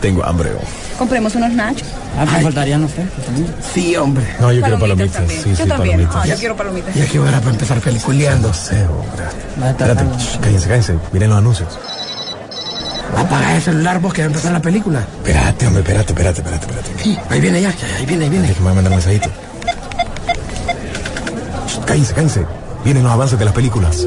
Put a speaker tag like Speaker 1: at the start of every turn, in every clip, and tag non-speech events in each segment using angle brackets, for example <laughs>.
Speaker 1: Tengo hambre. oh.
Speaker 2: Compremos unos nachos.
Speaker 3: Ah, me faltaría, no sé.
Speaker 4: Sí, hombre.
Speaker 1: No, yo quiero palomitas.
Speaker 2: también.
Speaker 1: Sí,
Speaker 2: yo
Speaker 1: sí,
Speaker 2: también.
Speaker 1: palomitas.
Speaker 2: Ah, yo quiero palomitas.
Speaker 4: Y aquí hora para empezar peliculeando.
Speaker 1: No sé, hombre.
Speaker 3: Va a
Speaker 1: Espérate, shh, cállense, cállense. Miren los anuncios.
Speaker 4: Apaga el celular vos que va a empezar la película.
Speaker 1: Espérate, hombre, espérate, espérate, espérate, espérate.
Speaker 4: Sí, ahí viene ya, ahí viene, ahí viene.
Speaker 1: Déjame mandar un mensajito. Shh, Cállense, cállense. Vienen los avances de las películas.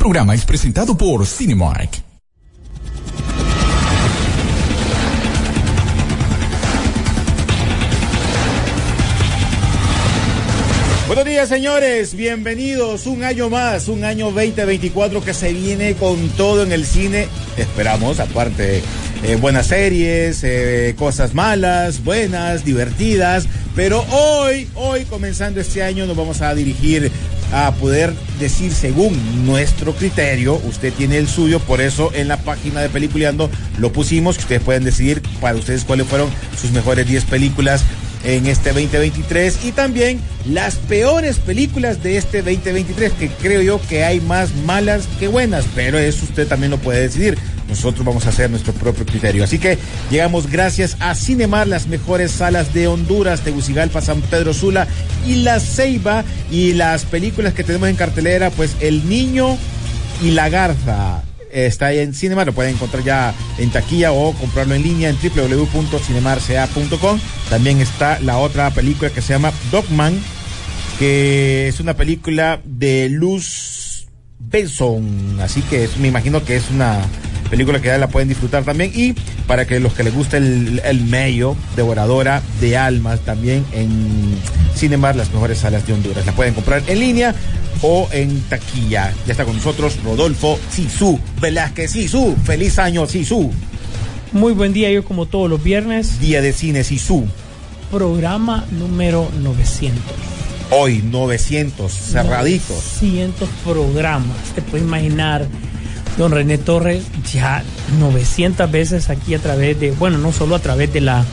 Speaker 5: Programa es presentado por Cinemark.
Speaker 6: Buenos días, señores. Bienvenidos. Un año más, un año 2024 que se viene con todo en el cine. Esperamos, aparte, eh, buenas series, eh, cosas malas, buenas, divertidas. Pero hoy, hoy, comenzando este año, nos vamos a dirigir a poder decir según nuestro criterio, usted tiene el suyo, por eso en la página de Peliculeando lo pusimos, que ustedes pueden decidir para ustedes cuáles fueron sus mejores 10 películas en este 2023 y también las peores películas de este 2023 que creo yo que hay más malas que buenas pero eso usted también lo puede decidir. Nosotros vamos a hacer nuestro propio criterio. Así que llegamos gracias a Cinemar las mejores salas de Honduras Tegucigalpa San Pedro Sula y La Ceiba y las películas que tenemos en cartelera pues El Niño y La Garza está en Cinemar, lo pueden encontrar ya en taquilla o comprarlo en línea en www.cinemarca.com. También está la otra película que se llama Dogman, que es una película de Luz Benson, así que me imagino que es una película que ya la pueden disfrutar también y para que los que les guste el, el medio, devoradora de almas también en Cinemar, las mejores salas de Honduras. La pueden comprar en línea o en taquilla. Ya está con nosotros Rodolfo Sisu Velázquez Sisu. Feliz año Sisu.
Speaker 3: Muy buen día, yo como todos los viernes,
Speaker 6: Día de cine Sisu.
Speaker 3: programa número 900.
Speaker 6: Hoy 900 cerraditos.
Speaker 3: 900 programas. Te puedes imaginar, don René Torres, ya 900 veces aquí a través de, bueno, no solo a través de la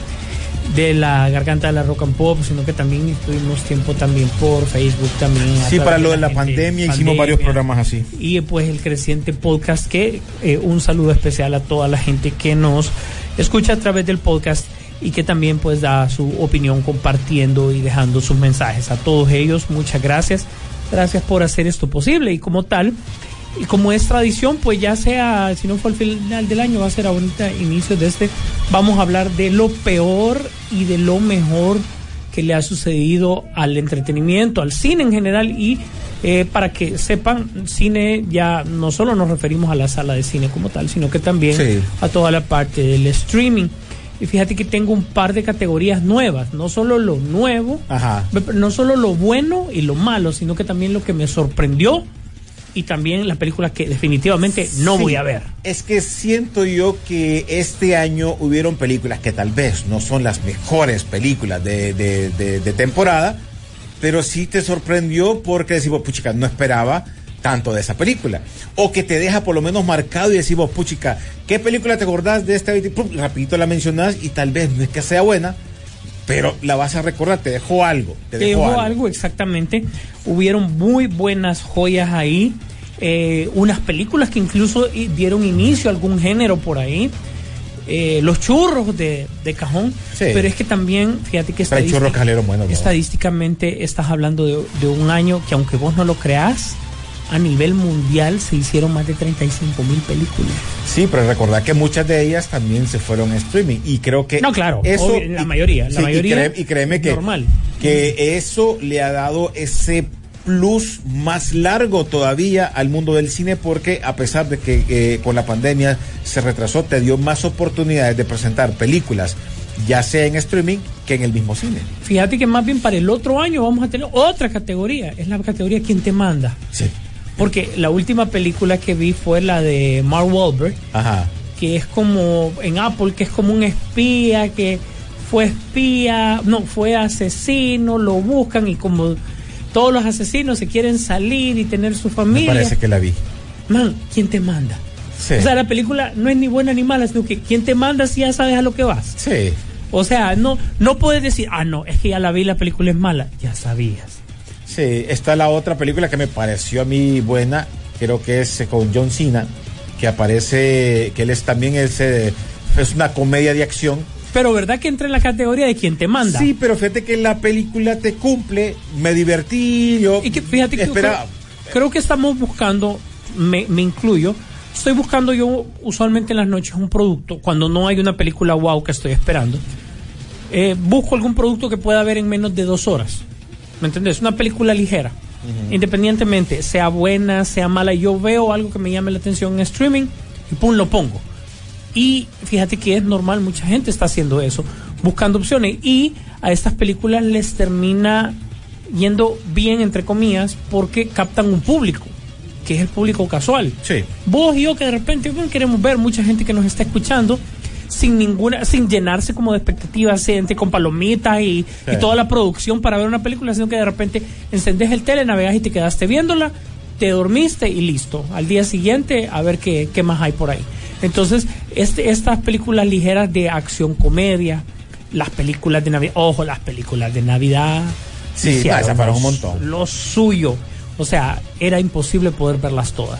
Speaker 3: de la garganta de la rock and pop, sino que también estuvimos tiempo también por Facebook también.
Speaker 6: Sí, para lo de la pandemia hicimos varios programas así.
Speaker 3: y pues el creciente podcast que eh, un saludo especial a toda la gente que nos escucha a través del podcast y que también pues da su opinión compartiendo y dejando sus mensajes a todos ellos muchas gracias gracias por hacer esto posible y como tal y como es tradición pues ya sea si no fue al final del año va a ser ahorita inicio de este vamos a hablar de lo peor y de lo mejor que le ha sucedido al entretenimiento, al cine en general y eh, para que sepan, cine ya no solo nos referimos a la sala de cine como tal, sino que también
Speaker 6: Sí.
Speaker 3: a toda la parte del streaming. Y fíjate que tengo un par de categorías nuevas, no solo lo nuevo,
Speaker 6: Ajá.
Speaker 3: no solo lo bueno y lo malo, sino que también lo que me sorprendió y también las películas que definitivamente no
Speaker 6: Sí,
Speaker 3: voy a ver.
Speaker 6: Es que siento yo que este año hubieron películas que tal vez no son las mejores películas de, de- de- de temporada, pero sí te sorprendió porque decimos, puchica, no esperaba tanto de esa película. O que te deja por lo menos marcado y decimos, puchica, ¿qué película te acordás de esta? Pum, rapidito la mencionás y tal vez no es que sea buena, pero la vas a recordar, te dejó algo. Te dejó,
Speaker 3: dejó
Speaker 6: algo.
Speaker 3: algo, exactamente. Hubieron muy buenas joyas ahí. eh, unas películas que incluso dieron inicio a algún género por ahí. eh, los churros de, de cajón.
Speaker 6: Sí.
Speaker 3: Pero es que también, fíjate que
Speaker 6: churros ¿no?
Speaker 3: estadísticamente estás hablando de, de un año que aunque vos no lo creas, a nivel mundial se hicieron más de 35 mil películas.
Speaker 6: Sí, pero recordad que muchas de ellas también se fueron a streaming y creo que
Speaker 3: No, claro,
Speaker 6: eso
Speaker 3: obvio, la mayoría, la
Speaker 6: sí, y
Speaker 3: mayoría
Speaker 6: y, créeme que
Speaker 3: normal.
Speaker 6: que eso le ha dado ese plus más largo todavía al mundo del cine porque a pesar de que eh, con la pandemia se retrasó te dio más oportunidades de presentar películas ya sea en streaming que en el mismo cine.
Speaker 3: Fíjate que más bien para el otro año vamos a tener otra categoría. Es la categoría ¿Quién te manda?
Speaker 6: Sí.
Speaker 3: Porque la última película que vi fue la de Mark Wahlberg,
Speaker 6: Ajá.
Speaker 3: que es como en Apple, que es como un espía que fue espía, no, fue asesino, lo buscan y como todos los asesinos se quieren salir y tener su
Speaker 6: Me
Speaker 3: familia.
Speaker 6: parece que la vi.
Speaker 3: Man, ¿quién te manda?
Speaker 6: Sí.
Speaker 3: O sea, la película no es ni buena ni mala, sino que ¿quién te manda si ya sabes a lo que vas?
Speaker 6: Sí.
Speaker 3: O sea, no, no puedes decir, ah, no, es que ya la vi, la película es mala. Ya sabías.
Speaker 6: Está la otra película que me pareció a mí buena, creo que es eh, con John Cena, que aparece, que él es también es, eh, es una comedia de acción.
Speaker 3: Pero ¿verdad que entra en la categoría de quién te manda?
Speaker 6: Sí, pero fíjate que la película te cumple, me divertí, yo
Speaker 3: Y que fíjate que
Speaker 6: espera,
Speaker 3: creo, creo que estamos buscando, me, me incluyo, estoy buscando yo usualmente en las noches un producto, cuando no hay una película wow que estoy esperando, eh, busco algún producto que pueda ver en menos de dos horas. ¿Me entendés? Una película ligera. Independientemente, sea buena, sea mala, yo veo algo que me llame la atención en streaming y pum, lo pongo. Y fíjate que es normal, mucha gente está haciendo eso, buscando opciones. Y a estas películas les termina yendo bien, entre comillas, porque captan un público, que es el público casual.
Speaker 6: Sí.
Speaker 3: Vos y yo que de repente bueno, queremos ver mucha gente que nos está escuchando sin ninguna, sin llenarse como de expectativas, gente con palomitas y,
Speaker 6: Sí.
Speaker 3: y toda la producción para ver una película, sino que de repente encendés el tele, navegas y te quedaste viéndola, te dormiste y listo. Al día siguiente a ver qué, qué más hay por ahí. Entonces, este, estas películas ligeras de acción comedia, las películas de Navidad, ojo, las películas de Navidad.
Speaker 6: Sí, fueron un montón.
Speaker 3: Lo suyo. O sea, era imposible poder verlas todas.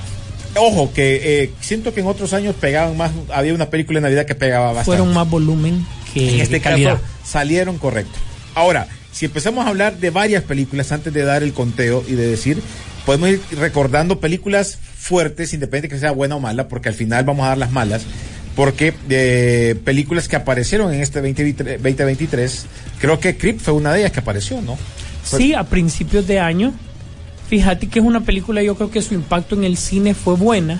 Speaker 6: Ojo, que eh, siento que en otros años pegaban más, había una película de Navidad que pegaba bastante.
Speaker 3: Fueron más volumen que
Speaker 6: en este
Speaker 3: calidad.
Speaker 6: caso salieron correcto. Ahora, si empezamos a hablar de varias películas antes de dar el conteo y de decir, podemos ir recordando películas fuertes, independiente que sea buena o mala, porque al final vamos a dar las malas. Porque eh, películas que aparecieron en este 2023, 2023, creo que Creep fue una de ellas que apareció, ¿no?
Speaker 3: Sí, a principios de año. Fíjate que es una película, yo creo que su impacto en el cine fue buena.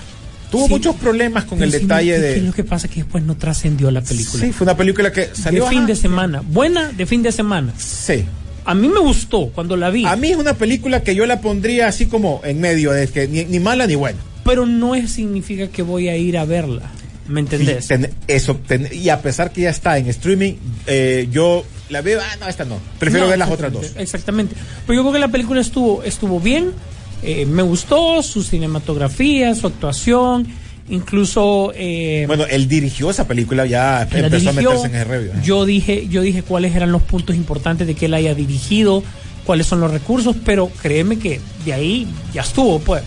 Speaker 6: Tuvo
Speaker 3: Sí.
Speaker 6: muchos problemas con el detalle
Speaker 3: ¿qué-
Speaker 6: de...
Speaker 3: qué es lo que pasa? Que después no trascendió la película.
Speaker 6: Sí, fue una película que salió...
Speaker 3: de fin
Speaker 6: ajá.
Speaker 3: de semana. Buena de fin de semana.
Speaker 6: Sí.
Speaker 3: A mí me gustó cuando la vi.
Speaker 6: A mí es una película que yo la pondría así como en medio, de que ni, ni mala ni buena.
Speaker 3: Pero no es, significa que voy a ir a verla. ¿Me entendés?
Speaker 6: Y, ten- eso, ten- y a pesar que ya está en streaming, eh, yo la veo, ah, no, esta no. Prefiero
Speaker 3: No,
Speaker 6: ver las otras dos.
Speaker 3: exactamente. Pero yo creo que la película estuvo, estuvo bien. eh, me gustó su cinematografía, su actuación. Incluso. eh,
Speaker 6: Bueno, él dirigió esa película, ya empezó
Speaker 3: dirigió.
Speaker 6: a meterse en el review. ¿eh?
Speaker 3: Yo dije, yo dije cuáles eran los puntos importantes de que él haya dirigido, cuáles son los recursos, pero créeme que de ahí ya estuvo, pues,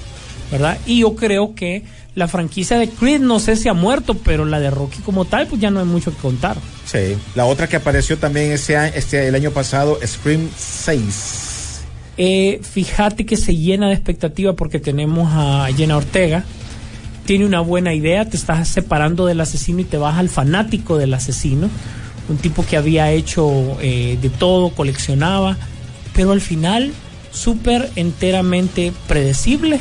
Speaker 3: ¿verdad? Y yo creo que la franquicia de Creed no sé si ha muerto, pero la de Rocky como tal, pues ya no hay mucho que contar.
Speaker 6: Sí. La otra que apareció también ese año, este, el año pasado, Scream 6.
Speaker 3: Eh, fíjate que se llena de expectativa porque tenemos a Jenna Ortega. Tiene una buena idea, te estás separando del asesino y te vas al fanático del asesino. Un tipo que había hecho eh, de todo, coleccionaba, pero al final súper enteramente predecible.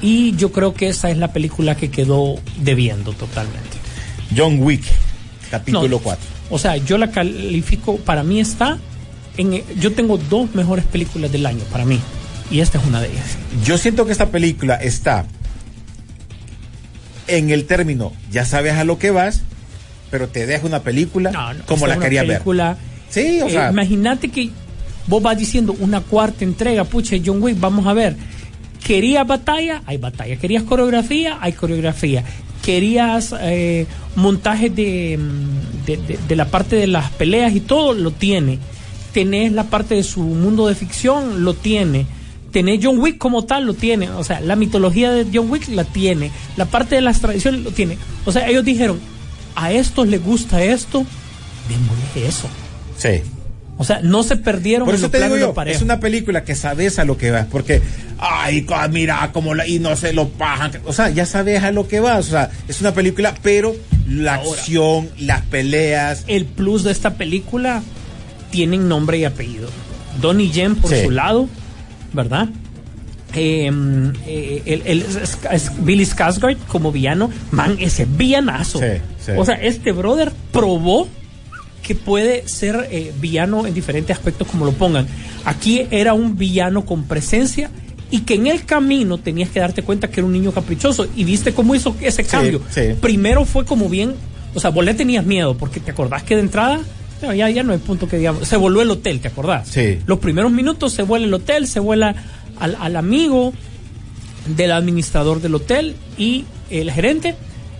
Speaker 3: Y yo creo que esa es la película que quedó debiendo totalmente.
Speaker 6: John Wick, capítulo
Speaker 3: No,
Speaker 6: 4.
Speaker 3: O sea, yo la califico, para mí está en... Yo tengo dos mejores películas del año, para mí. Y esta es una de ellas.
Speaker 6: Yo siento que esta película está en el término, ya sabes a lo que vas, pero te deja una película
Speaker 3: No, no,
Speaker 6: como la
Speaker 3: una
Speaker 6: querías ver.
Speaker 3: película,
Speaker 6: Sí, o
Speaker 3: eh,
Speaker 6: sea,
Speaker 3: imagínate que vos vas diciendo una cuarta entrega, pucha, John Wick, vamos a ver. Querías batalla, hay batalla. Querías coreografía, hay coreografía. Querías eh, montaje de, mm, de- de la parte de las peleas y todo, lo tiene. Tenés la parte de su mundo de ficción, lo tiene. Tenés John Wick como tal, lo tiene. O sea, la mitología de John Wick la tiene. La parte de las tradiciones lo tiene. O sea, ellos dijeron, a estos les gusta esto, démosle eso.
Speaker 6: sí.
Speaker 3: O sea, no se perdieron
Speaker 6: Por eso te digo yo, es una película que sabes a lo que vas, porque, ay, mira, como la, y no se lo pajan, o sea, ya sabes a lo que vas, o sea, es una película, pero la
Speaker 3: Ahora.
Speaker 6: acción, las peleas,
Speaker 3: El plus de esta película tienen nombre y apellido. Donnie Yen por
Speaker 6: Sí.
Speaker 3: su lado, ¿verdad? Eh, eh, el, Billy Skarsgård como villano, man, ese villanazo.
Speaker 6: Sí, sí.
Speaker 3: O sea, este brother probó que puede ser eh, villano en diferentes aspectos como lo pongan. Aquí era un villano con presencia y que en el camino tenías que darte cuenta que era un niño caprichoso y viste cómo hizo ese cambio.
Speaker 6: sí.
Speaker 3: Primero fue como bien, o sea, vos le tenías miedo porque te acordás que de entrada no, ya, ya no hay punto que digamos, se volvió el hotel, ¿te acordás?
Speaker 6: Sí.
Speaker 3: Los primeros minutos se vuela el hotel, se vuela al, al amigo del administrador del hotel y el gerente.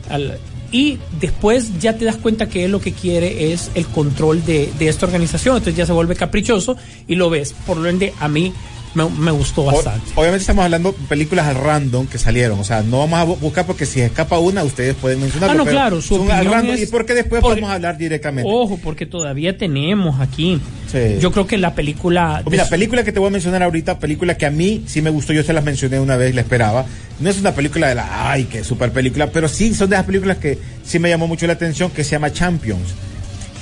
Speaker 3: al- y después ya te das cuenta que él lo que quiere es el control de, de esta organización. Entonces ya se vuelve caprichoso y lo ves. Por lo ende, a mí me, me gustó
Speaker 6: O-
Speaker 3: bastante.
Speaker 6: obviamente estamos hablando de películas al random que salieron. O sea, no vamos a bu- buscar porque si escapa una, ustedes pueden mencionarlo.
Speaker 3: Ah, no,
Speaker 6: pero
Speaker 3: claro, su
Speaker 6: son al random
Speaker 3: es-
Speaker 6: y porque después a hablar directamente.
Speaker 3: Ojo, porque todavía tenemos aquí.
Speaker 6: Sí.
Speaker 3: Yo creo que la película.
Speaker 6: Mira,
Speaker 3: de-
Speaker 6: película que te voy a mencionar ahorita, película que a mí sí me gustó, yo se las mencioné una vez, la esperaba. No es una película de la, ay, qué super película, pero sí son de las películas que sí me llamó mucho la atención, que se llama Champions.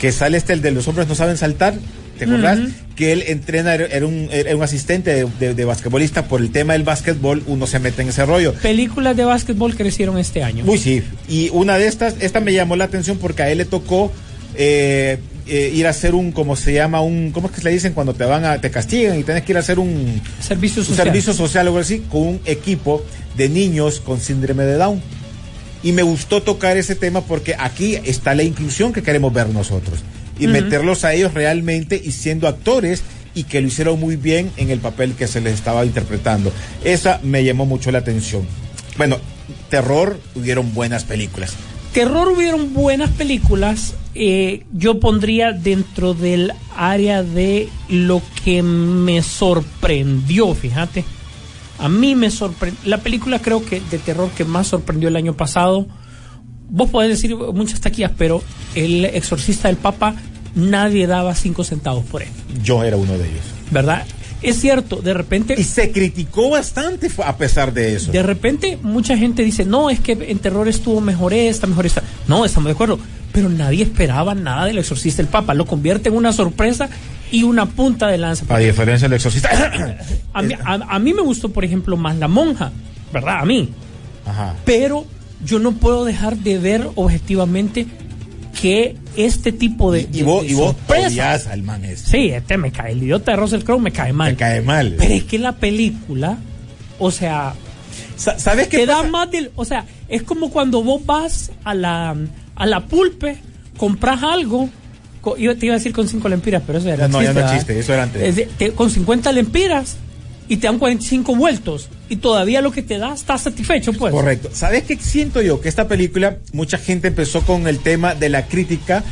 Speaker 6: Que sale este, el de los hombres no saben saltar, ¿te acordás? Que él entrena, era, un, era un asistente de, de- de basquetbolista, por el tema del básquetbol, uno se mete en ese rollo.
Speaker 3: películas de básquetbol crecieron este año.
Speaker 6: Uy, sí. Y una de estas, esta me llamó la atención porque a él le tocó eh, eh, ir a hacer un, como se llama, un, ¿cómo es que se le dicen cuando te van a, te castigan y tienes que ir a hacer un,
Speaker 3: Servicio
Speaker 6: un servicio social o algo así con un equipo de niños con síndrome de Down. Y me gustó tocar ese tema porque aquí está la inclusión que queremos ver nosotros. Y meterlos a ellos realmente y siendo actores y que lo hicieron muy bien en el papel que se les estaba interpretando. Esa me llamó mucho la atención. Bueno, terror, hubieron buenas películas.
Speaker 3: Terror hubieron buenas películas. eh, yo pondría dentro del área de lo que me sorprendió, fíjate. A mí me sorprendió. La película creo que de terror que más sorprendió el año pasado. Vos podés decir muchas taquillas, pero El Exorcista del Papa, nadie daba cinco centavos por él,
Speaker 6: Yo era uno de ellos.
Speaker 3: ¿verdad? Es cierto, de repente.
Speaker 6: Y se criticó bastante a pesar de eso.
Speaker 3: De repente mucha gente dice, no, es que en terror estuvo mejor esta, mejor esta. No, estamos de acuerdo. Pero nadie esperaba nada del exorcista del Papa. Lo convierte en una sorpresa y una punta de lanza.
Speaker 6: A diferencia del exorcista.
Speaker 3: A mí, a- a mí me gustó, por ejemplo, más La Monja, ¿verdad? A mí.
Speaker 6: Ajá.
Speaker 3: Pero yo no puedo dejar de ver objetivamente que este tipo de,
Speaker 6: Y vos,
Speaker 3: de
Speaker 6: y vos odias al man ese.
Speaker 3: Sí, este me cae. El idiota de Russell Crowe me cae mal.
Speaker 6: Me cae mal.
Speaker 3: Pero es que la película, o sea,
Speaker 6: Sa- ¿Sabes qué
Speaker 3: te da más del, o sea, es como cuando vos vas a la a la pulpe, compras algo, yo te iba a decir con 5 lempiras, pero eso era
Speaker 6: Ya no, ya no existe, eso era antes.
Speaker 3: Con 50 lempiras y te dan 45 vueltos y todavía lo que te da estás satisfecho, pues.
Speaker 6: Correcto. ¿Sabes qué siento yo? Que esta película, mucha gente empezó con el tema de la crítica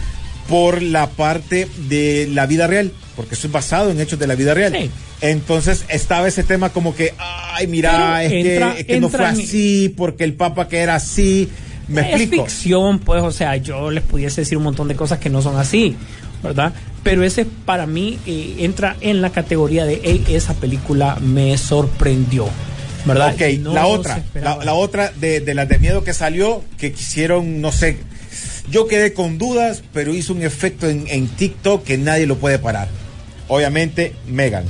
Speaker 6: por la parte de la vida real, porque eso es basado en hechos de la vida real.
Speaker 3: Sí.
Speaker 6: Entonces estaba ese tema como que, ay, mira, es,
Speaker 3: entra-
Speaker 6: que, es que no fue
Speaker 3: en-
Speaker 6: así, porque el Papa que era así. Me
Speaker 3: es
Speaker 6: explico.
Speaker 3: ficción, pues, o sea, yo les pudiese decir un montón de cosas que no son así, ¿verdad? Pero ese para mí eh, entra en la categoría de, "Ey, esa película me sorprendió, ¿verdad?
Speaker 6: Ok,
Speaker 3: no
Speaker 6: la otra, la, la otra de, de las de miedo que salió, que quisieron, no sé, yo quedé con dudas, pero hizo un efecto en, en TikTok que nadie lo puede parar. Obviamente, Megan.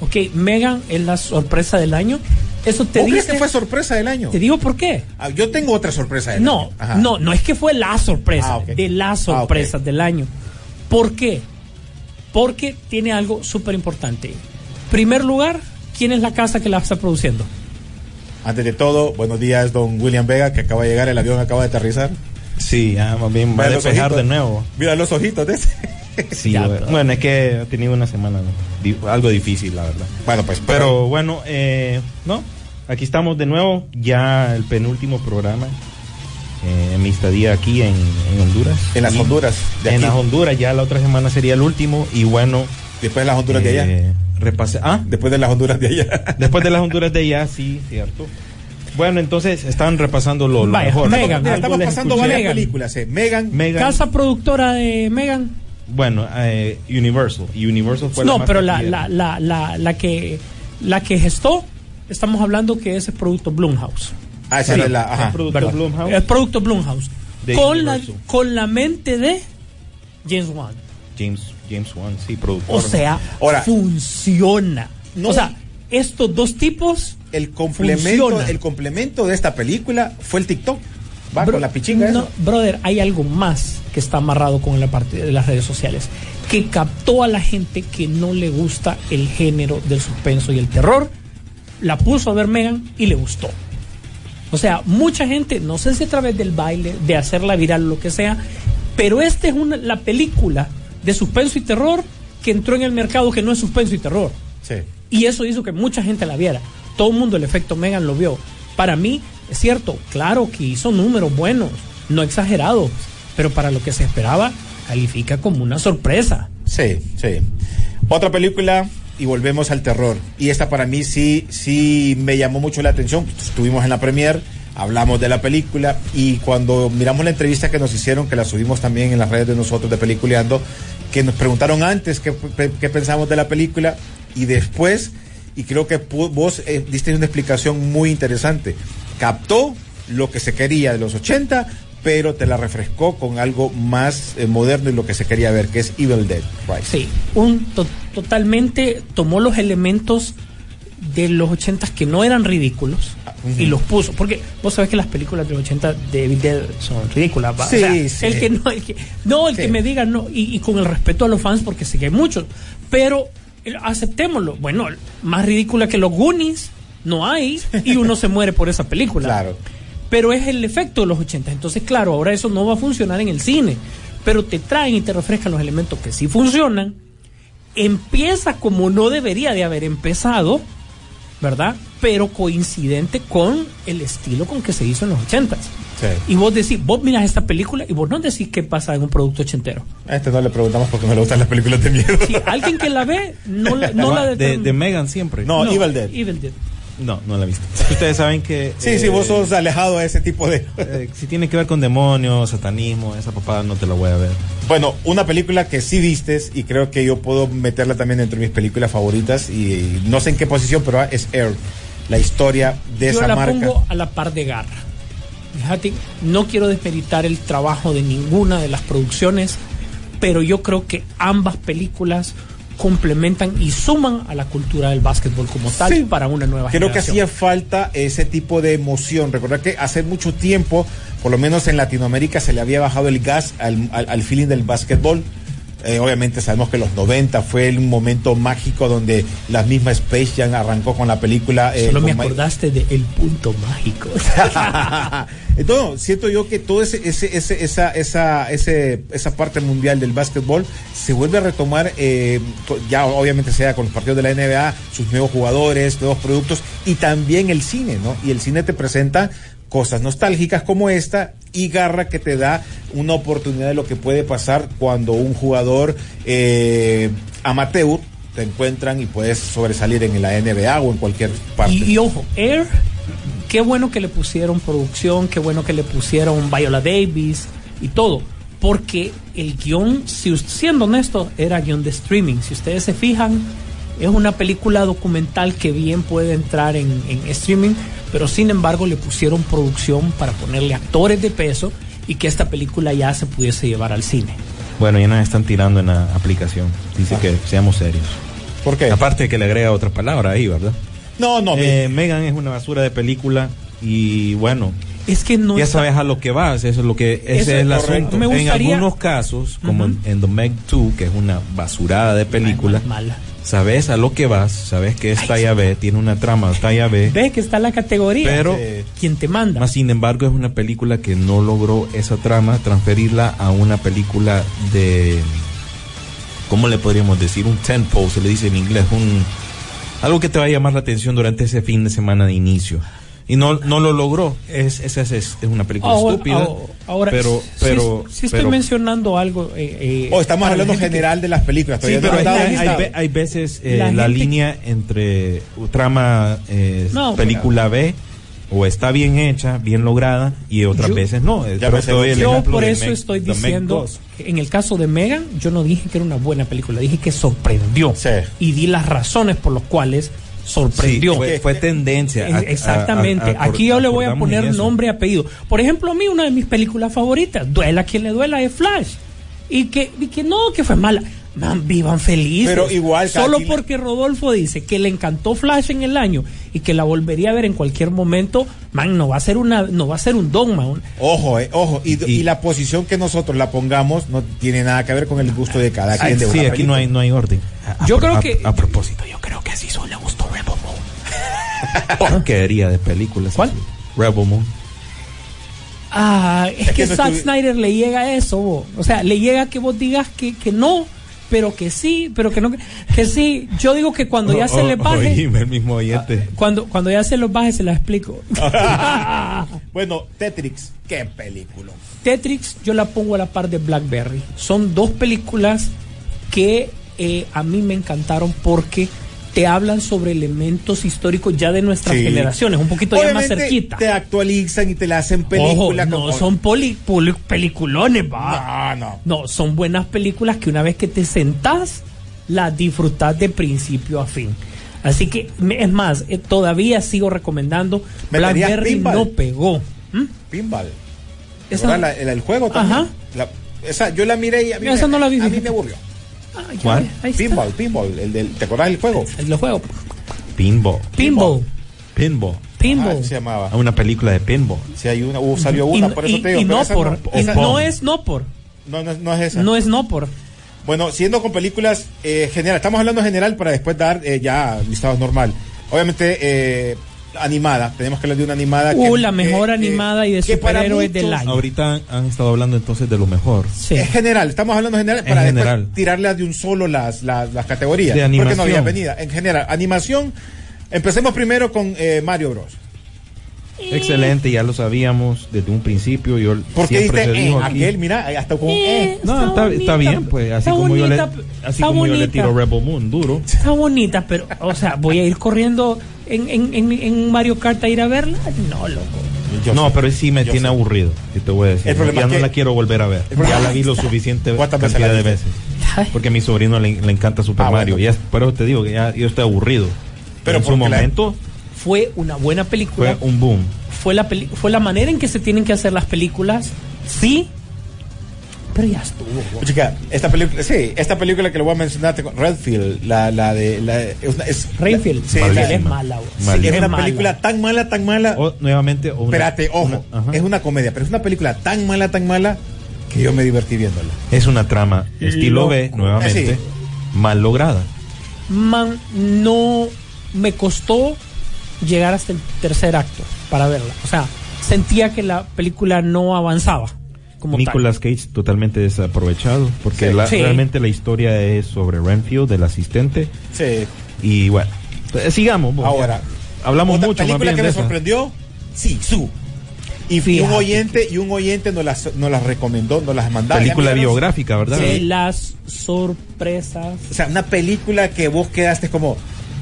Speaker 3: Ok, Megan es la sorpresa del año. Eso te
Speaker 6: ¿Vos crees
Speaker 3: dice.
Speaker 6: que fue sorpresa del año?
Speaker 3: Te digo por qué.
Speaker 6: Ah, yo tengo otra sorpresa del
Speaker 3: No,
Speaker 6: año. Ajá.
Speaker 3: no, no es que fue la sorpresa,
Speaker 6: Ah,
Speaker 3: de las
Speaker 6: Ah,
Speaker 3: sorpresas del año. ¿Por qué? Porque tiene algo súper importante. Primer lugar, ¿quién es la casa que la está produciendo?
Speaker 6: Antes de todo, buenos días, don William Vega, que acaba de llegar, el avión acaba de aterrizar.
Speaker 2: Sí, ya más bien va a despejar
Speaker 6: ojitos.
Speaker 2: de nuevo.
Speaker 6: Mira los ojitos de ese. <laughs>
Speaker 2: Sí,
Speaker 3: Ya,
Speaker 2: bueno,
Speaker 3: pero-
Speaker 2: bueno, es que he tenido una semana di- algo difícil, la verdad.
Speaker 6: Bueno, pues,
Speaker 2: Pero bueno, eh, no, aquí estamos de nuevo, ya el penúltimo programa eh, en mi estadía aquí en, en Honduras.
Speaker 6: En las
Speaker 2: Y-
Speaker 6: Honduras, de
Speaker 2: En las Honduras, ya la otra semana sería el último y bueno.
Speaker 6: Después de las Honduras de allá.
Speaker 2: eh, repase- ah,
Speaker 6: Después de las Honduras de allá. <laughs>
Speaker 2: después de las Honduras de allá, sí, cierto. Bueno, entonces están repasando lo, lo
Speaker 3: Vaya,
Speaker 2: mejor.
Speaker 3: Megan,
Speaker 6: estamos pasando
Speaker 2: escuché.
Speaker 6: varias
Speaker 3: Megan.
Speaker 6: películas. Eh. Megan,
Speaker 2: Megan,
Speaker 3: Casa productora de Megan.
Speaker 2: bueno, eh, Universal. Y Universal fue
Speaker 3: No,
Speaker 2: más
Speaker 3: pero la, la, la, la, la que la que gestó, estamos hablando que es producto Blumhouse.
Speaker 6: Ah, esa
Speaker 2: Sí,
Speaker 6: es la, ajá.
Speaker 2: el producto. Blumhouse.
Speaker 3: Es producto Blumhouse. Con la,
Speaker 2: Universal.
Speaker 3: con la mente de James Wan.
Speaker 2: James, James Wan, sí, productor.
Speaker 3: O sea,
Speaker 6: Ahora-
Speaker 3: funciona.
Speaker 6: No.
Speaker 3: O sea, estos dos tipos
Speaker 6: el complemento, el de esta película fue el TikTok. Va
Speaker 3: Bro-
Speaker 6: con la pichinga
Speaker 3: no, brother, hay algo más que está amarrado con la parte de las redes sociales, que captó a la gente que no le gusta el género del suspenso y el terror, la puso a ver Megan y le gustó. O sea, mucha gente, no sé si a través del baile, de hacerla viral lo que sea, pero esta es una, la película de suspenso y terror que entró en el mercado que no es suspenso y terror.
Speaker 6: Sí.
Speaker 3: Y eso hizo que mucha gente la viera. Todo el mundo el efecto Megan lo vio. Para mí, es cierto, claro que hizo números buenos, no exagerados, pero para lo que se esperaba, califica como una sorpresa.
Speaker 6: Sí, sí. Otra película y volvemos al terror. Y esta para mí sí, sí me llamó mucho la atención. Estuvimos en la premier, hablamos de la película y cuando miramos la entrevista que nos hicieron, que la subimos también en las redes de nosotros de Peliculeando, que nos preguntaron antes qué, qué- pensamos de la película y después, y creo que vos eh, diste una explicación muy interesante. Captó lo que se quería de los 80, pero te la refrescó con algo más eh, moderno y lo que se quería ver, que es Evil Dead. Right.
Speaker 3: Sí, un to- totalmente tomó los elementos de los 80 que no eran ridículos y los puso. Porque vos sabés que las películas de los 80 de Evil Dead son ridículas. ¿va?
Speaker 6: Sí,
Speaker 3: O sea,
Speaker 6: sí.
Speaker 3: El que no, el que, no, el
Speaker 6: Sí.
Speaker 3: que me diga no, y, y con el respeto a los fans, porque sé que hay muchos. Pero eh, aceptémoslo. Bueno, más ridícula que los Goonies no hay y uno se muere por esa película.
Speaker 6: Claro.
Speaker 3: Pero es el efecto de los 80. Entonces, claro, ahora eso no va a funcionar en el cine. Pero te traen y te refrescan los elementos que sí funcionan. Empieza como no debería de haber empezado, ¿verdad? Pero coincidente con el estilo con que se hizo en los 80.
Speaker 6: Sí.
Speaker 3: Y vos decís, vos miras esta película y vos no decís qué pasa en un producto ochentero.
Speaker 6: A este no le preguntamos porque no le gustan las películas de miedo.
Speaker 3: Si alguien que la ve, no la, no la <laughs>
Speaker 2: de, Megan siempre.
Speaker 6: No, Evil Dead.
Speaker 3: Evil Dead.
Speaker 2: No, no la he visto. Ustedes saben que.
Speaker 6: Sí, sí,
Speaker 2: eh,
Speaker 6: vos sos alejado de ese tipo de...
Speaker 2: eh, si tiene que ver con demonios, satanismo, esa papada no te la voy a ver.
Speaker 6: Bueno, una película que sí vistes y creo que yo puedo meterla también entre mis películas favoritas y no sé en qué posición, pero es Air, la historia de
Speaker 3: Yo
Speaker 6: esa
Speaker 3: la
Speaker 6: marca.
Speaker 3: pongo a la par de Garra. Fíjate, no quiero desmeritar el trabajo de ninguna de las producciones, pero yo creo que ambas películas complementan y suman a la cultura del básquetbol como tal
Speaker 6: Sí.
Speaker 3: para una nueva
Speaker 6: Creo que
Speaker 3: generación.
Speaker 6: hacía falta ese tipo de emoción. Recordar que hace mucho tiempo, por lo menos en Latinoamérica, se le había bajado el gas al, al- al feeling del básquetbol. Eh, obviamente sabemos que los 90 fue el momento mágico donde la misma Space Jam arrancó con la película. eh,
Speaker 3: Solo me acordaste de El Punto Mágico. <laughs>
Speaker 6: Entonces, siento yo que toda ese, ese, ese- esa, esa, ese, esa parte mundial del básquetbol se vuelve a retomar, eh, ya obviamente sea con los partidos de la NBA, sus nuevos jugadores, nuevos productos y también el cine, ¿no? Y el cine te presenta cosas nostálgicas como esta y garra que te da una oportunidad de lo que puede pasar cuando un jugador eh, amateur te encuentran y puedes sobresalir en la NBA o en cualquier parte.
Speaker 3: Y, ojo, Air, qué bueno que le pusieron producción, qué bueno que le pusieron Viola Davis y todo. Porque el guion, si, siendo honesto, era guion de streaming. Si ustedes se fijan, es una película documental que bien puede entrar en, en streaming, pero sin embargo le pusieron producción para ponerle actores de peso y que esta película ya se pudiese llevar al cine.
Speaker 2: Bueno, ya nos están tirando en la aplicación. Dice que seamos serios.
Speaker 6: ¿Por qué?
Speaker 2: Aparte de que le agrega otra palabra ahí, ¿verdad?
Speaker 6: No, no,
Speaker 2: Eh, Megan es una basura de película y bueno,
Speaker 3: Es que no
Speaker 2: ya
Speaker 3: está-
Speaker 2: sabes a lo que vas, eso es lo que ese
Speaker 3: Eso
Speaker 2: es el
Speaker 6: correcto.
Speaker 2: asunto.
Speaker 3: Me
Speaker 2: En
Speaker 3: gustaría-
Speaker 2: algunos casos, como
Speaker 3: Ujú.
Speaker 2: en, en The Meg 2, que es una basurada de película,
Speaker 3: Ay, mala.
Speaker 2: sabes a lo que vas, sabes que es
Speaker 3: Ay,
Speaker 2: talla B, tiene una trama talla B,
Speaker 3: Ves que está la categoría.
Speaker 2: pero
Speaker 6: Sí.
Speaker 3: quien te manda.
Speaker 2: más sin embargo es una película que no logró esa trama transferirla a una película de ¿cómo le podríamos decir? Un tempo, se le dice en inglés, un algo que te va a llamar la atención durante ese fin de semana de inicio. Y no, no lo logró. Es, es, es, es una película
Speaker 3: Ahora-
Speaker 2: estúpida.
Speaker 3: ahora- ahora,
Speaker 2: pero,
Speaker 3: si-
Speaker 2: pero,
Speaker 3: si, estoy
Speaker 2: pero-
Speaker 3: mencionando algo. eh, eh,
Speaker 6: O estamos
Speaker 3: para la
Speaker 6: hablando
Speaker 3: que-
Speaker 6: general de las películas.
Speaker 2: Sí, pero
Speaker 6: no
Speaker 2: hay, hay- hay ve- hay veces eh,
Speaker 3: La
Speaker 2: la,
Speaker 3: gente-
Speaker 2: línea entre trama eh,
Speaker 3: No,
Speaker 2: película B o está bien hecha, bien lograda y otras
Speaker 3: Yo-
Speaker 2: veces no.
Speaker 6: Ya me
Speaker 2: doy el
Speaker 3: Yo por eso
Speaker 2: Meg-
Speaker 3: estoy diciendo,
Speaker 2: 2.
Speaker 3: que en el caso de Megan, yo no dije que era una buena película, dije que sorprendió.
Speaker 6: Sí.
Speaker 3: Y di las razones por las cuales
Speaker 2: Sí,
Speaker 3: sorprendió.
Speaker 2: fue, fue tendencia. a-
Speaker 3: Exactamente.
Speaker 2: a- a- a-
Speaker 3: Aquí yo le voy a poner nombre y apellido. Por ejemplo, a mí una de mis películas favoritas, duela quien le duela, es Flash. Y que, y que no, que fue mala. Man, vivan felices.
Speaker 6: Pero igual,
Speaker 3: Solo porque Rodolfo dice que le encantó Flash en el año y que la volvería a ver en cualquier momento, man, no va a ser una, no va a ser un dogma. un-
Speaker 6: Ojo, eh, ojo. Y,
Speaker 2: Y-
Speaker 6: y la posición que nosotros la pongamos no tiene nada que ver con el gusto de cada quien. de
Speaker 2: sí, aquí no hay, no hay orden. A-
Speaker 3: Yo
Speaker 2: a-
Speaker 3: creo
Speaker 2: a-
Speaker 3: que-
Speaker 2: A propósito, yo creo que Porquería de películas.
Speaker 3: ¿Cuál?
Speaker 2: así. Rebel Moon.
Speaker 3: Ah, es,
Speaker 6: Es
Speaker 3: que,
Speaker 6: que no
Speaker 3: Zack Snyder le llega a eso, bo. o sea, le llega que vos digas que, que no, pero que sí, pero que no, que, sí. Yo digo que cuando ya se
Speaker 2: O-
Speaker 3: le
Speaker 2: o-
Speaker 3: baje,
Speaker 2: oíme, el mismo oyente.
Speaker 3: cuando, cuando ya se los baje se la explico. <laughs>
Speaker 6: Bueno, Tetrix, qué película.
Speaker 3: Tetrix yo la pongo a la par de Blackberry. Son dos películas que eh, a mí me encantaron porque te hablan sobre elementos históricos ya de nuestras
Speaker 6: Sí.
Speaker 3: generaciones, un poquito ya más cerquita.
Speaker 6: Te actualizan y te la hacen
Speaker 3: Ojo,
Speaker 6: película.
Speaker 3: no
Speaker 6: como-
Speaker 3: son poli- poli- peliculones, va.
Speaker 6: No, no.
Speaker 3: No, son buenas películas que una vez que te sentás, las disfrutás de principio a fin. Así que, es más, eh, todavía sigo recomendando.
Speaker 6: ¿Meterías
Speaker 3: Blackberry no pegó. ¿Mm?
Speaker 6: Pinball.
Speaker 3: Esa-.
Speaker 6: La- el, el juego también.
Speaker 3: Ajá.
Speaker 6: La- esa, yo la miré y a mí,
Speaker 3: Esa
Speaker 6: me,
Speaker 3: no la vi,
Speaker 6: a mí me aburrió.
Speaker 3: Ah,
Speaker 2: ¿Cuál?
Speaker 3: ahí.
Speaker 6: Pinball, pinball. El del, ¿Te acuerdas del juego?
Speaker 3: El del juego.
Speaker 2: Pinball.
Speaker 3: Pinball.
Speaker 2: Pinball.
Speaker 3: Pinball.
Speaker 6: Ah, se llamaba.
Speaker 2: Ah, Una película de pinball.
Speaker 6: Si hay una, uh, salió
Speaker 3: Y,
Speaker 6: una, por eso
Speaker 3: y-
Speaker 6: te digo.
Speaker 3: y
Speaker 6: pero
Speaker 3: no por.
Speaker 6: no,
Speaker 3: es-
Speaker 6: esa-
Speaker 3: no es no por.
Speaker 6: no, no, no es esa.
Speaker 3: No es no por.
Speaker 6: Bueno, siendo con películas eh, general, estamos hablando general para después dar eh, ya listados normal. Obviamente eh, animada, tenemos que hablar de una animada.
Speaker 3: Uh,
Speaker 6: que-
Speaker 3: la mejor
Speaker 6: que-
Speaker 3: animada y de superhéroes del año.
Speaker 2: Ahorita han, estado hablando entonces de lo mejor.
Speaker 3: Sí.
Speaker 6: Es general, estamos hablando general
Speaker 2: En
Speaker 6: para después
Speaker 2: general.
Speaker 6: tirarle de un solo las, las, las categorías.
Speaker 2: De
Speaker 6: Porque no había venida. En general, animación. Empecemos primero con eh, Mario Bros.
Speaker 2: Excelente, ya lo sabíamos desde un principio. Yo
Speaker 6: Porque
Speaker 2: siempre
Speaker 6: diste
Speaker 2: se
Speaker 6: eh, aquel, mira, hasta con
Speaker 3: Eh,
Speaker 6: eh.
Speaker 2: No, está,
Speaker 3: bonita,
Speaker 2: está bien, pues. Así
Speaker 3: está
Speaker 2: como yo le, así
Speaker 3: está
Speaker 2: como yo le tiro Rebel Moon, duro.
Speaker 3: Está bonita, pero, o sea, voy a ir corriendo en, en, en, en Mario Kart a ir a verla. No, loco.
Speaker 6: Yo
Speaker 2: no,
Speaker 6: sé.
Speaker 2: pero sí me tiene
Speaker 6: sé.
Speaker 2: aburrido, si te voy a decir.
Speaker 6: El problema
Speaker 2: ya
Speaker 6: es
Speaker 2: no la quiero volver a ver. Ya la vi lo suficiente
Speaker 6: ¿Cuántas veces
Speaker 2: cantidad de veces. Porque a mi sobrino le, le encanta Super
Speaker 6: Ah,
Speaker 2: Mario.
Speaker 6: bueno.
Speaker 2: Y es, por eso te digo que ya yo estoy aburrido.
Speaker 6: Pero
Speaker 2: Pero en su
Speaker 6: la-
Speaker 2: momento
Speaker 3: Fue una buena película.
Speaker 2: fue un boom.
Speaker 3: Fue la, peli- fue la manera en que se tienen que hacer las películas. Sí. Pero ya estuvo. güey.
Speaker 6: Chica, esta película, sí, esta película que le voy a mencionar, Redfield, la, la de, la, es,
Speaker 3: Rainfield.
Speaker 6: sí,
Speaker 3: es mala, güey.
Speaker 6: sí, es una
Speaker 3: mala.
Speaker 6: película tan mala, tan mala.
Speaker 2: O, nuevamente, o una-
Speaker 6: Espérate, ojo,
Speaker 2: una-
Speaker 6: es una comedia, pero es una película tan mala, tan mala que yo me divertí viéndola.
Speaker 2: Es una trama estilo B, nuevamente,
Speaker 6: Sí.
Speaker 2: mal lograda.
Speaker 3: Man, no me costó llegar hasta el tercer acto para verla. O sea, sentía que la película no avanzaba. Como tal.
Speaker 2: Nicolas Cage totalmente desaprovechado, porque
Speaker 6: Sí.
Speaker 2: la-
Speaker 3: Sí.
Speaker 2: realmente la historia es sobre Renfield, el asistente,
Speaker 6: Sí.
Speaker 2: y bueno, eh, sigamos.
Speaker 6: Ahora,
Speaker 2: hablamos
Speaker 6: otra
Speaker 2: mucho más
Speaker 6: película
Speaker 2: bien
Speaker 6: que
Speaker 2: de
Speaker 6: me
Speaker 2: esa.
Speaker 6: sorprendió, sí, su. Y,
Speaker 3: Fíjate.
Speaker 6: un oyente y un oyente nos las, nos las recomendó, nos las mandaba.
Speaker 2: Película biográfica, ¿verdad?
Speaker 3: De las sorpresas.
Speaker 6: O sea, una película que vos quedaste como,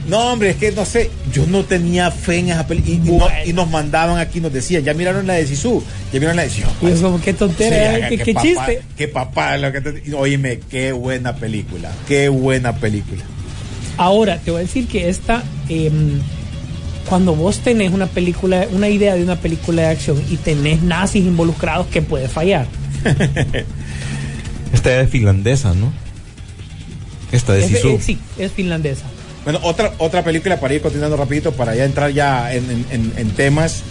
Speaker 6: no, hombre, es que no sé, yo no tenía fe en esa película. Y, y no-
Speaker 3: Bueno.
Speaker 6: y nos mandaban aquí, nos decían, ya miraron la de Sisu, ya miraron la de Sisu.
Speaker 3: Y es como, qué tontera, ¿eh? qué,
Speaker 6: qué
Speaker 3: qué
Speaker 6: papá-
Speaker 3: chiste.
Speaker 6: Qué papá, lo que te- Óyeme, qué buena película, qué buena película.
Speaker 3: Ahora, te voy a decir que esta, em, cuando vos tenés una película, una idea de una película de acción y tenés nazis involucrados, que puede fallar? <laughs>
Speaker 2: Esta es finlandesa, ¿no? Esta de
Speaker 3: Es,
Speaker 2: Sisu.
Speaker 3: eh, sí, es finlandesa.
Speaker 6: Bueno, otra, otra película para ir continuando rapidito, para ya entrar ya en, en- en- en temas,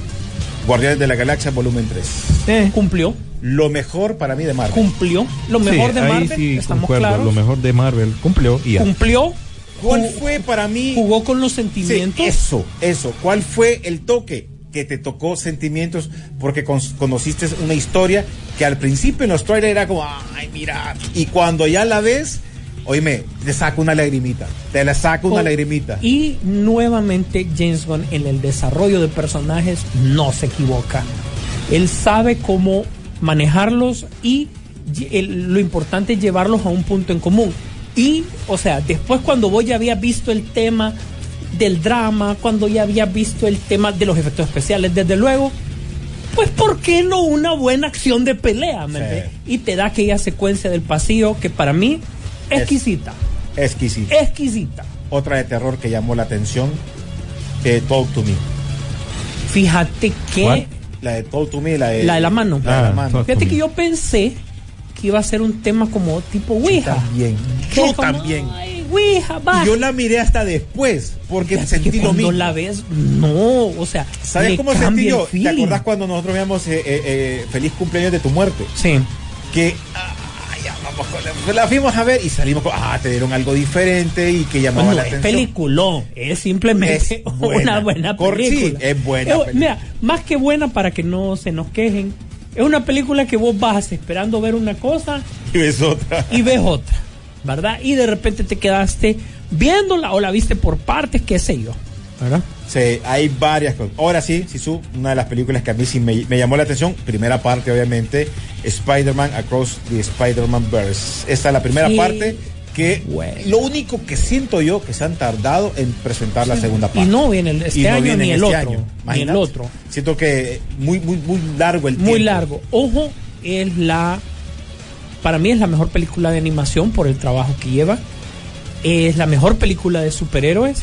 Speaker 6: Guardianes de la Galaxia, volumen 3.
Speaker 3: Eh, cumplió,
Speaker 6: Lo mejor para mí de Marvel.
Speaker 3: cumplió. Lo
Speaker 2: Sí,
Speaker 3: mejor de Marvel,
Speaker 2: sí
Speaker 3: estamos
Speaker 2: concuerdo,
Speaker 3: claros.
Speaker 2: Lo mejor de Marvel cumplió y ya.
Speaker 3: Cumplió,
Speaker 6: ¿Cuál
Speaker 3: Jugó-
Speaker 6: fue para mí?
Speaker 3: jugó con los
Speaker 6: Sí,
Speaker 3: sentimientos.
Speaker 6: eso, eso. ¿Cuál fue el toque que te tocó sentimientos? Porque con- conociste una historia que al principio en los trailers era como, ay, mira. Y cuando ya la ves, oíme, te saca una lagrimita. Te la saca una
Speaker 3: Oh,
Speaker 6: lagrimita.
Speaker 3: Y nuevamente James Gunn en el desarrollo de personajes no se equivoca. Él sabe cómo manejarlos y el- lo importante es llevarlos a un punto en común. Y, o sea, después cuando vos ya habías visto el tema del drama, cuando ya habías visto el tema de los efectos especiales, desde luego, pues ¿por qué no una buena acción de pelea? Y te da aquella secuencia del pasillo que para mí,
Speaker 6: Es-
Speaker 3: exquisita,
Speaker 6: Exquisito.
Speaker 3: exquisita.
Speaker 6: Otra de terror que llamó la atención, eh, Talk to Me.
Speaker 3: Fíjate que.
Speaker 6: La de Talk to Me, la de
Speaker 3: La de la mano.
Speaker 6: La de la
Speaker 2: Ah,
Speaker 6: mano.
Speaker 3: Fíjate
Speaker 2: Me.
Speaker 3: que yo pensé que iba a ser un tema como tipo Ouija.
Speaker 6: También. Yo
Speaker 3: es como,
Speaker 6: también.
Speaker 3: Ay, Ouija.
Speaker 6: Y yo la miré hasta después, porque sentí
Speaker 3: que
Speaker 6: lo mismo.
Speaker 3: la ves, no, o sea,
Speaker 6: ¿Sabes cómo sentí yo? ¿Te acordás cuando nosotros veíamos eh, eh, eh, Feliz cumpleaños de tu muerte?
Speaker 3: Sí.
Speaker 6: Que ah, vamos la, fuimos a ver y salimos con, ah, te dieron algo diferente y que llamaba
Speaker 3: No
Speaker 6: la
Speaker 3: es
Speaker 6: atención.
Speaker 3: peliculón, es simplemente
Speaker 6: Es <laughs> buena.
Speaker 3: una buena
Speaker 6: Cor- sí,
Speaker 3: película.
Speaker 6: es buena película.
Speaker 3: Mira, más que buena para que no se nos quejen, es una película que vos vas esperando ver una cosa
Speaker 6: Y ves otra.
Speaker 3: y ves otra, ¿verdad? Y de repente te quedaste viéndola o la viste por partes, qué sé yo, ¿verdad?
Speaker 6: Sí, hay varias cosas. Ahora sí, Sisu, una de las películas que a mí sí me, me llamó la atención, primera parte obviamente, Spider-Man Across the Spider-Man Verse. Esta es la primera
Speaker 3: Sí.
Speaker 6: parte que
Speaker 3: Bueno.
Speaker 6: lo único que siento yo que se han tardado en presentar la segunda parte.
Speaker 3: Y no viene el- este
Speaker 6: Y no
Speaker 3: año
Speaker 6: viene
Speaker 3: ni el
Speaker 6: este
Speaker 3: otro,
Speaker 6: año.
Speaker 3: ni el otro.
Speaker 6: Siento que muy muy muy largo el
Speaker 3: Muy
Speaker 6: tiempo.
Speaker 3: largo. Ojo, es la. Para mí es la mejor película de animación por el trabajo que lleva. Es la mejor película de superhéroes.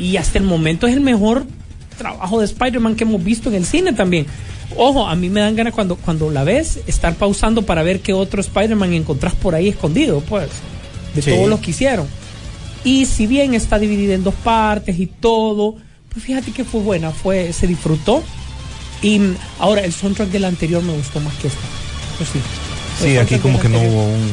Speaker 3: Y hasta el momento es el mejor trabajo de Spider-Man que hemos visto en el cine también. Ojo, a mí me dan ganas cuando, cuando la ves, estar pausando para ver qué otro Spider-Man encontrás por ahí escondido, pues, de
Speaker 6: Sí.
Speaker 3: todos los que hicieron. Y si bien está dividida en dos partes y todo, pues fíjate que fue buena, fue, se disfrutó. Y mm, ahora el soundtrack del anterior me gustó más que esta. Pues sí.
Speaker 2: Sí, aquí como que no
Speaker 3: anterior.
Speaker 2: hubo un,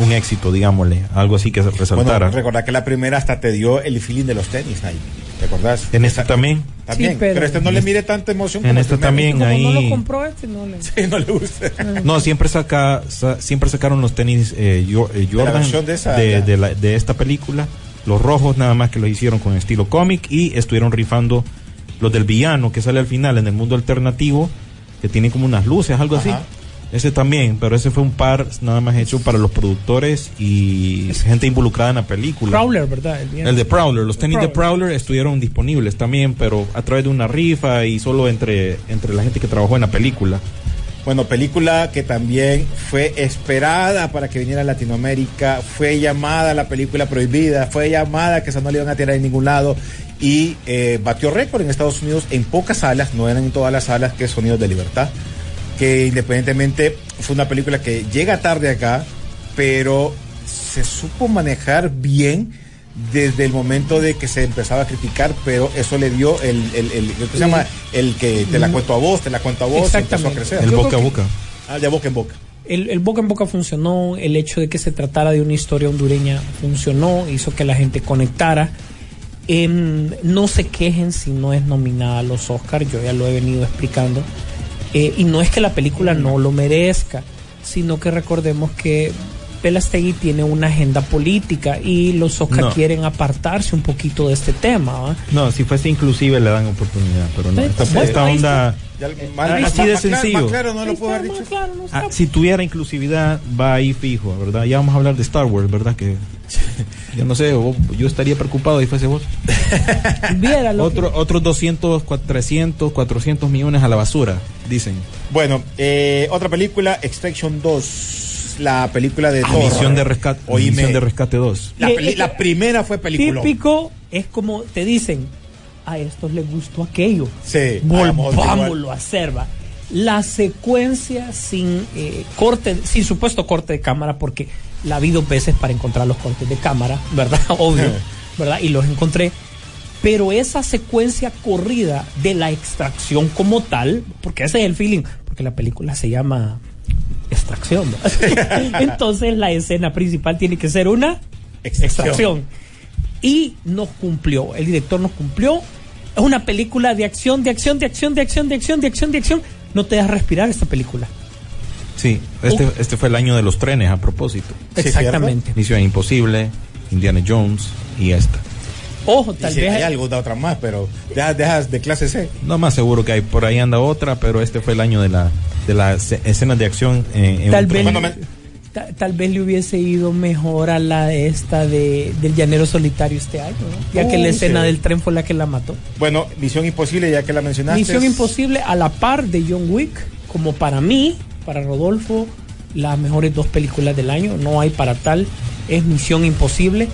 Speaker 2: un éxito, digámosle, algo así que se
Speaker 6: Bueno,
Speaker 2: resaltara.
Speaker 6: recordad que la primera hasta te dio el feeling de los tenis ahí. ¿Te acordás?
Speaker 2: en esta
Speaker 6: Esa-
Speaker 2: también.
Speaker 6: También,
Speaker 3: Sí,
Speaker 6: pero,
Speaker 3: pero-
Speaker 6: este no le mire tanta emoción
Speaker 2: En
Speaker 6: como
Speaker 2: esta
Speaker 6: primero.
Speaker 2: también.
Speaker 3: Como no
Speaker 2: ahí-
Speaker 3: lo compró este, no le.
Speaker 6: Sí, no le gusta. <laughs>
Speaker 2: No, siempre saca, sa- siempre sacaron los tenis eh, Yo- eh, Jordan
Speaker 6: de esa,
Speaker 2: de, la- de esta película. Los rojos nada más que lo hicieron con estilo cómic y estuvieron rifando los del villano que sale al final en el mundo alternativo, que tiene como unas luces, algo
Speaker 6: Ajá.
Speaker 2: así. Ese también, pero ese fue un par nada más hecho para los productores y gente involucrada en la película.
Speaker 3: Prowler, ¿verdad? El,
Speaker 2: El de Prowler, los tenis de
Speaker 3: Prowler.
Speaker 2: Prowler estuvieron disponibles también, pero a través de una rifa y solo entre, entre la gente que trabajó en la película.
Speaker 6: Bueno, película que también fue esperada para que viniera a Latinoamérica, fue llamada la película prohibida, fue llamada que esa no le iban a tirar en ningún lado y eh, batió récord en Estados Unidos en pocas salas, no eran en todas las salas, que es Sonidos de Libertad, que independientemente fue una película que llega tarde acá, pero se supo manejar bien desde el momento de que se empezaba a criticar, pero eso le dio el, el, el- ¿qué se llama? El que te la cuento a vos, te la cuento a vos, y empezó a crecer.
Speaker 2: El
Speaker 3: Yo
Speaker 2: boca a boca.
Speaker 6: Ah, de boca en boca.
Speaker 3: el, el boca en boca funcionó, el hecho de que se tratara de una historia hondureña funcionó, hizo que la gente conectara. Em, no se quejen si no es nominada a los Oscars, yo ya lo he venido explicando. Eh, y no es que la película no lo merezca, sino que recordemos que Pelastegui tiene una agenda política y los Oscars
Speaker 2: No.
Speaker 3: quieren apartarse un poquito de este tema. ¿va?
Speaker 2: No, si fuese inclusive le dan oportunidad, pero no.
Speaker 3: Sí,
Speaker 2: Esta,
Speaker 3: bueno,
Speaker 2: esta
Speaker 3: ahí
Speaker 2: onda,
Speaker 6: Ya,
Speaker 3: Ah,
Speaker 2: así de
Speaker 6: claro-
Speaker 2: sencillo.
Speaker 6: más claro no lo puedo haber
Speaker 3: más
Speaker 6: dicho.
Speaker 3: claro, no
Speaker 2: ah, si tuviera inclusividad, va ahí fijo, ¿verdad? Ya vamos a hablar de Star Wars, ¿verdad? Que <laughs> yo no sé, vos- yo estaría preocupado si fuese vos. <laughs> Otro, otros 200, 300, 400 millones a la basura, dicen.
Speaker 6: Bueno, eh, otra película, Extraction 2, la película de
Speaker 2: Ah,
Speaker 6: Thor.
Speaker 2: Misión de rescate,
Speaker 6: Oíme,
Speaker 2: Misión de rescate 2.
Speaker 6: la,
Speaker 3: Eh, eh,
Speaker 6: la primera fue película.
Speaker 3: típico es como te dicen a estos les gustó aquello.
Speaker 6: Sí,
Speaker 3: volvámoslo a hacer va. La secuencia sin eh, corte sin supuesto corte de cámara porque la vi dos veces para encontrar los cortes de cámara <laughs> verdad obvio verdad y los encontré. Pero esa secuencia corrida de la extracción como tal porque ese es el feeling porque la película se llama extracción <laughs> entonces la escena principal tiene que ser una
Speaker 6: Extracción.
Speaker 3: extracción. Y nos cumplió, el director nos cumplió. Es una película de acción, de acción, de acción, de acción, de acción, de acción, de acción. No te das respirar esta película.
Speaker 2: Sí, este, este fue el año de los trenes a propósito.
Speaker 3: Exactamente.
Speaker 2: Misión Imposible, Indiana Jones y esta.
Speaker 3: Ojo, tal vez.
Speaker 6: hay algo de otra más, pero dejas, dejas de clase C.
Speaker 2: No más seguro que hay por ahí anda otra, pero este fue el año de la de las escenas de acción en, en
Speaker 3: Tal
Speaker 2: un
Speaker 3: vez,
Speaker 2: tren.
Speaker 3: Tal vez le hubiese ido mejor a la esta de, del llanero solitario este año, ¿no? ya que la escena
Speaker 6: sí.
Speaker 3: del tren fue la que la mató.
Speaker 6: Bueno, Misión Imposible, ya que la mencionaste.
Speaker 3: Misión Imposible a la par de John Wick, como para mí, para Rodolfo, las mejores dos películas del año, no hay para tal, es Misión Imposible.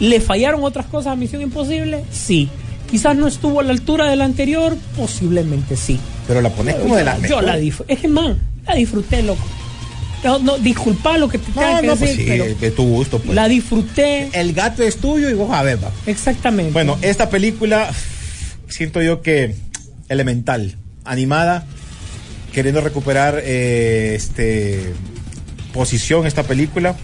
Speaker 3: ¿Le fallaron otras cosas a Misión Imposible? Sí. Quizás no estuvo a la altura de la anterior, posiblemente sí.
Speaker 6: Pero la pones como de las
Speaker 3: Yo la disfruté, es que man, la disfruté, loco. No, no, disculpa lo que te tenga
Speaker 6: No,
Speaker 3: que
Speaker 6: no, pues
Speaker 3: decir,
Speaker 6: sí,
Speaker 3: pero
Speaker 6: de tu gusto, pues.
Speaker 3: la disfruté.
Speaker 6: El gato es tuyo y vos a ver, va.
Speaker 3: Exactamente.
Speaker 6: Bueno, esta película, siento yo que elemental, animada, queriendo recuperar eh, este posición esta película.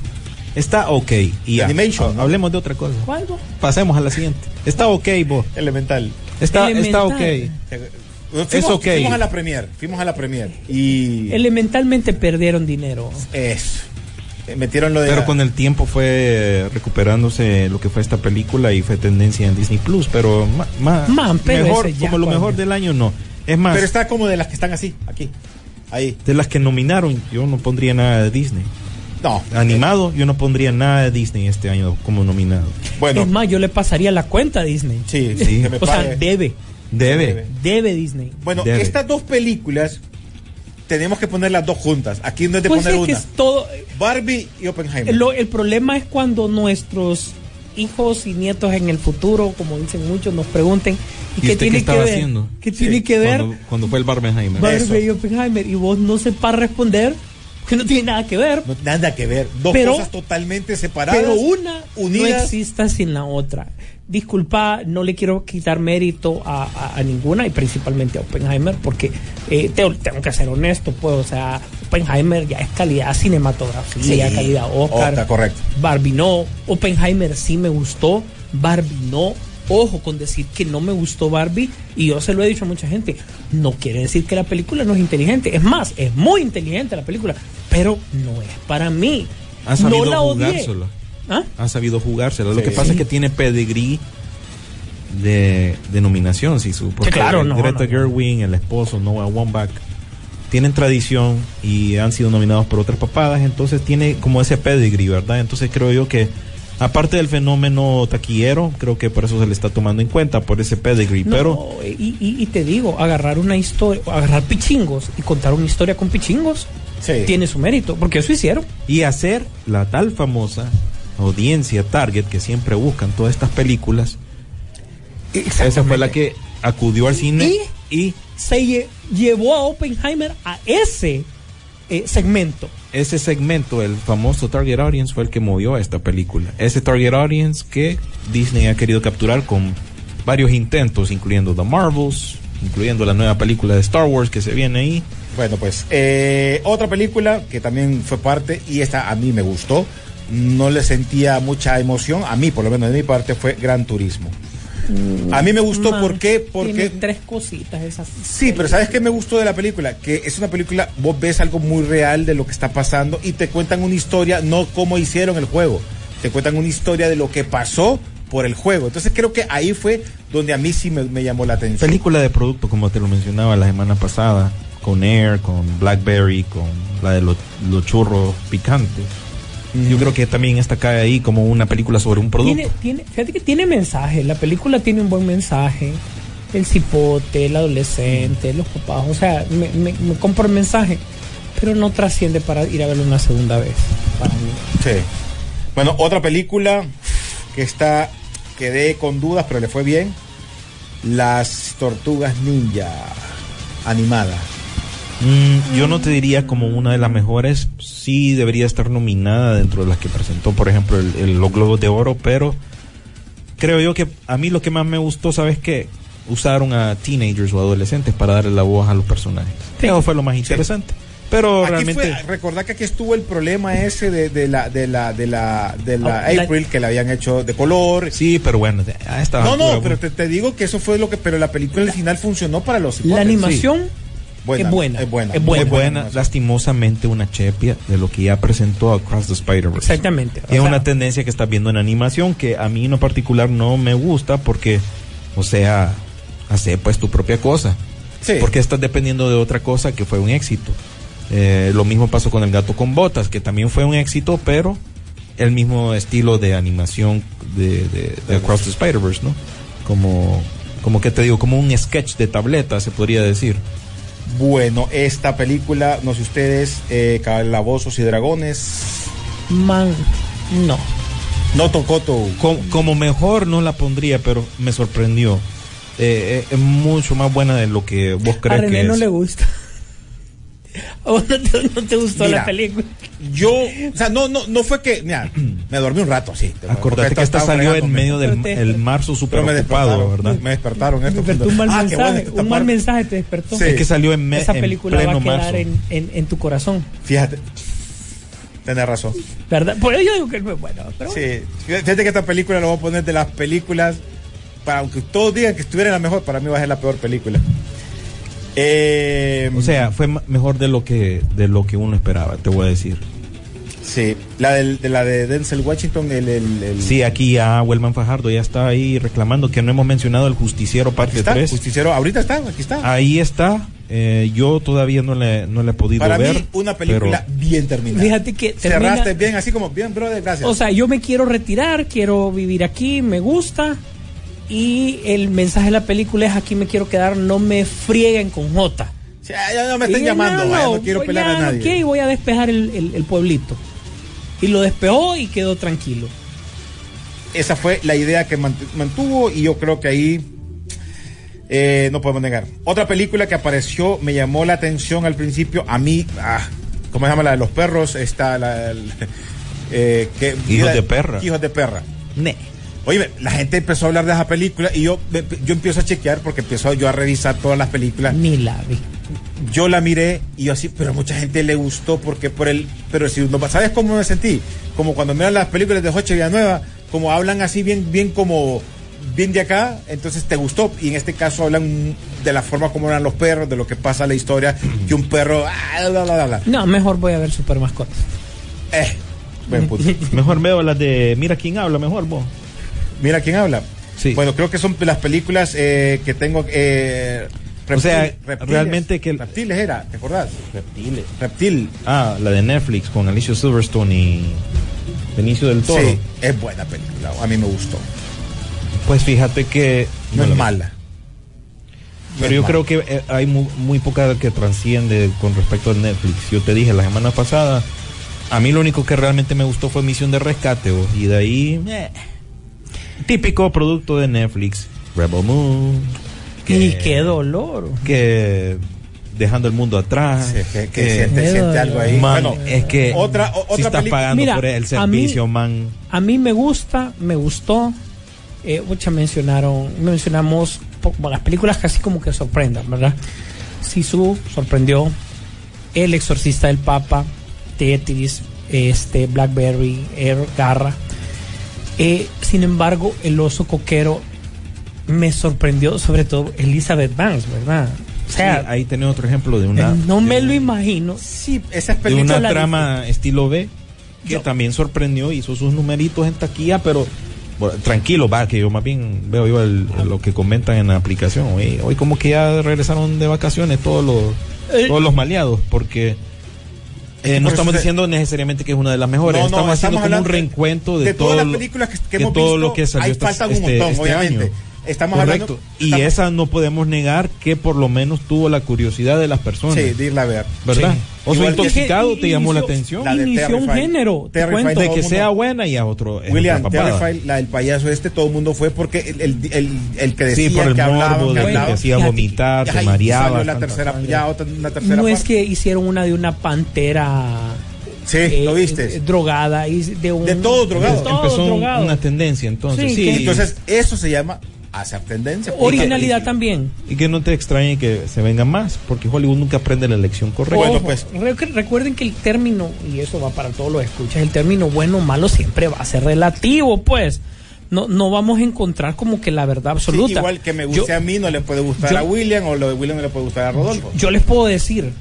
Speaker 2: Está ok. Y ya.
Speaker 6: Animation.
Speaker 2: Hablemos de otra cosa.
Speaker 3: ¿Cuál?
Speaker 2: Pasemos a la siguiente. Está ok, vos.
Speaker 6: Elemental.
Speaker 2: Está,
Speaker 3: Elemental.
Speaker 2: está ok.
Speaker 6: Fuimos,
Speaker 2: Es ok.
Speaker 6: fuimos a la premier, fuimos a la premier y
Speaker 3: Elementalmente perdieron dinero.
Speaker 6: eso. Eh, Metieron lo de
Speaker 2: Pero
Speaker 6: la-
Speaker 2: con el tiempo fue recuperándose lo que fue esta película y fue tendencia en Disney Plus. Pero ma- ma-
Speaker 3: Man, pero
Speaker 2: mejor,
Speaker 3: ya
Speaker 2: como lo mejor del año, no. Es más,
Speaker 6: Pero está como de las que están así, aquí. Ahí.
Speaker 2: de las que nominaron, yo no pondría nada de Disney.
Speaker 6: No.
Speaker 2: Animado, yo no pondría nada de Disney este año como nominado.
Speaker 6: Bueno,
Speaker 3: Es más, yo le pasaría la cuenta a Disney.
Speaker 6: sí,
Speaker 2: Sí. <laughs>
Speaker 6: que me
Speaker 3: O sea, debe.
Speaker 2: Debe.
Speaker 6: Debe.
Speaker 3: Disney.
Speaker 6: Bueno,
Speaker 2: Debe.
Speaker 6: estas dos películas tenemos que poner las dos juntas. Aquí no es de
Speaker 3: Pues
Speaker 6: poner
Speaker 3: es que
Speaker 6: una.
Speaker 3: es todo.
Speaker 6: Barbie y Oppenheimer.
Speaker 3: Lo- el problema es cuando nuestros hijos y nietos en el futuro, como dicen muchos, nos pregunten ¿y,
Speaker 2: ¿Y
Speaker 3: qué tiene
Speaker 2: qué
Speaker 3: que ver?
Speaker 2: haciendo?
Speaker 3: ¿Qué
Speaker 6: Sí,
Speaker 3: tiene que ver
Speaker 2: Cuando, cuando fue el Barbenheimer.
Speaker 3: Barbie
Speaker 6: Eso.
Speaker 3: y Oppenheimer? Y vos no sepas responder, que no tiene nada que ver.
Speaker 6: No, nada que ver. Dos
Speaker 3: Pero-
Speaker 6: cosas totalmente separadas.
Speaker 3: Pero una
Speaker 6: unidas.
Speaker 3: no exista sin la otra. Disculpa, no le quiero quitar mérito a, a- a ninguna y principalmente a Oppenheimer porque eh, te- tengo que ser honesto, pues, o sea, Oppenheimer ya es calidad cinematografía,
Speaker 6: Sí.
Speaker 3: calidad Oscar.
Speaker 6: Oscar, correcto.
Speaker 3: Barbie no, Oppenheimer sí me gustó, Barbie no. Ojo con decir que no me gustó Barbie y yo se lo he dicho a mucha gente. No quiere decir que la película no es inteligente. Es más, es muy inteligente la película, pero no es para mí.
Speaker 2: Ha
Speaker 3: no la odié. ¿Ah?
Speaker 2: Ha sabido jugársela. Lo
Speaker 6: Sí.
Speaker 2: que pasa es que tiene pedigrí de, de nominación, sí, su porque
Speaker 3: claro, no,
Speaker 2: Greta
Speaker 3: no.
Speaker 2: Gerwig, el esposo Noah Waumbach, tienen tradición y han sido nominados por otras papadas, entonces tiene como ese pedigree, ¿verdad? Entonces creo yo que aparte del fenómeno taquillero, creo que por eso se le está tomando en cuenta por ese pedigree,
Speaker 3: No,
Speaker 2: pero
Speaker 3: y, y- y te digo, agarrar una historia, agarrar pichingos y contar una historia con pichingos
Speaker 6: Sí.
Speaker 3: tiene su mérito, porque eso hicieron.
Speaker 2: y hacer la tal famosa audiencia target que siempre buscan todas estas películas, esa fue la que acudió al cine y
Speaker 3: Se lle- llevó a Oppenheimer a ese eh, segmento.
Speaker 2: ese segmento, el famoso Target Audience, fue el que movió a esta película. Ese Target Audience que Disney ha querido capturar con varios intentos, incluyendo The Marvels, incluyendo la nueva película de Star Wars que se viene ahí.
Speaker 6: Bueno, pues eh, otra película que también fue parte y esta a mí me gustó. No le sentía mucha emoción, a mí por lo menos de mi parte fue Gran Turismo. A mí me gustó
Speaker 3: Man,
Speaker 6: ¿por qué? Porque
Speaker 3: tiene tres cositas esas.
Speaker 6: Sí, pero ¿sabes qué me gustó de la película? Que es una película, vos ves algo muy real de lo que está pasando y te cuentan una historia, no cómo hicieron el juego, te cuentan una historia de lo que pasó por el juego. Entonces creo que ahí fue donde a mí sí me, me llamó la atención.
Speaker 2: Película de producto, como te lo mencionaba la semana pasada, con Air, con Blackberry, con la de los, los churros picantes. Yo creo que también esta cae ahí como una película sobre un producto.
Speaker 3: Tiene, tiene, fíjate que tiene mensaje, la película tiene un buen mensaje. El cipote, el adolescente, los papás, o sea, me, me, me compro el mensaje, pero no trasciende para ir a verlo una segunda vez. Para mí.
Speaker 6: Sí. Bueno, otra película que está, quedé con dudas, pero le fue bien. Las Tortugas Ninja animada.
Speaker 2: Mm, yo no te diría como una de las mejores. Sí debería estar nominada dentro de las que presentó, por ejemplo, el, el- los Globos de Oro, pero creo yo que a mí lo que más me gustó, ¿sabes qué? Usaron a teenagers o adolescentes para darle la voz a los personajes.
Speaker 3: Sí.
Speaker 2: Eso fue lo más interesante. Pero
Speaker 6: Aquí
Speaker 2: realmente...
Speaker 6: fue, recordad que aquí estuvo el problema ese de, de la de la de la de la
Speaker 3: la-
Speaker 6: April que la habían hecho de color.
Speaker 2: Sí, pero bueno, a esta
Speaker 6: No, no,
Speaker 2: altura,
Speaker 6: pero
Speaker 2: bueno.
Speaker 6: te, te digo que eso fue lo que pero la película al final funcionó para los
Speaker 3: La animación
Speaker 6: Buena,
Speaker 3: es buena.
Speaker 6: es buena,
Speaker 3: Es
Speaker 6: muy
Speaker 3: buena.
Speaker 2: es buena,
Speaker 6: animación.
Speaker 2: lastimosamente una chepia de lo que ya presentó Across the Spider-Verse.
Speaker 3: Exactamente.
Speaker 2: Y es
Speaker 3: sea,
Speaker 2: una tendencia que estás viendo en animación que a mí en lo particular no me gusta porque, o sea, hace pues tu propia cosa.
Speaker 6: Sí.
Speaker 2: Porque estás dependiendo de otra cosa que fue un éxito. Eh, lo mismo pasó con El gato con botas, que también fue un éxito, pero el mismo estilo de animación de, de, de Across the Spider-Verse, ¿no? Como, como que te digo, como un sketch de tableta, se podría decir.
Speaker 6: Bueno, esta película, no sé ustedes, eh, Calabozos y Dragones,
Speaker 3: Man, no.
Speaker 6: no tocó tu.
Speaker 2: Co- como mejor no la pondría, pero me sorprendió. Eh, eh, es mucho más buena de lo que vos
Speaker 3: A
Speaker 2: crees
Speaker 3: René
Speaker 2: que
Speaker 3: no
Speaker 2: es.
Speaker 3: le gusta. <laughs> ¿A vos no te, no te gustó
Speaker 6: Mira,
Speaker 3: la película?
Speaker 6: Yo, o sea, no, no, no fue que, mira, <clears throat> me dormí un rato así.
Speaker 2: Acordate que esta salió en medio del el marzo super
Speaker 6: Pero me
Speaker 2: ocupado,
Speaker 6: despertaron,
Speaker 2: ¿verdad?
Speaker 6: Me despertaron.
Speaker 3: Me
Speaker 6: esto
Speaker 3: despertó un mal
Speaker 6: Ah, bueno
Speaker 3: mensaje. un mal mensaje te despertó.
Speaker 6: Sí.
Speaker 2: Es que salió en, me-
Speaker 3: Esa
Speaker 2: en
Speaker 3: película va a quedar
Speaker 2: marzo.
Speaker 3: en, en, en tu corazón.
Speaker 6: Fíjate. Tenés razón.
Speaker 3: ¿Verdad? Por eso yo digo que no es bueno. Pero
Speaker 6: Sí. Fíjate que esta película la voy a poner de las películas. Para, aunque todos digan que estuviera la mejor, para mí va a ser la peor película. Eh,
Speaker 2: O sea, fue mejor de lo que de lo que uno esperaba, te voy a decir.
Speaker 6: sí. La, del- de, la de Denzel Washington, el. el, el-
Speaker 2: Sí, aquí ya Wellman Fajardo ya está ahí reclamando que no hemos mencionado el Justiciero parte
Speaker 6: está,
Speaker 2: 3.
Speaker 6: Justiciero. Ahorita está, aquí está.
Speaker 2: Ahí está. eh, yo todavía no le, no le he podido
Speaker 6: para
Speaker 2: ver.
Speaker 6: mí, una película
Speaker 2: pero-
Speaker 6: bien terminada.
Speaker 3: Fíjate que termina-
Speaker 6: Cerraste bien, así como bien, brother, gracias.
Speaker 3: O sea, yo me quiero retirar, quiero vivir aquí, me gusta. Y el mensaje de la película es aquí me quiero quedar, no me frieguen con J.
Speaker 6: Ya no me estén
Speaker 3: Y
Speaker 6: llamando,
Speaker 3: no,
Speaker 6: vaya, no,
Speaker 3: no,
Speaker 6: quiero
Speaker 3: pues
Speaker 6: pelear
Speaker 3: ya
Speaker 6: a nadie.
Speaker 3: quiero y voy a despejar el, el- el pueblito. Y lo despejó y quedó tranquilo.
Speaker 6: Esa fue la idea que mant- mantuvo y yo creo que ahí eh, no podemos negar. Otra película que apareció me llamó la atención al principio. A mí, ah, ¿cómo se llama la de los perros? Está la. el- <laughs> eh, que,
Speaker 2: Hijos de perra.
Speaker 6: Hijos de perra.
Speaker 2: Ne.
Speaker 6: Oye, la gente empezó a hablar de esa película y yo, yo empiezo a chequear porque empiezo yo a revisar todas las películas.
Speaker 3: Ni la vi.
Speaker 6: Yo la miré y yo así, pero a mucha gente le gustó porque por el. Pero si no, ¿sabes cómo me sentí? Como cuando miran las películas de Joche Villanueva, como hablan así bien, bien como bien de acá, entonces te gustó. Y en este caso hablan de la forma como eran los perros, de lo que pasa en la historia, que un perro. ah, bla, bla, bla.
Speaker 3: No, mejor voy a ver Super Mascotas.
Speaker 6: Eh, buen punto. <laughs>
Speaker 2: Mejor veo las de Mira quién habla, mejor vos.
Speaker 6: Mira quién habla.
Speaker 2: Sí.
Speaker 6: Bueno, creo que son las películas eh, que tengo. Eh,
Speaker 2: O sea,
Speaker 6: reptiles-
Speaker 2: realmente que el-
Speaker 6: Reptiles era, ¿te acordás?
Speaker 2: Reptiles.
Speaker 6: Reptil.
Speaker 2: Ah, la de Netflix con Alicia Silverstone y Benicio del Toro.
Speaker 6: Sí, es buena película. A mí me gustó.
Speaker 2: Pues fíjate que
Speaker 6: No,
Speaker 2: no
Speaker 6: es mala.
Speaker 2: Pero
Speaker 6: No
Speaker 2: yo creo que eh, hay muy, muy poca que transciende con respecto a Netflix. Yo te dije la semana pasada, a mí lo único que realmente me gustó fue Misión de Rescate, vos, y de ahí, eh, típico producto de Netflix, Rebel Moon,
Speaker 3: Y qué dolor.
Speaker 2: que dejando el mundo atrás,
Speaker 6: Sí, que, siente, siente algo ahí.
Speaker 2: man,
Speaker 6: bueno,
Speaker 2: es que
Speaker 6: otra, o-
Speaker 2: si
Speaker 6: otra
Speaker 2: estás
Speaker 6: película.
Speaker 2: pagando
Speaker 3: Mira,
Speaker 2: por el
Speaker 3: a mí-
Speaker 2: servicio, man.
Speaker 3: A mí me gusta, me gustó. Eh, muchas mencionaron, mencionamos bueno, las películas casi como que sorprendan, ¿verdad? Sisu sorprendió, El Exorcista del Papa, Tetris, este, Blackberry, Air, Garra. Eh, sin embargo, El Oso Coquero me sorprendió, sobre todo Elizabeth Banks, ¿verdad? O sea,
Speaker 2: Sí, ahí tenés otro ejemplo de una
Speaker 3: no me
Speaker 2: de-
Speaker 3: lo imagino.
Speaker 6: Sí, esas
Speaker 2: de
Speaker 6: películas.
Speaker 2: una
Speaker 3: la
Speaker 2: trama estilo B que
Speaker 3: Yo-
Speaker 2: también sorprendió, hizo sus numeritos en taquilla, pero bueno, tranquilo, va, que yo más bien veo yo el- lo que comentan en la aplicación. Hoy, hoy como que ya regresaron de vacaciones todos los,
Speaker 3: Eh.
Speaker 2: todos los maleados, porque eh, no estamos diciendo necesariamente que es una de las mejores,
Speaker 6: No, no,
Speaker 2: estamos haciendo como un reencuentro de,
Speaker 6: de todas las
Speaker 2: lo-
Speaker 6: películas que- que hemos
Speaker 2: todo
Speaker 6: visto,
Speaker 2: lo que salió
Speaker 6: ahí
Speaker 2: esta-
Speaker 6: faltan un
Speaker 2: este,
Speaker 6: montón,
Speaker 2: este
Speaker 6: obviamente.
Speaker 2: año.
Speaker 6: Estamos
Speaker 2: Correcto.
Speaker 6: hablando-
Speaker 2: y
Speaker 6: estamos-
Speaker 2: esa no podemos negar que por lo menos tuvo la curiosidad de las personas.
Speaker 6: Sí, de irla a ver.
Speaker 2: ¿Verdad?
Speaker 6: Sí. Igual que-
Speaker 2: intoxicado te llamó la atención.
Speaker 6: La de
Speaker 3: Inició un género, te cuento.
Speaker 2: de que sea buena y a otro
Speaker 6: William. Terrified, la del payaso este, todo el mundo fue porque el, el, el, el que decía
Speaker 2: Sí, por el
Speaker 6: que hablaban,
Speaker 2: morbo
Speaker 6: que
Speaker 2: de que hacía vomitar, te mareaba.
Speaker 6: la tercera, ya otra, una tercera
Speaker 3: No es que hicieron una de una pantera
Speaker 6: Sí,
Speaker 3: eh,
Speaker 6: lo viste.
Speaker 3: eh, drogada y de un
Speaker 6: De todo drogado.
Speaker 3: de todo
Speaker 2: Empezó
Speaker 3: drogado.
Speaker 2: una tendencia entonces.
Speaker 3: Sí,
Speaker 6: Entonces, eso se llama hacer tendencia.
Speaker 3: originalidad
Speaker 6: Y que-
Speaker 3: también
Speaker 2: y que no te extrañe que se vengan más, porque Hollywood nunca aprende la lección correcta.
Speaker 3: Ojo,
Speaker 6: pues.
Speaker 3: re- recuerden que el término y eso va para todos los escuchas el término bueno o malo siempre va a ser relativo pues no no vamos a encontrar como que la verdad
Speaker 6: Sí,
Speaker 3: absoluta
Speaker 6: igual que me guste
Speaker 3: Yo-
Speaker 6: a mí, no le puede gustar
Speaker 3: yo-
Speaker 6: a William, o lo de William no le puede gustar a Rodolfo.
Speaker 3: yo les puedo decir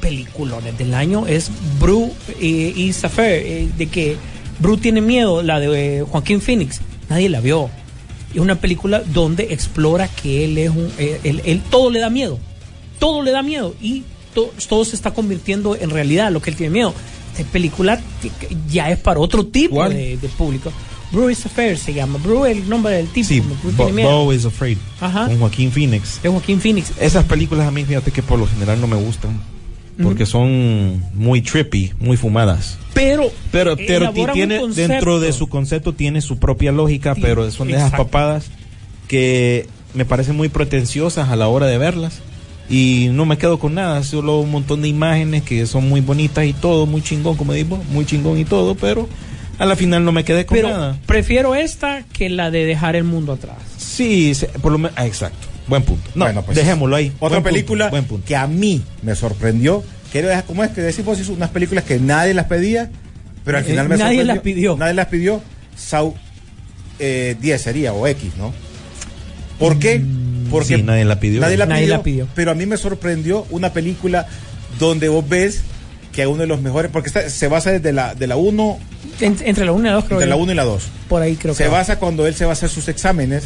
Speaker 3: peliculones del año es Bru eh, y Safer eh, de que Bru tiene miedo la de eh, Joaquín Phoenix nadie la vio es una película donde explora que él es un eh, él, él- todo le da miedo todo le da miedo y to- todo se está convirtiendo en realidad lo que él tiene miedo. Esta película ya es para otro tipo de, de público. Bru is Affair se llama. Bru el nombre del tipo
Speaker 2: sí, Bo, is Afraid,
Speaker 3: Ajá.
Speaker 2: con Joaquín Phoenix.
Speaker 3: de Joaquín Phoenix.
Speaker 2: Esas películas a mí, fíjate que por lo general no me gustan, porque son muy trippy, muy fumadas.
Speaker 3: pero
Speaker 2: Pero, pero
Speaker 3: elaboran un
Speaker 2: tiene dentro de su concepto tiene su propia lógica, pero son de esas
Speaker 3: exacto.
Speaker 2: papadas que me parecen muy pretenciosas a la hora de verlas. Y no me quedo con nada, solo un montón de imágenes que son muy bonitas y todo, muy chingón, como digo, muy chingón y todo, pero a la final no me quedé con
Speaker 3: Pero
Speaker 2: nada.
Speaker 3: prefiero esta que la de dejar el mundo atrás.
Speaker 2: Sí, por lo menos, ah, exacto. Buen punto. No,
Speaker 6: Bueno, pues,
Speaker 2: dejémoslo ahí.
Speaker 6: Otra
Speaker 2: Buen punto,
Speaker 6: película
Speaker 2: buen punto.
Speaker 6: que a mí me sorprendió. Quiero dejar, ¿cómo es que decimos? Unas películas que nadie las pedía, pero al
Speaker 3: Eh,
Speaker 6: final me
Speaker 3: nadie
Speaker 6: sorprendió.
Speaker 3: las pidió.
Speaker 6: Nadie las pidió. Sau eh, 10 sería, o X, ¿no? ¿Por qué? Porque
Speaker 2: Mm, sí, nadie la pidió.
Speaker 6: Nadie la
Speaker 3: Nadie
Speaker 6: pidió,
Speaker 3: la pidió.
Speaker 6: Pero a mí me sorprendió una película donde vos ves que uno de los mejores, porque esta- se basa desde la, de la 1,
Speaker 3: En- entre la 1 y la 2 creo
Speaker 6: de la
Speaker 3: yo.
Speaker 6: 1 y la 2.
Speaker 3: Por ahí creo
Speaker 6: Se
Speaker 3: que va.
Speaker 6: basa cuando él se va a hacer sus exámenes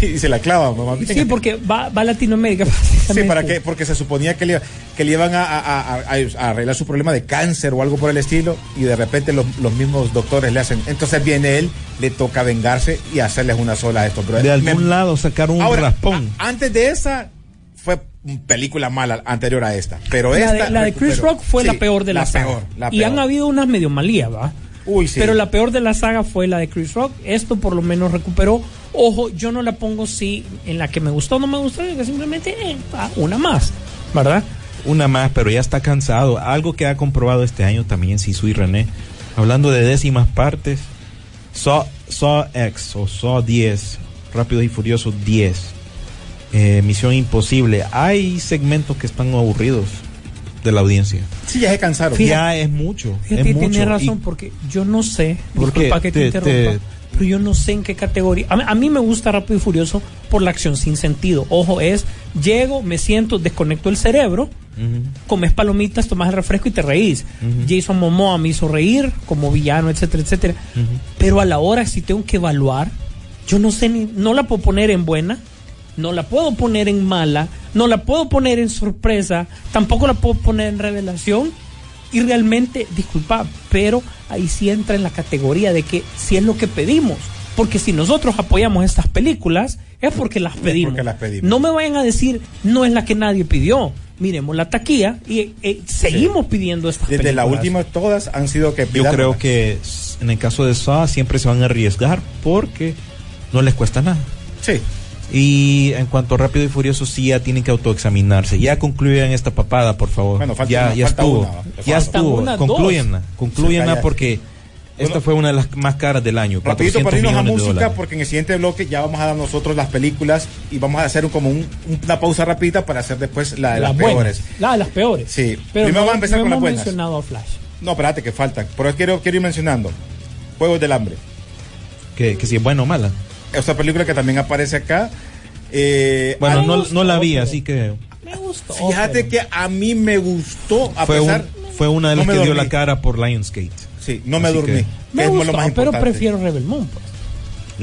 Speaker 6: <laughs> y se la clava, mamá.
Speaker 3: Sí, porque va, va a Latinoamérica. <laughs>
Speaker 6: Sí, para que, porque se suponía que le, que le iban a, a- a- a- a arreglar su problema de cáncer o algo por el estilo, y de repente los, los mismos doctores le hacen. Entonces viene él, le toca vengarse y hacerles una sola a estos.
Speaker 2: De
Speaker 6: me-
Speaker 2: algún lado sacaron un
Speaker 6: Ahora,
Speaker 2: raspón.
Speaker 6: a- antes de esa, fue una película mala anterior a esta. Pero
Speaker 3: La
Speaker 6: esta.
Speaker 3: de, la de Chris. Rock fue
Speaker 6: Sí,
Speaker 3: la peor de la, saga.
Speaker 6: peor, la
Speaker 3: y
Speaker 6: peor.
Speaker 3: han habido unas medio malías, ¿va?
Speaker 6: Uy, sí.
Speaker 3: Pero la peor de la saga fue la de Chris Rock. Esto por lo menos recuperó. Ojo, yo no la pongo si en la que me gustó o no me gustó, que simplemente eh, una más, ¿verdad?
Speaker 2: Una más, pero ya está cansado. Algo que ha comprobado este año también Sisu y René. Hablando de décimas partes, Saw, Saw X o Saw 10, Rápido y Furioso 10, eh, Misión Imposible. Hay segmentos que están aburridos de la audiencia.
Speaker 6: Sí, ya se cansaron.
Speaker 3: Fíjate-
Speaker 2: ya es mucho.
Speaker 3: Fíjate,
Speaker 2: es mucho.
Speaker 3: tienes razón,
Speaker 2: Y-
Speaker 3: porque yo no sé,
Speaker 2: ¿Por qué?
Speaker 3: disculpa que te,
Speaker 2: Te-
Speaker 3: interrumpa,
Speaker 2: te-
Speaker 3: pero yo no sé en qué categoría. A, mí- a mí me gusta Rápido y Furioso por la acción sin sentido. Ojo, es, llego, me siento, desconecto el cerebro, comes palomitas, tomas el refresco y te reís. Jason Momoa me hizo reír como villano, etcétera, etcétera. Pero a la hora, si tengo que evaluar, yo no sé ni, no la puedo poner en buena, no la puedo poner en mala, no la puedo poner en sorpresa, tampoco la puedo poner en revelación. Y realmente, disculpa, pero ahí sí entra en la categoría de que si es lo que pedimos. Porque si nosotros apoyamos estas películas, es porque las pedimos.
Speaker 6: porque las pedimos.
Speaker 3: No me vayan a decir, no es la que nadie pidió. Miremos la taquilla y eh, seguimos pidiendo estas
Speaker 6: Desde
Speaker 3: películas.
Speaker 6: la última, todas han sido que
Speaker 2: Yo creo que en el caso de Saw siempre se van a arriesgar porque no les cuesta nada.
Speaker 6: Sí.
Speaker 2: Y en cuanto a Rápido y Furioso, sí ya tienen que autoexaminarse. Ya concluyan esta papada, por favor.
Speaker 6: Bueno, falta
Speaker 2: ya
Speaker 6: una,
Speaker 2: ya
Speaker 6: falta
Speaker 2: estuvo.
Speaker 6: una,
Speaker 2: ya estuvo.
Speaker 3: una, dos.
Speaker 2: concluyanla. Concluyanla
Speaker 6: ya.
Speaker 2: porque esta
Speaker 6: Bueno,
Speaker 2: fue una de las más caras del año.
Speaker 6: Rapidito
Speaker 2: 400
Speaker 6: para irnos a música, porque en el siguiente bloque ya vamos a dar nosotros las películas y vamos a hacer un- como un- una pausa rapidita para hacer después la de las,
Speaker 3: buenas,
Speaker 6: peores.
Speaker 3: La de las peores.
Speaker 6: Sí.
Speaker 3: Pero
Speaker 6: Primero
Speaker 3: no,
Speaker 6: vamos a empezar
Speaker 3: no
Speaker 6: con las buenas.
Speaker 3: mencionado a Flash.
Speaker 6: No, espérate, que faltan. Pero quiero, quiero ir mencionando. Juegos del Hambre.
Speaker 2: Que, que si es buena o mala.
Speaker 6: Esta película que también aparece acá. Eh,
Speaker 2: Bueno, no,
Speaker 3: gustó,
Speaker 2: no la vi, así que
Speaker 3: Me gustó.
Speaker 6: Fíjate
Speaker 3: pero-
Speaker 6: que a mí me gustó, a
Speaker 2: fue, un-
Speaker 6: pesar.
Speaker 2: fue una de
Speaker 6: no
Speaker 2: las
Speaker 6: me
Speaker 2: que dio la cara por Lionsgate.
Speaker 6: Sí, no me
Speaker 2: Así
Speaker 6: dormí.
Speaker 2: que-
Speaker 6: que
Speaker 3: Me
Speaker 6: es
Speaker 3: gustó,
Speaker 6: lo más
Speaker 3: pero prefiero Rebel Moon. pues.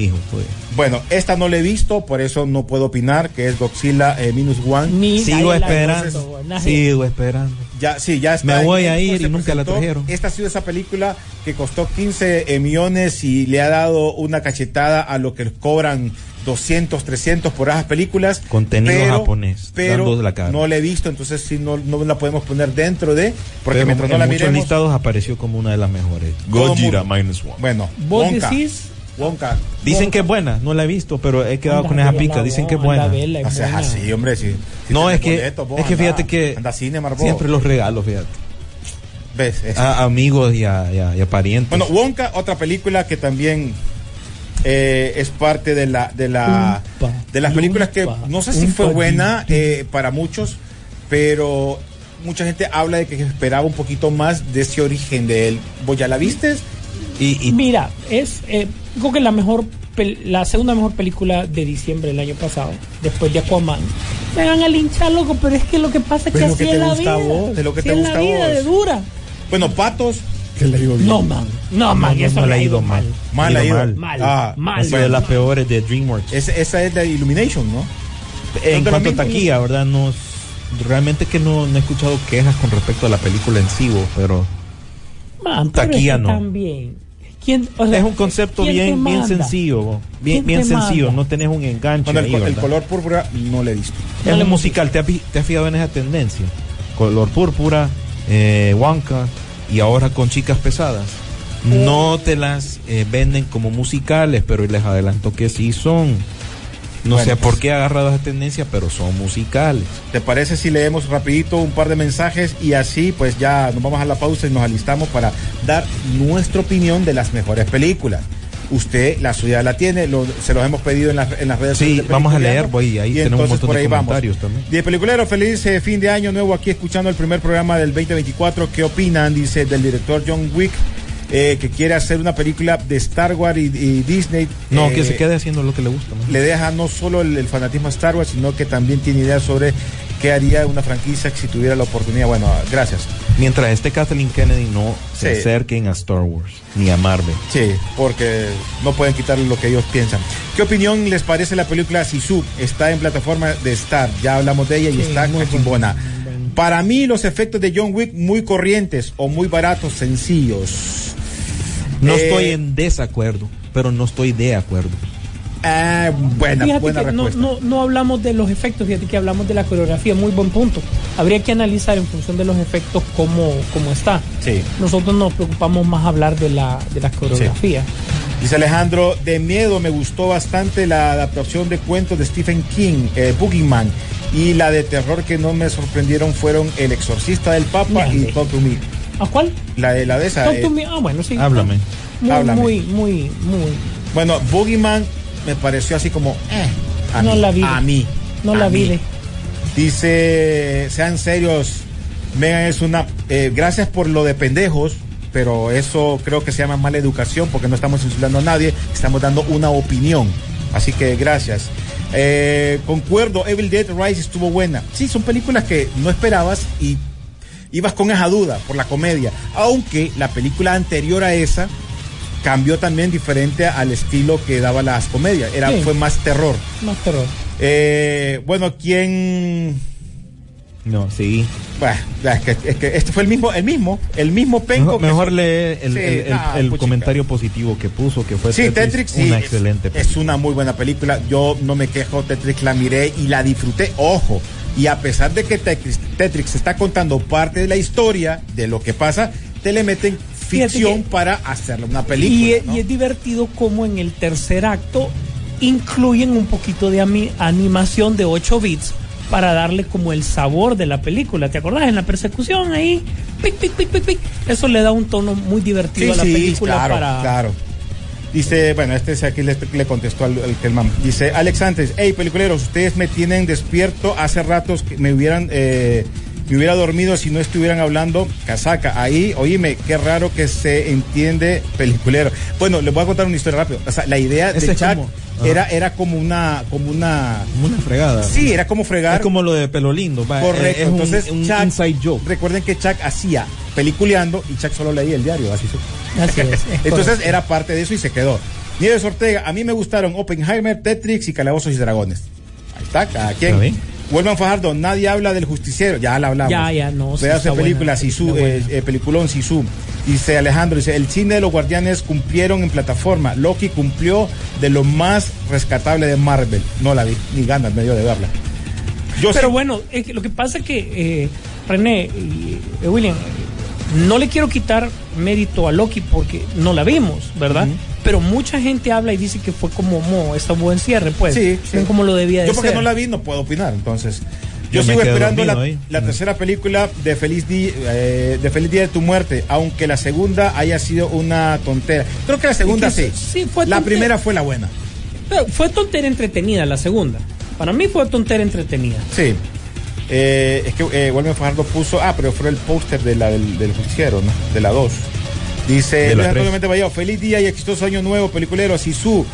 Speaker 2: Hijo, pues.
Speaker 6: Bueno, esta no la he visto, por eso no puedo opinar, que es Godzilla eh, Minus One.
Speaker 3: Ni
Speaker 2: Sigo esperando. Sigo esperando.
Speaker 6: Ya, sí, ya está.
Speaker 2: Me voy a ir y nunca la trajeron.
Speaker 6: Esta ha sido esa película que costó 15 eh, millones y le ha dado una cachetada a lo que cobran 200, 300 por esas películas.
Speaker 2: Contenido japonés,
Speaker 6: Pero
Speaker 2: la cara.
Speaker 6: no la he visto, entonces sí no, no la podemos poner dentro de. Porque
Speaker 2: Pero
Speaker 6: mientras no
Speaker 2: en
Speaker 6: la
Speaker 2: muchos
Speaker 6: miremos.
Speaker 2: listados apareció como una de las mejores. Gojira minus one.
Speaker 6: Bueno,
Speaker 3: Vos
Speaker 6: Wonka.
Speaker 3: decís.
Speaker 6: Wonka.
Speaker 2: Dicen que es buena, no la he visto, pero he quedado
Speaker 3: anda,
Speaker 2: con esa pica. Dicen que es buena.
Speaker 3: vela,
Speaker 6: No seas
Speaker 3: buena.
Speaker 6: así, hombre. Si, si
Speaker 2: No, es que,
Speaker 6: vos
Speaker 2: es que
Speaker 6: anda-
Speaker 2: fíjate que
Speaker 6: Anda cine,
Speaker 2: siempre los regalos, fíjate.
Speaker 6: ¿Ves? Es-
Speaker 2: A amigos y a, y a- y a parientes.
Speaker 6: Bueno, Wonka, otra película que también eh, es parte de la de la
Speaker 3: Umpa,
Speaker 6: de las películas que no sé si fue buena eh, para muchos, pero mucha gente habla de que esperaba un poquito más de ese origen de él. ¿Vos ya la viste?
Speaker 2: Y, y-
Speaker 3: Mira, es eh, creo que la mejor la segunda mejor película de diciembre del año pasado, después de Aquaman. Me van a linchar, loco, pero es que lo que pasa es que
Speaker 6: Pero
Speaker 3: así
Speaker 6: que
Speaker 3: es
Speaker 6: te
Speaker 3: la
Speaker 6: gusta a
Speaker 3: vida.
Speaker 6: vos, de lo que
Speaker 3: Así
Speaker 6: te
Speaker 3: es
Speaker 6: gusta
Speaker 3: la vida
Speaker 6: vos.
Speaker 3: de dura.
Speaker 6: Bueno, Patos,
Speaker 3: No, man. No, man,
Speaker 2: no,
Speaker 3: eso
Speaker 2: no
Speaker 3: le
Speaker 2: le ha ido mal.
Speaker 6: mal
Speaker 2: Le
Speaker 6: ha
Speaker 2: ido mal.
Speaker 3: Mal,
Speaker 6: Ah,
Speaker 3: mal.
Speaker 2: sido de las peores de DreamWorks.
Speaker 6: Es- esa es la Illumination, ¿no?
Speaker 2: en
Speaker 6: de
Speaker 2: cuanto a taquilla, ¿verdad? No, realmente que no, no he escuchado quejas con respecto a la película en sí, pero
Speaker 3: Man, pero
Speaker 2: Taquilla
Speaker 3: es que
Speaker 2: no.
Speaker 3: También. ¿Quién, o sea,
Speaker 2: es un concepto
Speaker 3: ¿quién te
Speaker 2: bien, bien sencillo, bien,
Speaker 3: ¿Quién
Speaker 2: bien sencillo,
Speaker 3: manda?
Speaker 2: no tenés un enganche.
Speaker 6: Bueno, el, color púrpura no le.
Speaker 2: Es
Speaker 3: No le
Speaker 2: un musical, ¿te has, te has fijado en esa tendencia? Color púrpura, eh, Wonka y ahora con chicas pesadas. No te las eh, venden como musicales, pero les adelanto que sí son. No
Speaker 6: Bueno,
Speaker 2: sé
Speaker 6: pues,
Speaker 2: por qué ha agarrado esa tendencia, pero son musicales.
Speaker 6: ¿Te parece si leemos rapidito un par de mensajes y así pues ya nos vamos a la pausa y nos alistamos para dar nuestra opinión de las mejores películas? Usted la suya la tiene, lo- se los hemos pedido en, las- en las redes
Speaker 2: Sí,
Speaker 6: sociales de
Speaker 2: vamos a leer, voy, ahí
Speaker 6: y
Speaker 2: tenemos un montón
Speaker 6: por
Speaker 2: de
Speaker 6: ahí vamos.
Speaker 2: comentarios también.
Speaker 6: De Peliculero, feliz eh, fin de año nuevo aquí escuchando el primer programa del 2024. ¿Qué opinan? Dice del director John Wick. Eh, que quiere hacer una película de Star Wars y, y Disney.
Speaker 2: No,
Speaker 6: eh,
Speaker 2: que se quede haciendo lo que le gusta. ¿no?
Speaker 6: le deja no solo el, el fanatismo a Star Wars, sino que también tiene ideas sobre qué haría una franquicia si tuviera la oportunidad. Bueno, gracias.
Speaker 2: Mientras este Kathleen Kennedy no se
Speaker 6: Sí.
Speaker 2: acerquen a Star Wars ni a Marvel.
Speaker 6: Sí, porque no pueden quitarle lo que ellos piensan. ¿Qué opinión les parece la película Sisu? Está en plataforma de Star, ya hablamos de ella y
Speaker 3: Sí,
Speaker 6: está
Speaker 3: muy buena.
Speaker 6: Para mí los efectos de John Wick muy corrientes o muy baratos, sencillos.
Speaker 2: No
Speaker 6: Eh,
Speaker 2: estoy en desacuerdo, pero no estoy de acuerdo.
Speaker 6: Ah, buena,
Speaker 3: Fíjate
Speaker 6: buena
Speaker 3: que no,
Speaker 6: respuesta.
Speaker 3: no, no hablamos de los efectos, fíjate que hablamos de la coreografía, muy buen punto. Habría que analizar en función de los efectos cómo, cómo está.
Speaker 6: Sí.
Speaker 3: Nosotros nos preocupamos más hablar de la, de la coreografía.
Speaker 6: Dice Alejandro, de miedo me gustó bastante la adaptación de cuentos de Stephen King, eh, Boogeyman, y la de terror que no me sorprendieron fueron El Exorcista del Papa y. Talk to Me.
Speaker 3: ¿A cuál?
Speaker 6: La de, la de esa.
Speaker 3: Talk
Speaker 6: eh,
Speaker 3: to me. Ah, bueno, sí.
Speaker 2: Háblame.
Speaker 3: Muy,
Speaker 6: Háblame.
Speaker 3: muy, muy, muy.
Speaker 6: Bueno, Boogeyman me pareció así como, eh, a
Speaker 3: No
Speaker 6: mí,
Speaker 3: la vi.
Speaker 6: A mí.
Speaker 3: No
Speaker 6: a
Speaker 3: la vi.
Speaker 6: Dice, sean serios, Megan es una, eh, gracias por lo de pendejos, pero eso creo que se llama mala educación porque no estamos insultando a nadie, estamos dando una opinión. Así que gracias. Eh, concuerdo, Evil Dead Rise estuvo buena. Sí, son películas que no esperabas y ibas con esa duda por la comedia. Aunque la película anterior a esa cambió también diferente al estilo que daba las comedias. Era,
Speaker 3: Sí.
Speaker 6: Fue más terror.
Speaker 3: Más terror.
Speaker 6: Eh, bueno, ¿quién
Speaker 2: No, sí.
Speaker 6: bueno, es que, es que este fue el mismo, el mismo, el mismo penco.
Speaker 2: Mejor,
Speaker 6: que-
Speaker 2: mejor lee el,
Speaker 6: Sí,
Speaker 2: el- el- el
Speaker 6: puchica.
Speaker 2: comentario positivo que puso, que fue
Speaker 6: Sí, Tetrix sí,
Speaker 2: una
Speaker 6: es-
Speaker 2: excelente
Speaker 6: es,
Speaker 2: película.
Speaker 6: una muy buena película. Yo no me quejo, Tetrix la miré y la disfruté. Ojo, y a pesar de que Tetrix, Tetrix está contando parte de la historia de lo que pasa, te le meten ficción
Speaker 3: que-
Speaker 6: para hacerle una película.
Speaker 3: es-
Speaker 6: ¿no?
Speaker 3: y es divertido como en el tercer acto incluyen un poquito de animación de 8 bits para darle como el sabor de la película. ¿Te acordás? En la persecución ahí, pic, pic, pic, pic, pic. Eso le da un tono muy divertido
Speaker 6: Sí,
Speaker 3: a la
Speaker 6: sí,
Speaker 3: película
Speaker 6: claro,
Speaker 3: para...
Speaker 6: claro. Dice, bueno, este es aquí le, le contestó al, al Kelman. Dice, Alex antes, hey, peliculeros, ustedes me tienen despierto hace ratos que me hubieran, eh, me hubiera dormido si no estuvieran hablando casaca. Ahí, oíme, qué raro que se entiende peliculero. Bueno, les voy a contar una historia rápido. O sea, la idea de Chuck era, era como una, como una,
Speaker 2: Como una fregada.
Speaker 6: sí, era como fregar.
Speaker 2: Es como lo de pelo lindo. va,
Speaker 6: Correcto,
Speaker 2: eh, Es un-
Speaker 6: entonces
Speaker 2: un,
Speaker 6: Chuck,
Speaker 2: inside joke.
Speaker 6: recuerden que Chuck hacía peliculeando y Chuck solo leía el diario, así fue.
Speaker 3: Así es, <laughs> es
Speaker 6: Entonces era parte de eso y se quedó. Nieves Ortega, a mí me gustaron Oppenheimer, Tetrix y Calabozos y Dragones. Ahí está, cada quien. Vuelvan Fajardo, nadie habla del justiciero, ya la hablamos.
Speaker 3: Ya, ya, no,
Speaker 6: Pedazo de película, Sisu, eh, eh, peliculón Sisu. Dice Alejandro, dice, el cine de los guardianes cumplieron en plataforma. Loki cumplió de lo más rescatable de Marvel. No la vi, ni ganas me dio de verla. Yo
Speaker 3: Pero
Speaker 6: sí-
Speaker 3: bueno, es que lo que pasa es que eh, René y eh, William, no le quiero quitar mérito a Loki porque no la vimos, ¿verdad? Pero mucha gente habla y dice que fue como mo, esta buen cierre, pues.
Speaker 6: Sí, sí.
Speaker 3: Como lo debía de
Speaker 6: Yo porque
Speaker 3: ser.
Speaker 6: no la vi no puedo opinar, entonces. Yo, sigo esperando la, tercera película de Feliz, Día, eh, de Feliz Día de tu Muerte, aunque la segunda haya sido una tontera. Creo que la segunda
Speaker 3: que
Speaker 6: sí.
Speaker 3: sí, fue
Speaker 6: la primera fue la buena.
Speaker 3: Pero fue tontera entretenida la segunda. Para mí fue tontera entretenida.
Speaker 6: Sí. Eh, es que eh, Walmer Fajardo puso, ah, pero fue el póster de la, del, del justiciero, ¿no? De la 2. Dice, Luis. Antonio Vallejo, feliz día y exitoso año nuevo, peliculero, Sisu.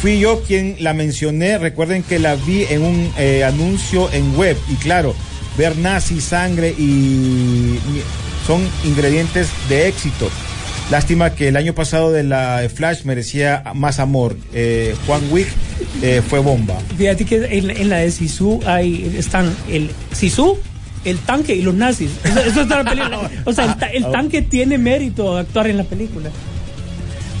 Speaker 6: Fui yo quien la mencioné, recuerden que la vi en un eh, anuncio en web y claro, ver nazi, sangre y son ingredientes de éxito. Lástima que el año pasado de la Flash merecía más amor. Eh, Juan Wick eh, fue bomba.
Speaker 3: Fíjate que en, en la de Sisu hay, están el Sisu, el tanque y los nazis. Eso, eso está en la película. O sea, el, ta- el tanque tiene mérito de actuar en la película.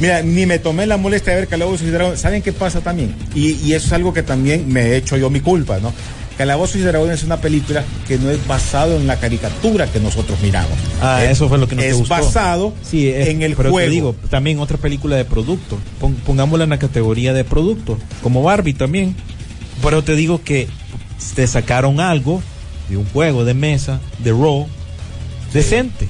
Speaker 6: Mira, ni me tomé la molestia de ver Calabozos y Dragones. ¿Saben qué pasa también? Y, y eso es algo que también me he hecho yo mi culpa, ¿no? Calabozos y Dragones es una película que no es basado en la caricatura que nosotros miramos.
Speaker 2: Ah,
Speaker 6: Es-
Speaker 2: eso fue lo que no te
Speaker 6: Es
Speaker 2: gustó.
Speaker 6: basado
Speaker 2: Sí, es-
Speaker 6: en el
Speaker 2: pero
Speaker 6: juego.
Speaker 2: te digo, también otra película de producto. Pon- pongámosla en la categoría de producto. Como Barbie también. Pero te digo que te sacaron algo de un juego de mesa, de Raw, decente.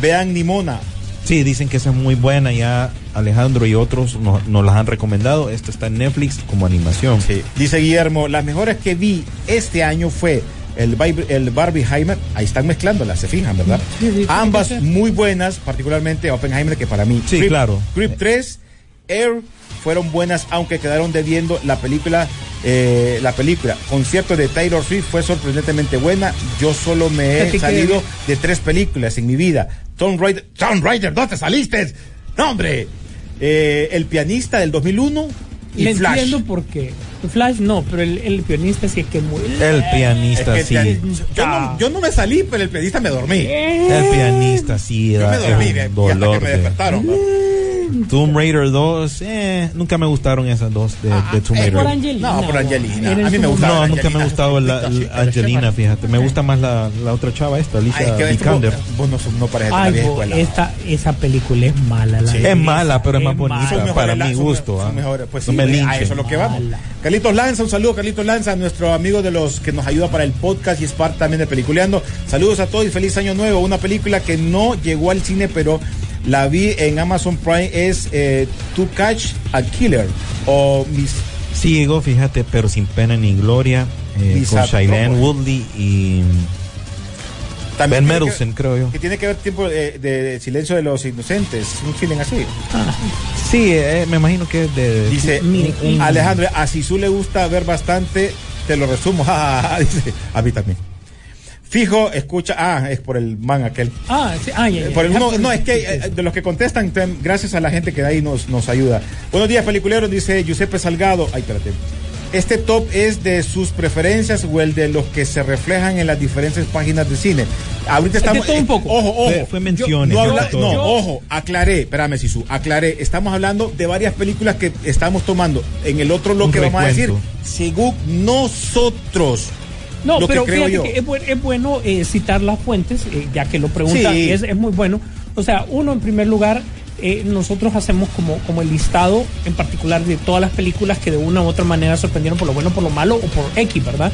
Speaker 6: Vean Nimona.
Speaker 2: Sí, dicen que esa es muy buena. Ya Alejandro y otros nos, nos las han recomendado. Esta está en Netflix como animación.
Speaker 6: Sí. Dice Guillermo, las mejores que vi este año fue el, el Barbieheimer. Ahí están mezclándolas, se fijan, ¿verdad?
Speaker 3: Sí, sí,
Speaker 6: Ambas muy buenas, particularmente Oppenheimer, que para mí.
Speaker 2: Sí, claro.
Speaker 6: Creep 3, Air fueron buenas, aunque quedaron debiendo la película. eh, la película concierto de Taylor Swift fue sorprendentemente buena. Yo solo me
Speaker 3: ¿A ti
Speaker 6: he salido de tres películas en mi vida. Tomb Raider, Tomb Raider, ¿dónde saliste? No, hombre. Eh, el pianista del 2001 y
Speaker 3: Le
Speaker 6: Flash.
Speaker 3: entiendo por qué. Flash no, pero el, el pianista sí es que muy.
Speaker 2: El pianista,
Speaker 6: Es que
Speaker 2: sí.
Speaker 6: yo, no, yo no me salí, pero el pianista me dormí.
Speaker 2: El pianista, sí,
Speaker 6: Yo me dormí
Speaker 2: un
Speaker 6: y hasta que
Speaker 2: dolor.
Speaker 6: me
Speaker 2: de-
Speaker 6: despertaron. ¿no?
Speaker 2: Tomb Raider 2, eh, nunca me gustaron esas dos de, de Tomb Raider.
Speaker 3: Por Angelina.
Speaker 6: No, por Angelina. A mí me gusta.
Speaker 2: No,
Speaker 6: Angelina,
Speaker 2: nunca me ha gustado la, Angelina, fíjate. Me gusta más la, la otra chava esta,
Speaker 6: Ay,
Speaker 2: Alicia
Speaker 6: es que
Speaker 2: Vikander.
Speaker 6: Vos no, no pareces de
Speaker 3: Ay,
Speaker 6: escuela.
Speaker 3: esta, esa película es mala. La
Speaker 6: Sí.
Speaker 3: de
Speaker 2: Es mala, pero es más bonita.
Speaker 3: mala.
Speaker 6: Son mejores
Speaker 2: para
Speaker 6: la-
Speaker 2: mi gusto,
Speaker 6: son
Speaker 2: ah.
Speaker 6: mejores. Pues
Speaker 2: No me
Speaker 6: a eso es lo que vamos. Carlitos Lanza, un saludo, Carlitos Lanza, nuestro amigo de los que nos ayuda para el podcast y es parte también de Peliculeando. Saludos a todos y feliz año nuevo. Una película que no llegó al cine, pero la vi en Amazon Prime, es eh, To Catch a Killer o Mis
Speaker 2: Sigo, fíjate, pero sin pena ni gloria. eh, con Shailene
Speaker 6: ¿no?
Speaker 2: Woodley y
Speaker 6: También
Speaker 2: Ben
Speaker 6: tiene
Speaker 2: Mendelsohn, creo yo.
Speaker 6: Que, tiene que ver tiempo de, de silencio de los inocentes, un feeling así.
Speaker 2: Sí, eh, me imagino que es de.
Speaker 6: Dice Alejandro, a Sisu le gusta ver bastante, te lo resumo. <laughs> Dice, a mí también. Fijo, escucha, ah, es por el man aquel.
Speaker 3: Ah, sí, ah,
Speaker 6: Eh, por el- no,
Speaker 3: por-
Speaker 6: no, es que eh, de los que contestan, tem- gracias a la gente que de ahí nos, nos ayuda. Buenos días, peliculeros, dice Giuseppe Salgado. Ay, espérate. Este top es de sus preferencias o el de los que se reflejan en las diferentes páginas de cine. Ahorita
Speaker 3: De
Speaker 6: estamos.
Speaker 3: todo un poco.
Speaker 6: Ojo, ojo.
Speaker 2: Fue- fue menciones,
Speaker 6: no, habla- no,
Speaker 3: yo-
Speaker 6: ojo, aclaré, espérame, Sisu, aclaré. Estamos hablando de varias películas que estamos tomando. En el otro bloque
Speaker 2: Un
Speaker 6: vamos a decir, según nosotros.
Speaker 3: No, pero
Speaker 6: creo
Speaker 3: fíjate
Speaker 6: yo.
Speaker 3: que es, buen- es bueno eh, citar las fuentes, eh, ya que lo preguntan,
Speaker 6: Sí.
Speaker 3: es, es muy bueno. O sea, uno, en primer lugar, eh, nosotros hacemos como, como el listado en particular de todas las películas que de una u otra manera sorprendieron por lo bueno, por lo malo o por X, ¿verdad?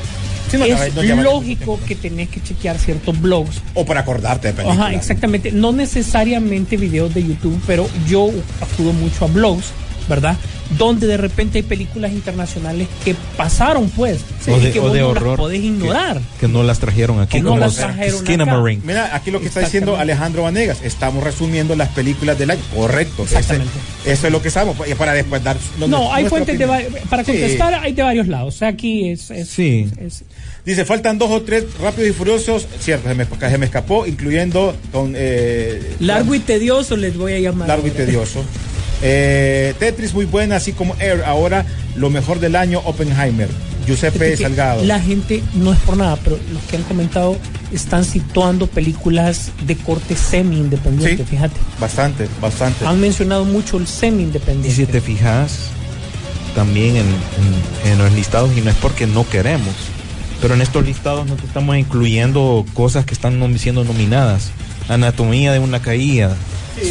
Speaker 6: Sí, no,
Speaker 3: es
Speaker 6: no
Speaker 3: lógico que tenés que chequear ciertos blogs
Speaker 6: O para acordarte de películas.
Speaker 3: Ajá, exactamente. No necesariamente videos de YouTube, pero yo acudo mucho a blogs, ¿verdad? Donde de repente hay películas internacionales que pasaron, pues,
Speaker 2: o
Speaker 3: y
Speaker 2: de,
Speaker 3: que
Speaker 2: o
Speaker 3: vos
Speaker 2: de
Speaker 3: no
Speaker 2: horror.
Speaker 3: las podés ignorar.
Speaker 2: Que, que no las trajeron aquí.
Speaker 3: No
Speaker 2: como
Speaker 3: las trajeron acá.
Speaker 6: Mira, aquí lo que está diciendo Alejandro Vanegas, estamos resumiendo las películas del año. Correcto. ese-
Speaker 3: Exactamente.
Speaker 6: eso es lo que sabemos, y para después dar.
Speaker 3: No, hay fuentes de para
Speaker 6: Sí.
Speaker 3: contestar hay de varios lados. O sea, aquí es, es-
Speaker 2: Sí.
Speaker 3: es-
Speaker 6: Dice, faltan dos o tres rápidos y furiosos. Cierto, se me, se me escapó, incluyendo con. Eh,
Speaker 3: largo y tedioso les voy a llamar.
Speaker 6: largo y tedioso. Eh, Tetris muy buena, así como Air. Ahora, lo mejor del año, Oppenheimer. Giuseppe
Speaker 3: que
Speaker 6: Salgado.
Speaker 3: La gente, no es por nada, pero los que han comentado están situando películas de corte semi-independiente,
Speaker 6: Sí.
Speaker 3: fíjate.
Speaker 6: Bastante, bastante.
Speaker 3: Han mencionado mucho el
Speaker 2: Y
Speaker 3: semi-independiente.
Speaker 2: si te fijas, también en, en- en los listados, y no es porque no queremos, pero en estos listados no te estamos incluyendo cosas que están nom- siendo nominadas. Anatomía de una caída,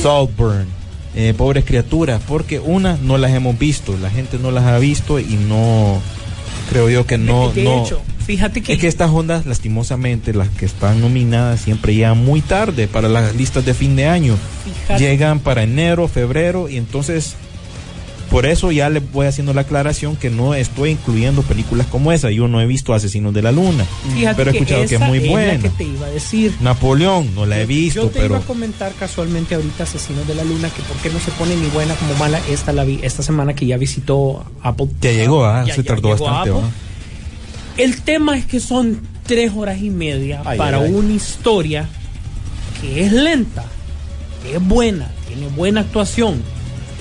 Speaker 2: Saltburn, eh, Pobres Criaturas, porque una no las hemos visto, la gente no las ha visto y no, creo yo que no...
Speaker 3: de
Speaker 2: no
Speaker 3: hecho, fíjate que,
Speaker 2: es que estas ondas, lastimosamente, las que están nominadas siempre llegan muy tarde para las listas de fin de año.
Speaker 3: Fíjate.
Speaker 2: Llegan para enero, febrero, y entonces, por eso ya le voy haciendo la aclaración que no estoy incluyendo películas como esa. Yo no he visto Asesinos de la Luna,
Speaker 3: fíjate
Speaker 2: pero he escuchado que, es muy
Speaker 3: la
Speaker 2: buena.
Speaker 3: que te iba a decir.
Speaker 2: Napoleón, no la he
Speaker 3: Yo
Speaker 2: visto,
Speaker 3: te
Speaker 2: pero
Speaker 3: iba a comentar casualmente ahorita Asesinos de la Luna que por qué no se pone ni buena como mala. Esta la vi esta semana que ya visitó Apple.
Speaker 2: ya llegó, ah,
Speaker 3: Ya-
Speaker 2: se tardó bastante. ¿va?
Speaker 3: El tema es que son tres horas y media
Speaker 6: Ay,
Speaker 3: para
Speaker 6: ay, ay.
Speaker 3: una historia que es lenta, que es buena, tiene buena actuación,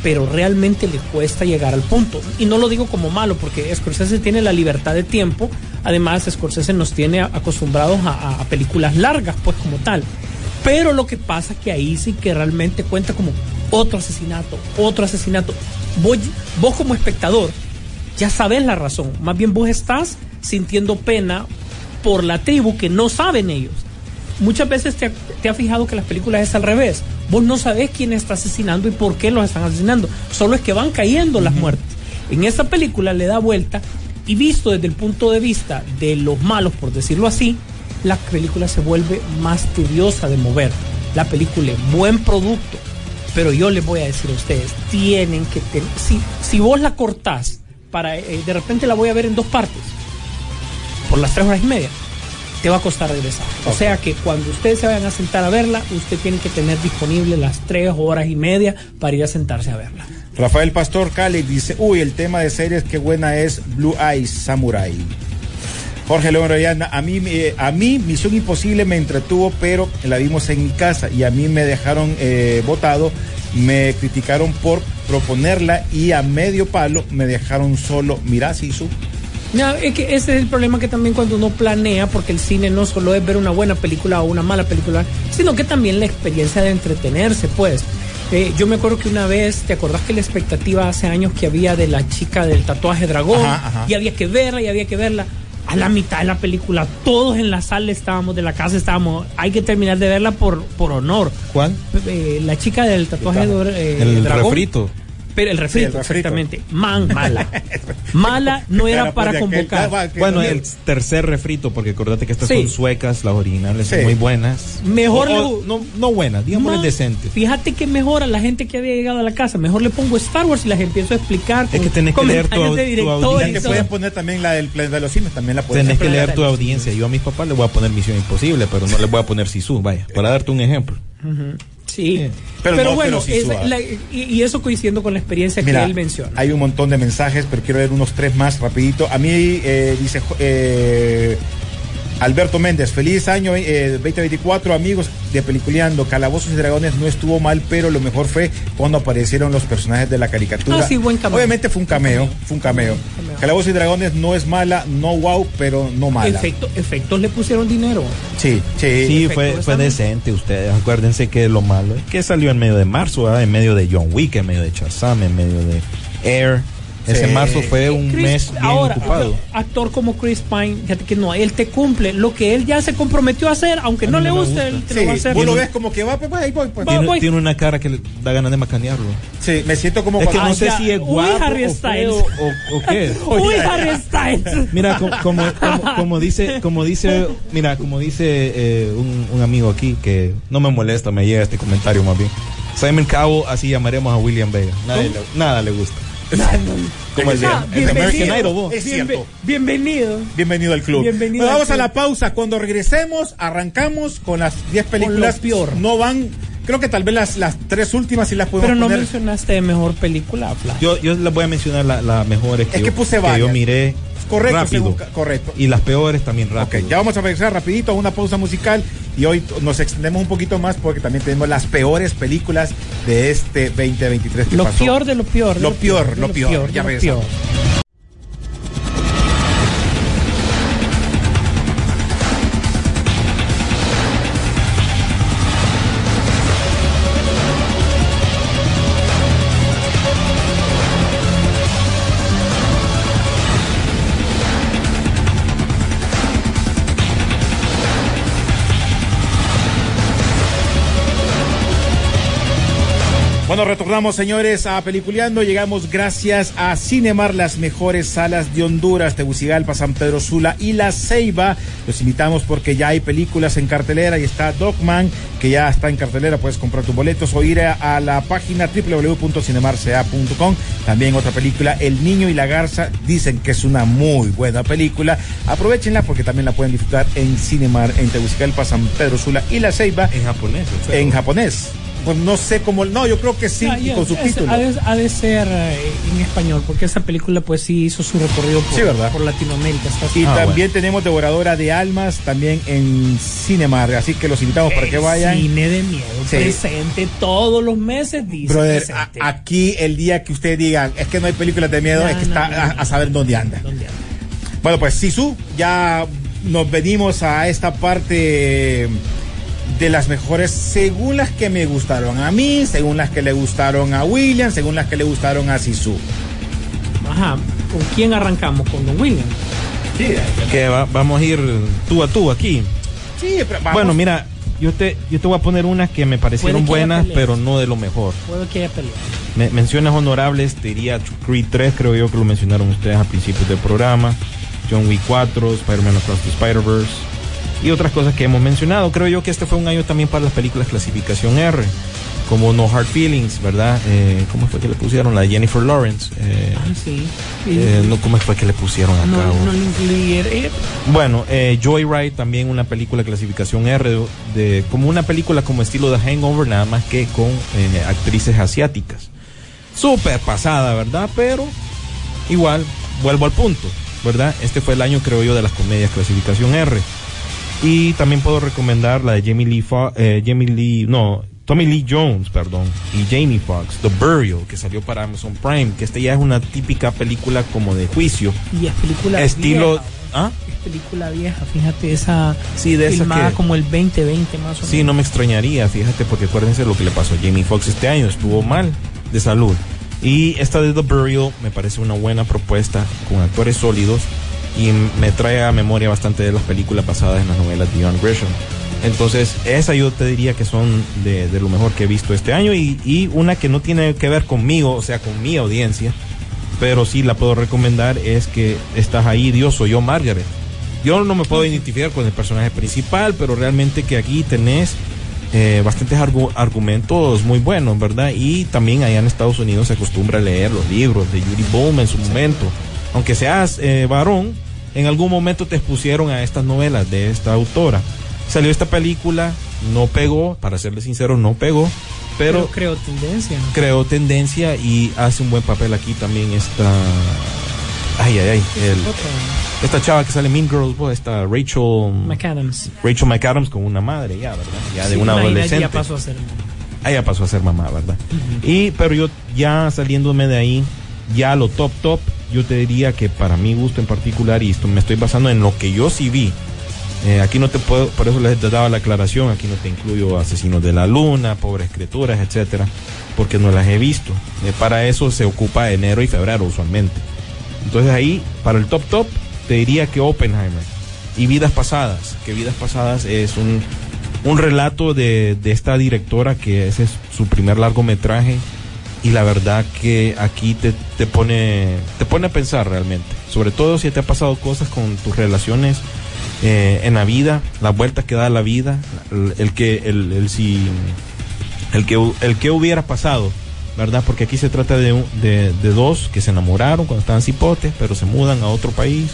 Speaker 3: pero realmente le cuesta llegar al punto. Y no lo digo como malo, porque Scorsese tiene la libertad de tiempo. Además, Scorsese nos tiene acostumbrados a, películas largas, pues como tal. Pero lo que pasa que ahí sí que realmente cuenta como otro asesinato, otro asesinato. Vos, vos como espectador ya sabes la razón. Más bien vos estás sintiendo pena por la tribu que no saben ellos. Muchas veces te, te has fijado que las películas es al revés. Vos no sabés quién está asesinando y por qué los están asesinando. Solo es que van cayendo las muertes. En esta película le da vuelta Y visto desde el punto de vista de los malos, por decirlo así, la película se vuelve más tediosa de mover. La película es buen producto, pero yo les voy a decir a ustedes, tienen que tener, si, si vos la cortás, para, eh, de repente la voy a ver en dos partes, por las tres horas y media, te va a costar regresar. O sea que cuando ustedes se vayan a sentar a verla, usted tiene que tener disponible las tres horas y media para ir a sentarse a verla.
Speaker 6: Rafael Pastor Cali dice, uy, el tema de series, qué buena es Blue Eyes Samurai. Jorge León Rayana, a mí, eh, a mí Misión Imposible me entretuvo, pero la vimos en mi casa y a mí me dejaron eh, votado, me criticaron por proponerla y a medio palo me dejaron solo. Mirá, Sisu.
Speaker 3: No, es que ese es el problema que también cuando uno planea, porque el cine no solo es ver una buena película o una mala película, sino que también la experiencia de entretenerse, pues. Eh, yo me acuerdo que una vez, ¿te acordás que la expectativa hace años que había de la chica del tatuaje dragón?
Speaker 6: Ajá, ajá.
Speaker 3: Y había que verla y había que verla. A la mitad de la película, todos en la sala estábamos, de la casa estábamos, hay que terminar de verla por, por honor.
Speaker 2: ¿Cuál?
Speaker 3: Eh, la chica del tatuaje eh,
Speaker 2: el
Speaker 3: dragón.
Speaker 2: refrito.
Speaker 3: Pero el refrito,
Speaker 6: Sí, el refrito.
Speaker 3: exactamente. Man, mala. <laughs> mala no era para
Speaker 6: aquel-
Speaker 3: convocar.
Speaker 6: Que-
Speaker 2: Bueno, el tercer refrito, porque acordate que estas
Speaker 3: Sí.
Speaker 2: son suecas, las originales
Speaker 6: Sí.
Speaker 2: son muy buenas.
Speaker 3: Mejor
Speaker 2: O-
Speaker 3: le-
Speaker 2: o no, no buenas, digámosle
Speaker 3: Ma-
Speaker 2: decentes.
Speaker 3: Fíjate que mejor a la gente que había llegado a la casa. Mejor le pongo Star Wars y las empiezo a explicar.
Speaker 2: Es que tenés que leer tu
Speaker 3: de
Speaker 2: tu audiencia.
Speaker 3: Todo.
Speaker 6: puedes poner también la del planeta de los simios, también la puedes
Speaker 2: Tenés que leer
Speaker 3: la
Speaker 2: tu audiencia. Yo a mis papás les voy a poner Misión Imposible, pero no les voy a poner Sisu, vaya, para darte un ejemplo.
Speaker 3: Sí.
Speaker 2: Sí.
Speaker 6: Pero
Speaker 3: Pero,
Speaker 6: no,
Speaker 3: bueno,
Speaker 6: pero sí
Speaker 3: esa-
Speaker 6: suave.
Speaker 3: la- y, y eso coincidiendo con la experiencia
Speaker 6: Mira,
Speaker 3: que él menciona.
Speaker 6: hay un montón de mensajes, pero quiero leer unos tres más rapidito. A mí eh, dice eh, Alberto Méndez, feliz año eh, 2024, amigos de Peliculeando. Calabozos y Dragones no estuvo mal, pero lo mejor fue cuando aparecieron los personajes de la caricatura.
Speaker 3: Ah, sí, buen cameo.
Speaker 6: Obviamente fue un cameo, fue un cameo.
Speaker 3: Cameo.
Speaker 6: Calabozos y Dragones no es mala, no wow, pero no mala.
Speaker 3: Efecto- efectos le pusieron dinero.
Speaker 6: Sí, sí.
Speaker 2: Sí, fue, fue decente ustedes. Acuérdense que lo malo es que salió en medio de marzo, ¿verdad? en medio de John Wick, en medio de Shazam, en medio de Air. Ese
Speaker 6: Sí.
Speaker 2: marzo fue un
Speaker 3: Chris-
Speaker 2: mes bien
Speaker 3: ahora,
Speaker 2: ocupado.
Speaker 3: actor como Chris Pine, fíjate que no, él te cumple lo que él ya se comprometió a hacer, aunque
Speaker 2: A
Speaker 3: no le guste,
Speaker 2: gusta.
Speaker 3: él te
Speaker 6: Sí,
Speaker 3: lo va a hacer.
Speaker 6: vos lo ves como que va, pues pues, ahí voy, pues.
Speaker 2: Tiene,
Speaker 3: voy.
Speaker 2: tiene una cara que le da ganas de macanearlo.
Speaker 6: Sí, me siento como
Speaker 2: Es que no sé
Speaker 3: ya.
Speaker 2: si es
Speaker 3: Uy,
Speaker 2: guapo
Speaker 3: Harry
Speaker 2: o, feo o, o qué. <laughs>
Speaker 3: Uy, Harry Styles. <laughs>
Speaker 2: Mira, co- como, como, como dice, como dice, mira, como dice eh, un, un amigo aquí que no me molesta, me llega este comentario más bien. Simon Cowell, así llamaremos a William Vega. Nada, le, nada le gusta. <laughs> Como el de,
Speaker 3: Ah,
Speaker 2: el. American Idol, vos.
Speaker 6: Es
Speaker 3: Bienve-
Speaker 6: cierto.
Speaker 3: bienvenido.
Speaker 6: Bienvenido al club.
Speaker 3: Bienvenido
Speaker 6: Bueno,
Speaker 3: al
Speaker 6: vamos a
Speaker 3: club.
Speaker 6: la pausa. Cuando regresemos, arrancamos con las 10 películas.
Speaker 3: lo peor.
Speaker 6: No van, creo que tal vez las, las tres últimas sí las podemos
Speaker 3: Pero no
Speaker 6: poner.
Speaker 3: mencionaste mejor película, Flash.
Speaker 2: Yo, yo les voy a mencionar las la mejores que,
Speaker 6: Es que
Speaker 2: yo,
Speaker 6: puse
Speaker 2: yo
Speaker 6: varias.
Speaker 2: miré
Speaker 6: Correcto,
Speaker 2: rápido.
Speaker 6: según- correcto.
Speaker 2: Y las peores también rápido.
Speaker 6: Ok, ya vamos a regresar rapidito a una pausa musical y hoy nos extendemos un poquito más porque también tenemos las peores películas de este 2023 que
Speaker 3: Lo
Speaker 6: pasó.
Speaker 3: peor de lo peor. de
Speaker 6: Lo peor,
Speaker 3: de
Speaker 6: lo peor. Ya
Speaker 3: lo
Speaker 6: regresamos.
Speaker 3: peor.
Speaker 6: Bueno, retornamos, señores, a Peliculeando. Llegamos gracias a Cinemar, las mejores salas de Honduras, Tegucigalpa, San Pedro Sula y La Ceiba. Los invitamos porque ya hay películas en cartelera y está Dogman, que ya está en cartelera. Puedes comprar tus boletos o ir a, a la página www.cinemarca.com. También otra película, El Niño y la Garza. Dicen que es una muy buena película. Aprovechenla porque también la pueden disfrutar en Cinemar, en Tegucigalpa, San Pedro Sula y La Ceiba
Speaker 2: En japonés.
Speaker 6: en japonés. Pues no sé cómo. No, yo creo que sí,
Speaker 3: Ah,
Speaker 6: y con subtítulos.
Speaker 3: Ha de, ha de ser eh, en español, porque esa película pues sí hizo su recorrido por,
Speaker 6: Sí, ¿verdad?
Speaker 3: por Latinoamérica.
Speaker 6: Y
Speaker 2: Ah,
Speaker 6: también tenemos Devoradora de Almas, también en Cinemar. Así que los invitamos para que vayan.
Speaker 3: Cine de miedo,
Speaker 6: Sí.
Speaker 3: presente todos los meses, dice.
Speaker 6: Brother, a- aquí el día que ustedes digan, es que no hay películas de miedo,
Speaker 3: No,
Speaker 6: es que
Speaker 3: no,
Speaker 6: está
Speaker 3: no,
Speaker 6: a,
Speaker 3: no.
Speaker 6: a saber dónde anda.
Speaker 3: ¿Dónde anda?
Speaker 6: Bueno, pues Sisu, ya nos venimos a esta parte de las mejores, según las que me gustaron a mí, según las que le gustaron a William, según las que le gustaron a Sisu.
Speaker 3: Ajá. ¿Con quién arrancamos? Con Don William.
Speaker 2: Que va- vamos a ir tú a tú aquí.
Speaker 6: Sí, pero vamos.
Speaker 2: Bueno, mira, yo te, yo te voy a poner unas que me parecieron
Speaker 3: que
Speaker 2: buenas,
Speaker 3: peleas.
Speaker 2: pero no de lo mejor.
Speaker 3: Puedo que haya peleado.
Speaker 2: Me- menciones honorables, te diría Creed 3, creo yo que lo mencionaron ustedes a principios del programa. John Wick 4, Spider-Man Across the Spider-Verse. Y otras cosas que hemos mencionado. Creo yo que este fue un año también para las películas clasificación R. Como No Hard Feelings, ¿verdad? Eh, ¿Cómo fue que le pusieron? La de Jennifer Lawrence. Eh,
Speaker 3: Ah, sí.
Speaker 2: Eh, no, ¿Cómo fue que le pusieron acá?
Speaker 3: no, no
Speaker 2: Bueno, eh, Joyride también una película clasificación R, de, de- como una película como estilo de Hangover, nada más que con eh, actrices asiáticas. Súper pasada, ¿verdad? Pero igual, vuelvo al punto, ¿verdad? Este fue el año, creo yo, de las comedias clasificación R. Y también puedo recomendar la de Jamie Lee, Fo- eh, Jamie Lee, no, Tommy Lee Jones, perdón, y Jamie Foxx, The Burial, que salió para Amazon Prime, que este ya es una típica película como de juicio.
Speaker 3: y es película
Speaker 2: Estilo-
Speaker 3: vieja.
Speaker 2: ¿Ah?
Speaker 3: Es película vieja, fíjate, esa
Speaker 2: Sí, de esa
Speaker 3: filmada
Speaker 2: que-
Speaker 3: como el 2020 más o menos.
Speaker 2: Sí, no me extrañaría, fíjate, porque acuérdense lo que le pasó a Jamie Foxx este año, estuvo mal de salud. Y esta de The Burial me parece una buena propuesta con actores sólidos y me trae a memoria bastante de las películas basadas en las novelas de John Grisham. Entonces, esa yo te diría que son de, de lo mejor que he visto este año y, y una que no tiene que ver conmigo, o sea, con mi audiencia, pero sí la puedo recomendar es que estás ahí, Dios soy yo, Margaret. Yo no me puedo identificar con el personaje principal, pero realmente que aquí tenés eh, bastantes argu- argumentos muy buenos, ¿verdad? Y también allá en Estados Unidos se acostumbra a leer los libros de Judy Bowman en su momento. Aunque seas eh, varón, en algún momento te expusieron a estas novelas de esta autora. Salió esta película, no pegó, para serle sincero, no pegó,
Speaker 3: pero,
Speaker 2: pero
Speaker 3: creo tendencia. ¿no?
Speaker 2: creó tendencia y hace un buen papel aquí también esta... Ay, ay, ay. el- esta chava que sale Mean Girls, pues, esta Rachel...
Speaker 3: McAdams.
Speaker 2: Rachel McAdams con una madre ya, ¿verdad? Ya de
Speaker 3: Sí,
Speaker 2: una adolescente.
Speaker 3: Ya pasó a ser.
Speaker 2: Ah, ya pasó a ser mamá, ¿verdad? Y, pero yo ya saliéndome de ahí, ya lo top top, yo te diría que para mi gusto en particular, y esto me estoy basando en lo que yo sí vi, eh, aquí no te puedo, por eso les daba la aclaración, aquí no te incluyo Asesinos de la Luna, Pobres Criaturas, etcétera, porque no las he visto. Eh, para eso se ocupa enero y febrero usualmente. Entonces ahí, para el top top, te diría que Oppenheimer y Vidas Pasadas, que Vidas Pasadas es un, un relato de, de esta directora que ese es su primer largometraje y la verdad que aquí te, te pone te pone a pensar realmente, sobre todo si te ha pasado cosas con tus relaciones eh, en la vida, las vueltas que da la vida, el, que el, si el que el que hubiera pasado, ¿verdad? Porque aquí se trata de, de, de dos que se enamoraron cuando estaban cipotes, pero se mudan a otro país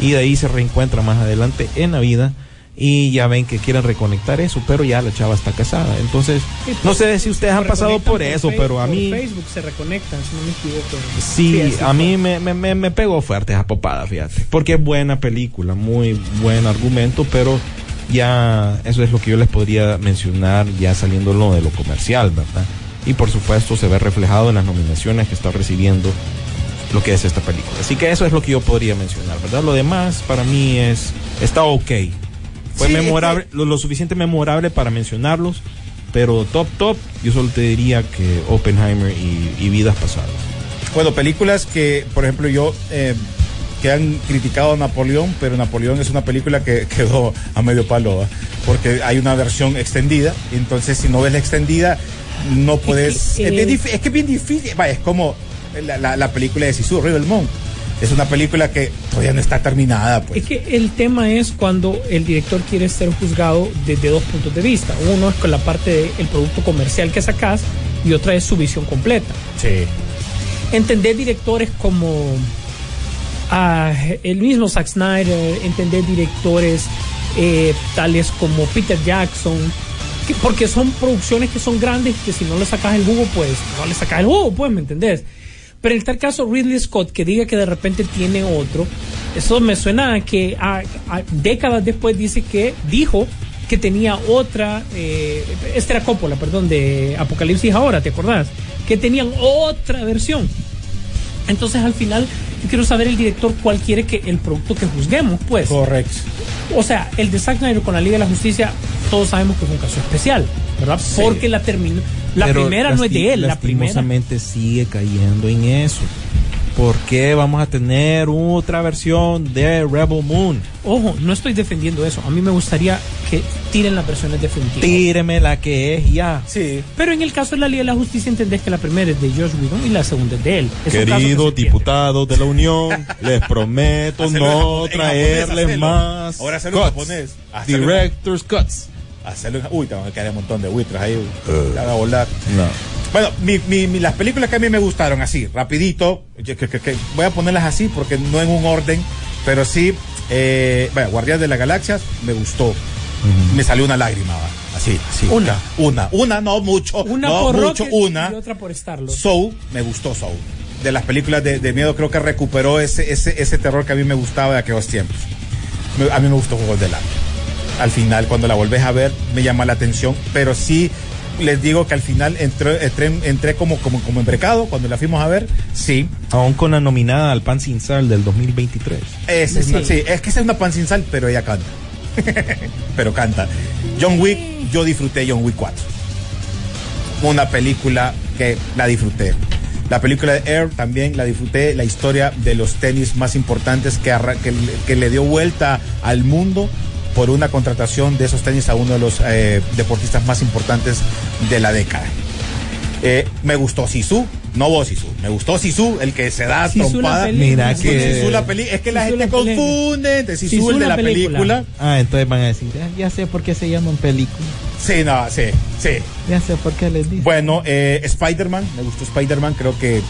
Speaker 2: y de ahí se reencuentran más adelante en la vida y ya ven que quieren reconectar eso, pero ya la chava está casada. Entonces, no sé si ustedes han pasado por eso,
Speaker 3: Fe-
Speaker 2: pero a mí
Speaker 3: Facebook se reconectan, si no me equivoco.
Speaker 2: sí,
Speaker 3: así
Speaker 2: a mí me, me, me, me pegó fuerte esa popada, fíjate, porque es buena película, muy buen argumento, pero ya eso es lo que yo les podría mencionar ya saliéndolo de lo comercial, ¿verdad? Y por supuesto se ve reflejado en las nominaciones que está recibiendo lo que es esta película. Así que eso es lo que yo podría mencionar, ¿verdad? Lo demás para mí es está ok. Fue
Speaker 6: Sí,
Speaker 2: memorable, lo, lo suficiente memorable para mencionarlos, pero top top, yo solo te diría que Oppenheimer y, y Vidas Pasadas.
Speaker 6: Bueno, películas que, por ejemplo, yo eh, que han criticado a Napoleón, pero Napoleón es una película que <laughs> quedó a medio palo, porque hay una versión extendida, entonces si no ves la extendida, no puedes. es, que es bien difícil, vaya, es como la, la- la película de Sisu, Rebel. Es una película que todavía no está terminada, pues.
Speaker 3: Es que el tema es cuando el director quiere ser juzgado desde dos puntos de vista. Uno es con la parte del producto comercial que sacas y otra es su visión completa.
Speaker 6: Sí.
Speaker 3: Entender directores como ah, el mismo Zack Snyder, entender directores eh, tales como Peter Jackson, que- porque son producciones que son grandes que si no le sacas el jugo, pues no le sacas el jugo, pues, ¿me entendés? Pero en tal caso, Ridley Scott, que diga que de repente tiene otro, eso me suena a que a- a décadas después dice que dijo que tenía otra, eh, este era Coppola, perdón, de Apocalipsis ahora, ¿te acordás? Que tenían otra versión. Entonces al final yo quiero saber el director cuál quiere que el producto que juzguemos, pues.
Speaker 6: Correcto.
Speaker 3: O sea, el de Zack Snyder con la Liga de la Justicia, todos sabemos que es un caso especial, ¿verdad? Porque la terminó. La
Speaker 2: Pero
Speaker 3: primera no es de él, la primera.
Speaker 2: sigue cayendo en eso. ¿por qué vamos a tener otra versión de Rebel Moon?
Speaker 3: Ojo, no estoy defendiendo eso. A mí me gustaría que tiren las versiones definitivas.
Speaker 2: Tíreme la que es ya.
Speaker 6: Sí.
Speaker 3: Pero en el caso de la Liga de la Justicia entendés que la primera es de Josh Whedon y la segunda es de él. Es que se
Speaker 2: Queridos
Speaker 3: entiende.
Speaker 2: diputados de la Unión, les prometo no traerles más
Speaker 6: Ahora en
Speaker 2: cuts.
Speaker 6: japonés.
Speaker 2: Director's cuts.
Speaker 6: Hacerlo en- Uy, te van a caer un montón de buitres ahí. La van a volar.
Speaker 2: No.
Speaker 6: Bueno, mi- mi- mi- las películas que a mí me gustaron así, rapidito, yo que- que- que voy a ponerlas así porque no en un orden, pero sí, eh, vaya, Guardián de la Galaxia me gustó. Me salió una lágrima, va, así, así.
Speaker 3: Una.
Speaker 6: Una, una, no mucho.
Speaker 3: Una
Speaker 6: no
Speaker 3: por
Speaker 6: mucho,
Speaker 3: Rocket
Speaker 6: una.
Speaker 3: y otra por Starlo.
Speaker 6: Soul, me gustó Soul. De las películas de, de miedo creo que recuperó ese, ese, ese terror que a mí me gustaba de aquellos tiempos. Me- a mí me gustó Juegos del Hambre. Al final, cuando la volvés a ver, me llama la atención, pero sí les digo que al final entré, entré, entré como, como, como embrecado cuando la fuimos a ver. Sí,
Speaker 2: Aún con la nominada al Pan Sin Sal del 2023.
Speaker 6: ese es,
Speaker 3: Sí.
Speaker 6: una- sí, es que esa es una pan sin sal, pero ella canta. <laughs> pero canta. John Wick, yo disfruté John Wick 4. Una película que la disfruté. La película de Air también la disfruté. La historia de los tenis más importantes que, arra- que, le- que le dio vuelta al mundo por una contratación de esos tenis a uno de los eh, deportistas más importantes de la década. Eh, me gustó Sisu, no vos Sisu, me gustó Sisu, el que se da
Speaker 3: Sisu,
Speaker 6: trompada.
Speaker 3: película.
Speaker 2: Mira que-
Speaker 6: Sisu, la peli es que la
Speaker 3: Sisu,
Speaker 6: gente
Speaker 3: la película.
Speaker 6: confunde entre Sisu,
Speaker 3: Sisu,
Speaker 6: el de
Speaker 3: la
Speaker 6: la película.
Speaker 3: película.
Speaker 2: Ah, entonces van a decir, "Ah, ya sé por qué se llaman películas.
Speaker 6: Sí, no, sí, sí.
Speaker 2: Ya sé por qué les dicen.
Speaker 6: Bueno, eh, Spider-Man, me gustó Spider-Man, creo que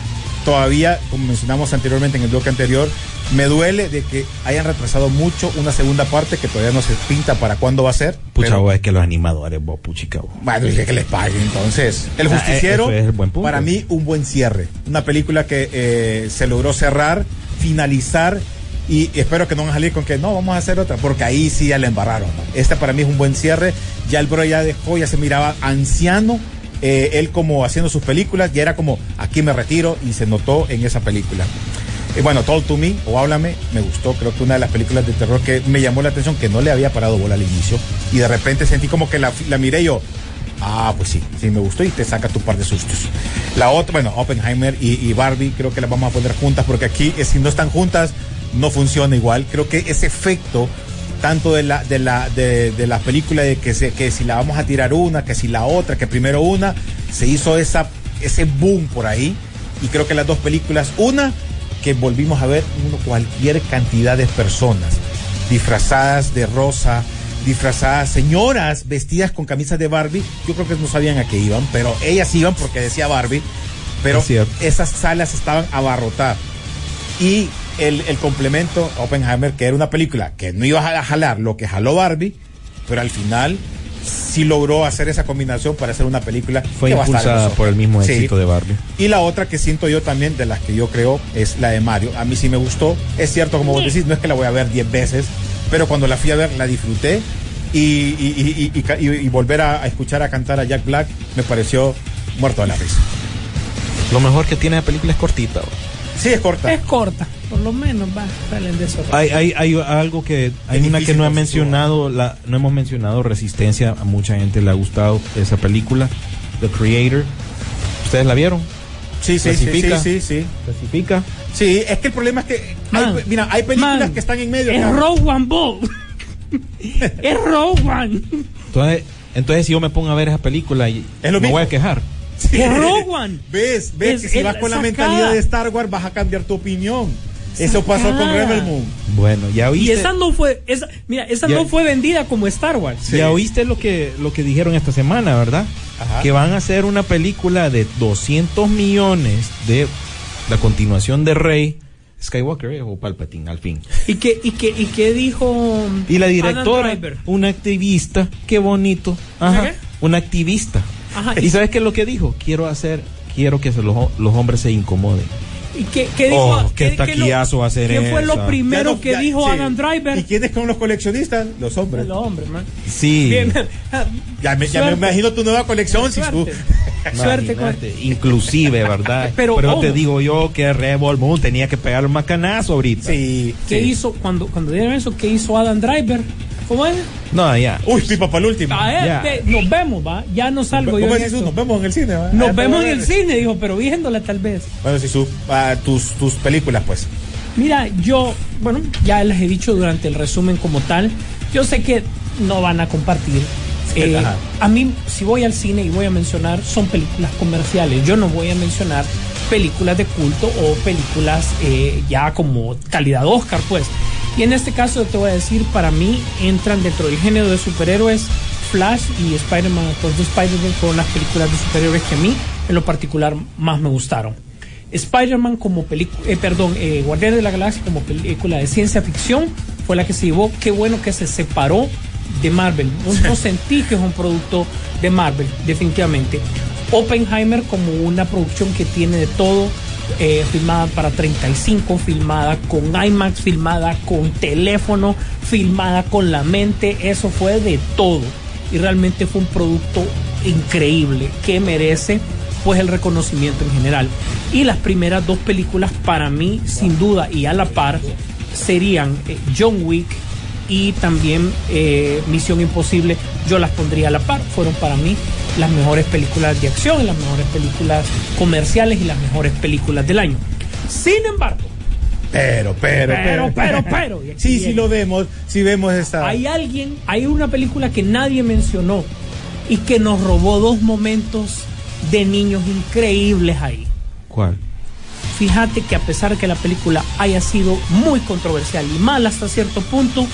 Speaker 6: todavía, como mencionamos anteriormente en el bloque anterior, me duele de que hayan retrasado mucho una segunda parte que todavía no se pinta para cuándo va a ser.
Speaker 2: Pucha,
Speaker 6: pero-
Speaker 2: vos, es que los animadores, vos, puchica, vos.
Speaker 6: Bueno, dije que les paguen entonces. El
Speaker 2: Ah,
Speaker 6: Justiciero,
Speaker 2: es el buen punto.
Speaker 6: para mí, un buen cierre. Una película que eh, se logró cerrar, finalizar. Y espero que no van a salir con que no, vamos a hacer otra, porque ahí sí ya le embarraron. ¿no? Esta para mí es un buen cierre. Ya el bro ya dejó, ya se miraba anciano. Eh, él como haciendo sus películas, ya era como, aquí me retiro y se notó en esa película. Eh, bueno, Talk to Me o Háblame, me gustó, creo que una de las películas de terror que me llamó la atención, que no le había parado bola al inicio, y de repente sentí como que la, la miré yo, ah, pues sí, sí me gustó y te saca tu par de sustos. La otra, bueno, Oppenheimer y, y Barbie, creo que las vamos a poner juntas, porque aquí, eh, si no están juntas, no funciona igual. Creo que ese efecto tanto de la de la de, de la película de que se, que si la vamos a tirar una, que si la otra, que primero una, se hizo esa ese boom por ahí. Y creo que las dos películas, una que volvimos a ver uno, cualquier cantidad de personas disfrazadas de rosa, disfrazadas señoras vestidas con camisas de Barbie, yo creo que no sabían a qué iban, pero ellas iban porque decía Barbie, pero
Speaker 2: Es
Speaker 6: esas salas estaban abarrotadas. Y el, el complemento, Oppenheimer, que era una película que no iba a jalar lo que jaló Barbie, pero al final sí logró hacer esa combinación para hacer una película
Speaker 2: Fue
Speaker 6: que va a estar en
Speaker 2: impulsada por el mismo
Speaker 6: Sí.
Speaker 2: éxito de Barbie.
Speaker 6: Y la otra que siento yo también, de las que yo creo, es la de Mario. A mí sí me gustó. Es cierto, como vos decís, no es que la voy a ver 10 veces, pero cuando la fui a ver la disfruté. Y, y- y- y- volver a, a escuchar a cantar a Jack Black me pareció muerto de la risa.
Speaker 2: Lo mejor que tiene la película es cortita.
Speaker 6: Sí, es corta.
Speaker 3: Es corta, por lo menos va, salen de eso.
Speaker 2: Hay, hay, hay algo que hay
Speaker 6: Es
Speaker 2: una que no
Speaker 6: sí
Speaker 2: mencionado, la, no hemos mencionado Resistencia, a mucha gente le ha gustado esa película, The Creator. ¿Ustedes la vieron?
Speaker 6: Sí, sí, sí, sí,
Speaker 2: ¿Clasifica?
Speaker 6: sí, sí.
Speaker 2: ¿Clasifica?
Speaker 6: Sí, es que el problema es que hay, mira, hay películas
Speaker 3: man,
Speaker 6: que están en medio.
Speaker 3: Es. Rogue One Ball. <laughs> es Rogue One.
Speaker 2: Entonces, entonces si yo me pongo a ver esa película y
Speaker 6: Es lo
Speaker 2: me
Speaker 6: mismo.
Speaker 2: voy a quejar.
Speaker 6: Sí.
Speaker 3: Es Rogue <laughs> One.
Speaker 6: ¿Ves? ¿Ves
Speaker 3: Es-
Speaker 6: que si vas con la mentalidad de Star Wars vas a cambiar tu opinión? Eso pasó con. Rebel Moon.
Speaker 2: Bueno, ya
Speaker 3: Y
Speaker 2: oíste,
Speaker 3: esa no fue, esa, mira, esa
Speaker 2: Ya-
Speaker 3: no fue vendida como Star Wars.
Speaker 2: ya oíste lo que lo que dijeron esta semana, ¿verdad?
Speaker 6: Ajá.
Speaker 2: Que van a hacer una película de 200 millones de la continuación de Rey Skywalker eh, o Palpatine al fin.
Speaker 3: ¿Y qué, y qué, y qué dijo
Speaker 2: Y la directora, una activista, qué bonito. Ajá,
Speaker 3: ¿Qué?
Speaker 2: una activista.
Speaker 3: Ajá,
Speaker 2: ¿Y sabes qué es lo que dijo? Quiero hacer, quiero que se los, los hombres se incomoden.
Speaker 3: ¿Y qué, qué dijo?
Speaker 2: Oh, qué
Speaker 3: qué-
Speaker 2: taquillazo
Speaker 3: lo-
Speaker 2: va a ser
Speaker 3: ¿Qué fue lo
Speaker 2: esa?
Speaker 3: primero
Speaker 6: Ya no-
Speaker 3: que
Speaker 6: ya-
Speaker 3: dijo
Speaker 6: sí.
Speaker 3: Adam Driver?
Speaker 6: ¿Y quiénes son los coleccionistas? Los hombres.
Speaker 3: Los hombres, man.
Speaker 2: Sí.
Speaker 3: Bien.
Speaker 6: Ya me, ya me imagino tu nueva colección, Sisu.
Speaker 3: Suerte. Suerte con
Speaker 2: Inclusive, ¿verdad? <laughs>
Speaker 3: Pero,
Speaker 2: Pero, te digo yo que Rebel Moon tenía que pegar un macanazo ahorita.
Speaker 6: Sí.
Speaker 3: ¿Qué
Speaker 6: sí.
Speaker 3: hizo cuando, cuando dieron eso? ¿Qué hizo Adam Driver? ¿Cómo es?
Speaker 2: No, ya.
Speaker 6: Uy, pipa para el último.
Speaker 3: A ver,
Speaker 2: Ya.
Speaker 3: ve, nos vemos, va. Ya no salgo yo.
Speaker 6: ¿Cómo decís. Nos vemos en el cine. ¿va?
Speaker 3: Nos
Speaker 6: Ah,
Speaker 3: vemos en el cine, dijo, pero viéndola tal vez.
Speaker 6: Bueno, si su, ah, tus, tus películas, pues.
Speaker 3: Mira, yo, bueno, ya les he dicho durante el resumen como tal, yo sé que no van a compartir. Eh, a mí, si voy al cine y voy a mencionar, son películas comerciales. Yo no voy a mencionar películas de culto o películas eh, ya como calidad Oscar, pues. Y en este caso te voy a decir, para mí entran dentro del género de superhéroes. Flash y Spider-Man Across the Spider-Man fueron las películas de superhéroes que a mí, en lo particular, más me gustaron. Spider-Man como película, eh, perdón, eh, Guardianes de la Galaxia como película de ciencia ficción fue la que se llevó. Qué bueno que se separó de Marvel. No, no sentí que es un producto de Marvel, definitivamente. Oppenheimer como una producción que tiene de todo, eh, filmada para 35, filmada con IMAX, filmada con teléfono, filmada con la mente, eso fue de todo. Y realmente fue un producto increíble que merece pues el reconocimiento en general. Y las primeras dos películas para mí, sin duda y a la par, serían eh, John Wick y también eh, Misión Imposible. Yo las pondría a la par. Fueron para mí las mejores películas de acción, las mejores películas comerciales y las mejores películas del año. Sin embargo,
Speaker 6: Pero, pero,
Speaker 3: Pero, pero, pero, <laughs> aquí
Speaker 6: Sí, sí lo vemos. Sí vemos esta.
Speaker 3: hay alguien, hay una película que nadie mencionó y que nos robó dos momentos de niños increíbles ahí.
Speaker 2: ¿Cuál?
Speaker 3: Fíjate que a pesar de que la película haya sido muy controversial y mala hasta cierto punto,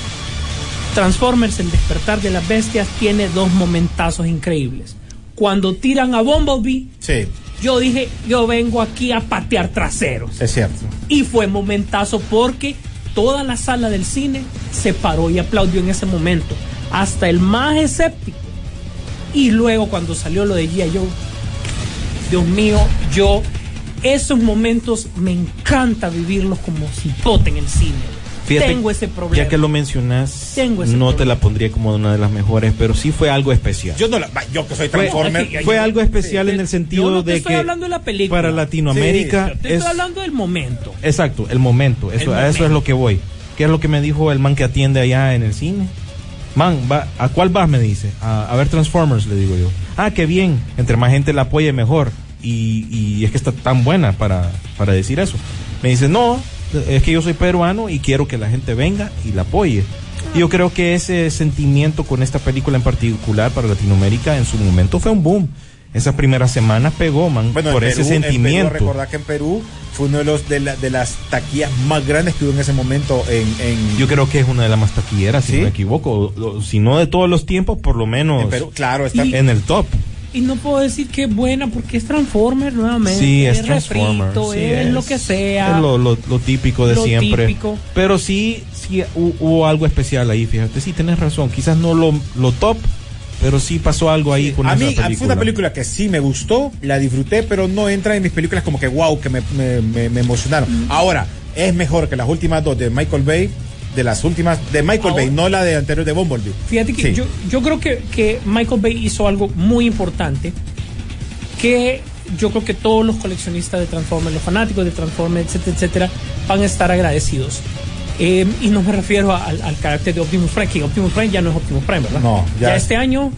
Speaker 3: Transformers, el despertar de las bestias, tiene dos momentazos increíbles. Cuando tiran a Bumblebee,
Speaker 6: Sí,
Speaker 3: yo dije, yo vengo aquí a patear traseros.
Speaker 6: es cierto.
Speaker 3: Y fue momentazo porque toda la sala del cine se paró y aplaudió en ese momento. Hasta el más escéptico. Y luego cuando salió lo de G.I. Joe, Dios mío, yo esos momentos me encanta vivirlos como cipote en el cine.
Speaker 2: Fíjate,
Speaker 3: Tengo ese problema.
Speaker 2: Ya que lo mencionas,
Speaker 3: Tengo ese
Speaker 2: no te la pondría como una de las mejores, pero sí fue algo especial.
Speaker 6: Yo no la. Yo que soy
Speaker 2: fue,
Speaker 6: Transformer.
Speaker 2: fue algo especial en el sentido
Speaker 3: Yo no te
Speaker 2: de
Speaker 3: estoy
Speaker 2: que
Speaker 3: hablando de la película.
Speaker 2: para Latinoamérica
Speaker 3: Yo te
Speaker 2: es
Speaker 3: estoy hablando del momento.
Speaker 2: exacto el momento. Eso,
Speaker 3: El
Speaker 2: a eso es lo que voy. ¿Qué es lo que me dijo el man que atiende allá en el cine? Man, va, ¿a cuál vas? Me dice. A, a ver Transformers, le digo yo. Ah, qué bien. Entre más gente la apoye, mejor. Y, y es que está tan buena para, para decir eso. Me dice, no, es que yo soy peruano y quiero que la gente venga y la apoye. Y yo creo que ese sentimiento con esta película en particular para Latinoamérica en su momento fue un boom. Esas primeras semanas pegó, man,
Speaker 6: Bueno,
Speaker 2: por ese
Speaker 6: Perú, en
Speaker 2: sentimiento.
Speaker 6: Perú, recordad que en Perú fue uno de los de, la- de las taquillas más grandes que hubo en ese momento en, en,
Speaker 2: Yo creo que es una de las más taquilleras, si
Speaker 6: ¿Sí?
Speaker 2: no me equivoco. Si no de todos los tiempos, por lo menos
Speaker 6: en Perú. Claro, está.
Speaker 2: En el top.
Speaker 3: Y no puedo decir que es buena porque es Transformers nuevamente.
Speaker 2: Sí, es
Speaker 3: refrito,
Speaker 2: Transformers. sí,
Speaker 3: es, lo que sea.
Speaker 2: Es lo, lo- lo típico de
Speaker 3: Lo
Speaker 2: siempre.
Speaker 3: típico.
Speaker 2: Pero sí, sí hu- hubo algo especial ahí, fíjate. Sí, tenés razón. Quizás no lo, lo top, pero sí pasó algo ahí con
Speaker 6: a
Speaker 2: esa
Speaker 6: mí
Speaker 2: película.
Speaker 6: a mí fue una película que sí me gustó, la disfruté, pero no entra en mis películas como que wow, que me, me- me- me emocionaron.
Speaker 3: Mm.
Speaker 6: Ahora, es mejor que las últimas dos de Michael Bay, de las últimas, de Michael
Speaker 3: Ahora-
Speaker 6: Bay, no la de anterior de Bumblebee.
Speaker 3: Fíjate que
Speaker 6: Sí.
Speaker 3: yo, yo creo que, que Michael Bay hizo algo muy importante que yo creo que todos los coleccionistas de Transformers, los fanáticos de Transformers, etcétera, etcétera, van a estar agradecidos. Eh, y no me refiero al, al carácter de Optimus Prime, que Optimus Prime ya no es Optimus Prime, ¿verdad?
Speaker 6: No, ya
Speaker 3: ya,
Speaker 6: es-
Speaker 3: este año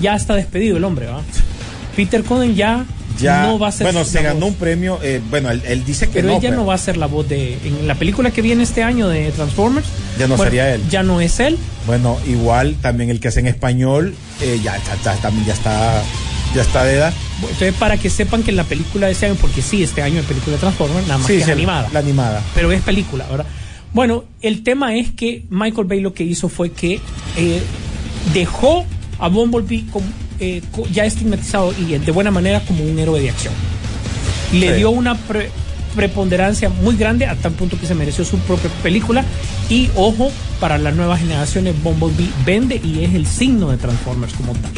Speaker 3: ya está despedido el hombre, ¿va? <laughs> Peter Cullen ya,
Speaker 6: Ya,
Speaker 3: no va a ser
Speaker 6: bueno, se ganó
Speaker 3: voz.
Speaker 6: un premio, eh, bueno, él, él dice que
Speaker 3: Pero
Speaker 6: no,
Speaker 3: él ya
Speaker 6: pero
Speaker 3: no va a ser la voz de. En la película que viene este año de Transformers.
Speaker 6: Ya no
Speaker 3: bueno,
Speaker 6: sería él.
Speaker 3: Ya no es él.
Speaker 6: bueno, igual también el que hace en español, eh, ya, también ya está, ya está de edad.
Speaker 3: Entonces, para que sepan que en la película de este año, porque sí, este año es película de Transformers, nada más que es
Speaker 6: sí,
Speaker 3: animada.
Speaker 6: La animada.
Speaker 3: Pero es película, ¿verdad? Bueno, el tema es que Michael Bay lo que hizo fue que eh, dejó a Bumblebee como, eh, ya estigmatizado y de buena manera como un héroe de acción. Le
Speaker 6: Sí.
Speaker 3: dio una pre- preponderancia muy grande a tal punto que se mereció su propia película. Y ojo, para las nuevas generaciones, Bumblebee vende y es el signo de Transformers como tal.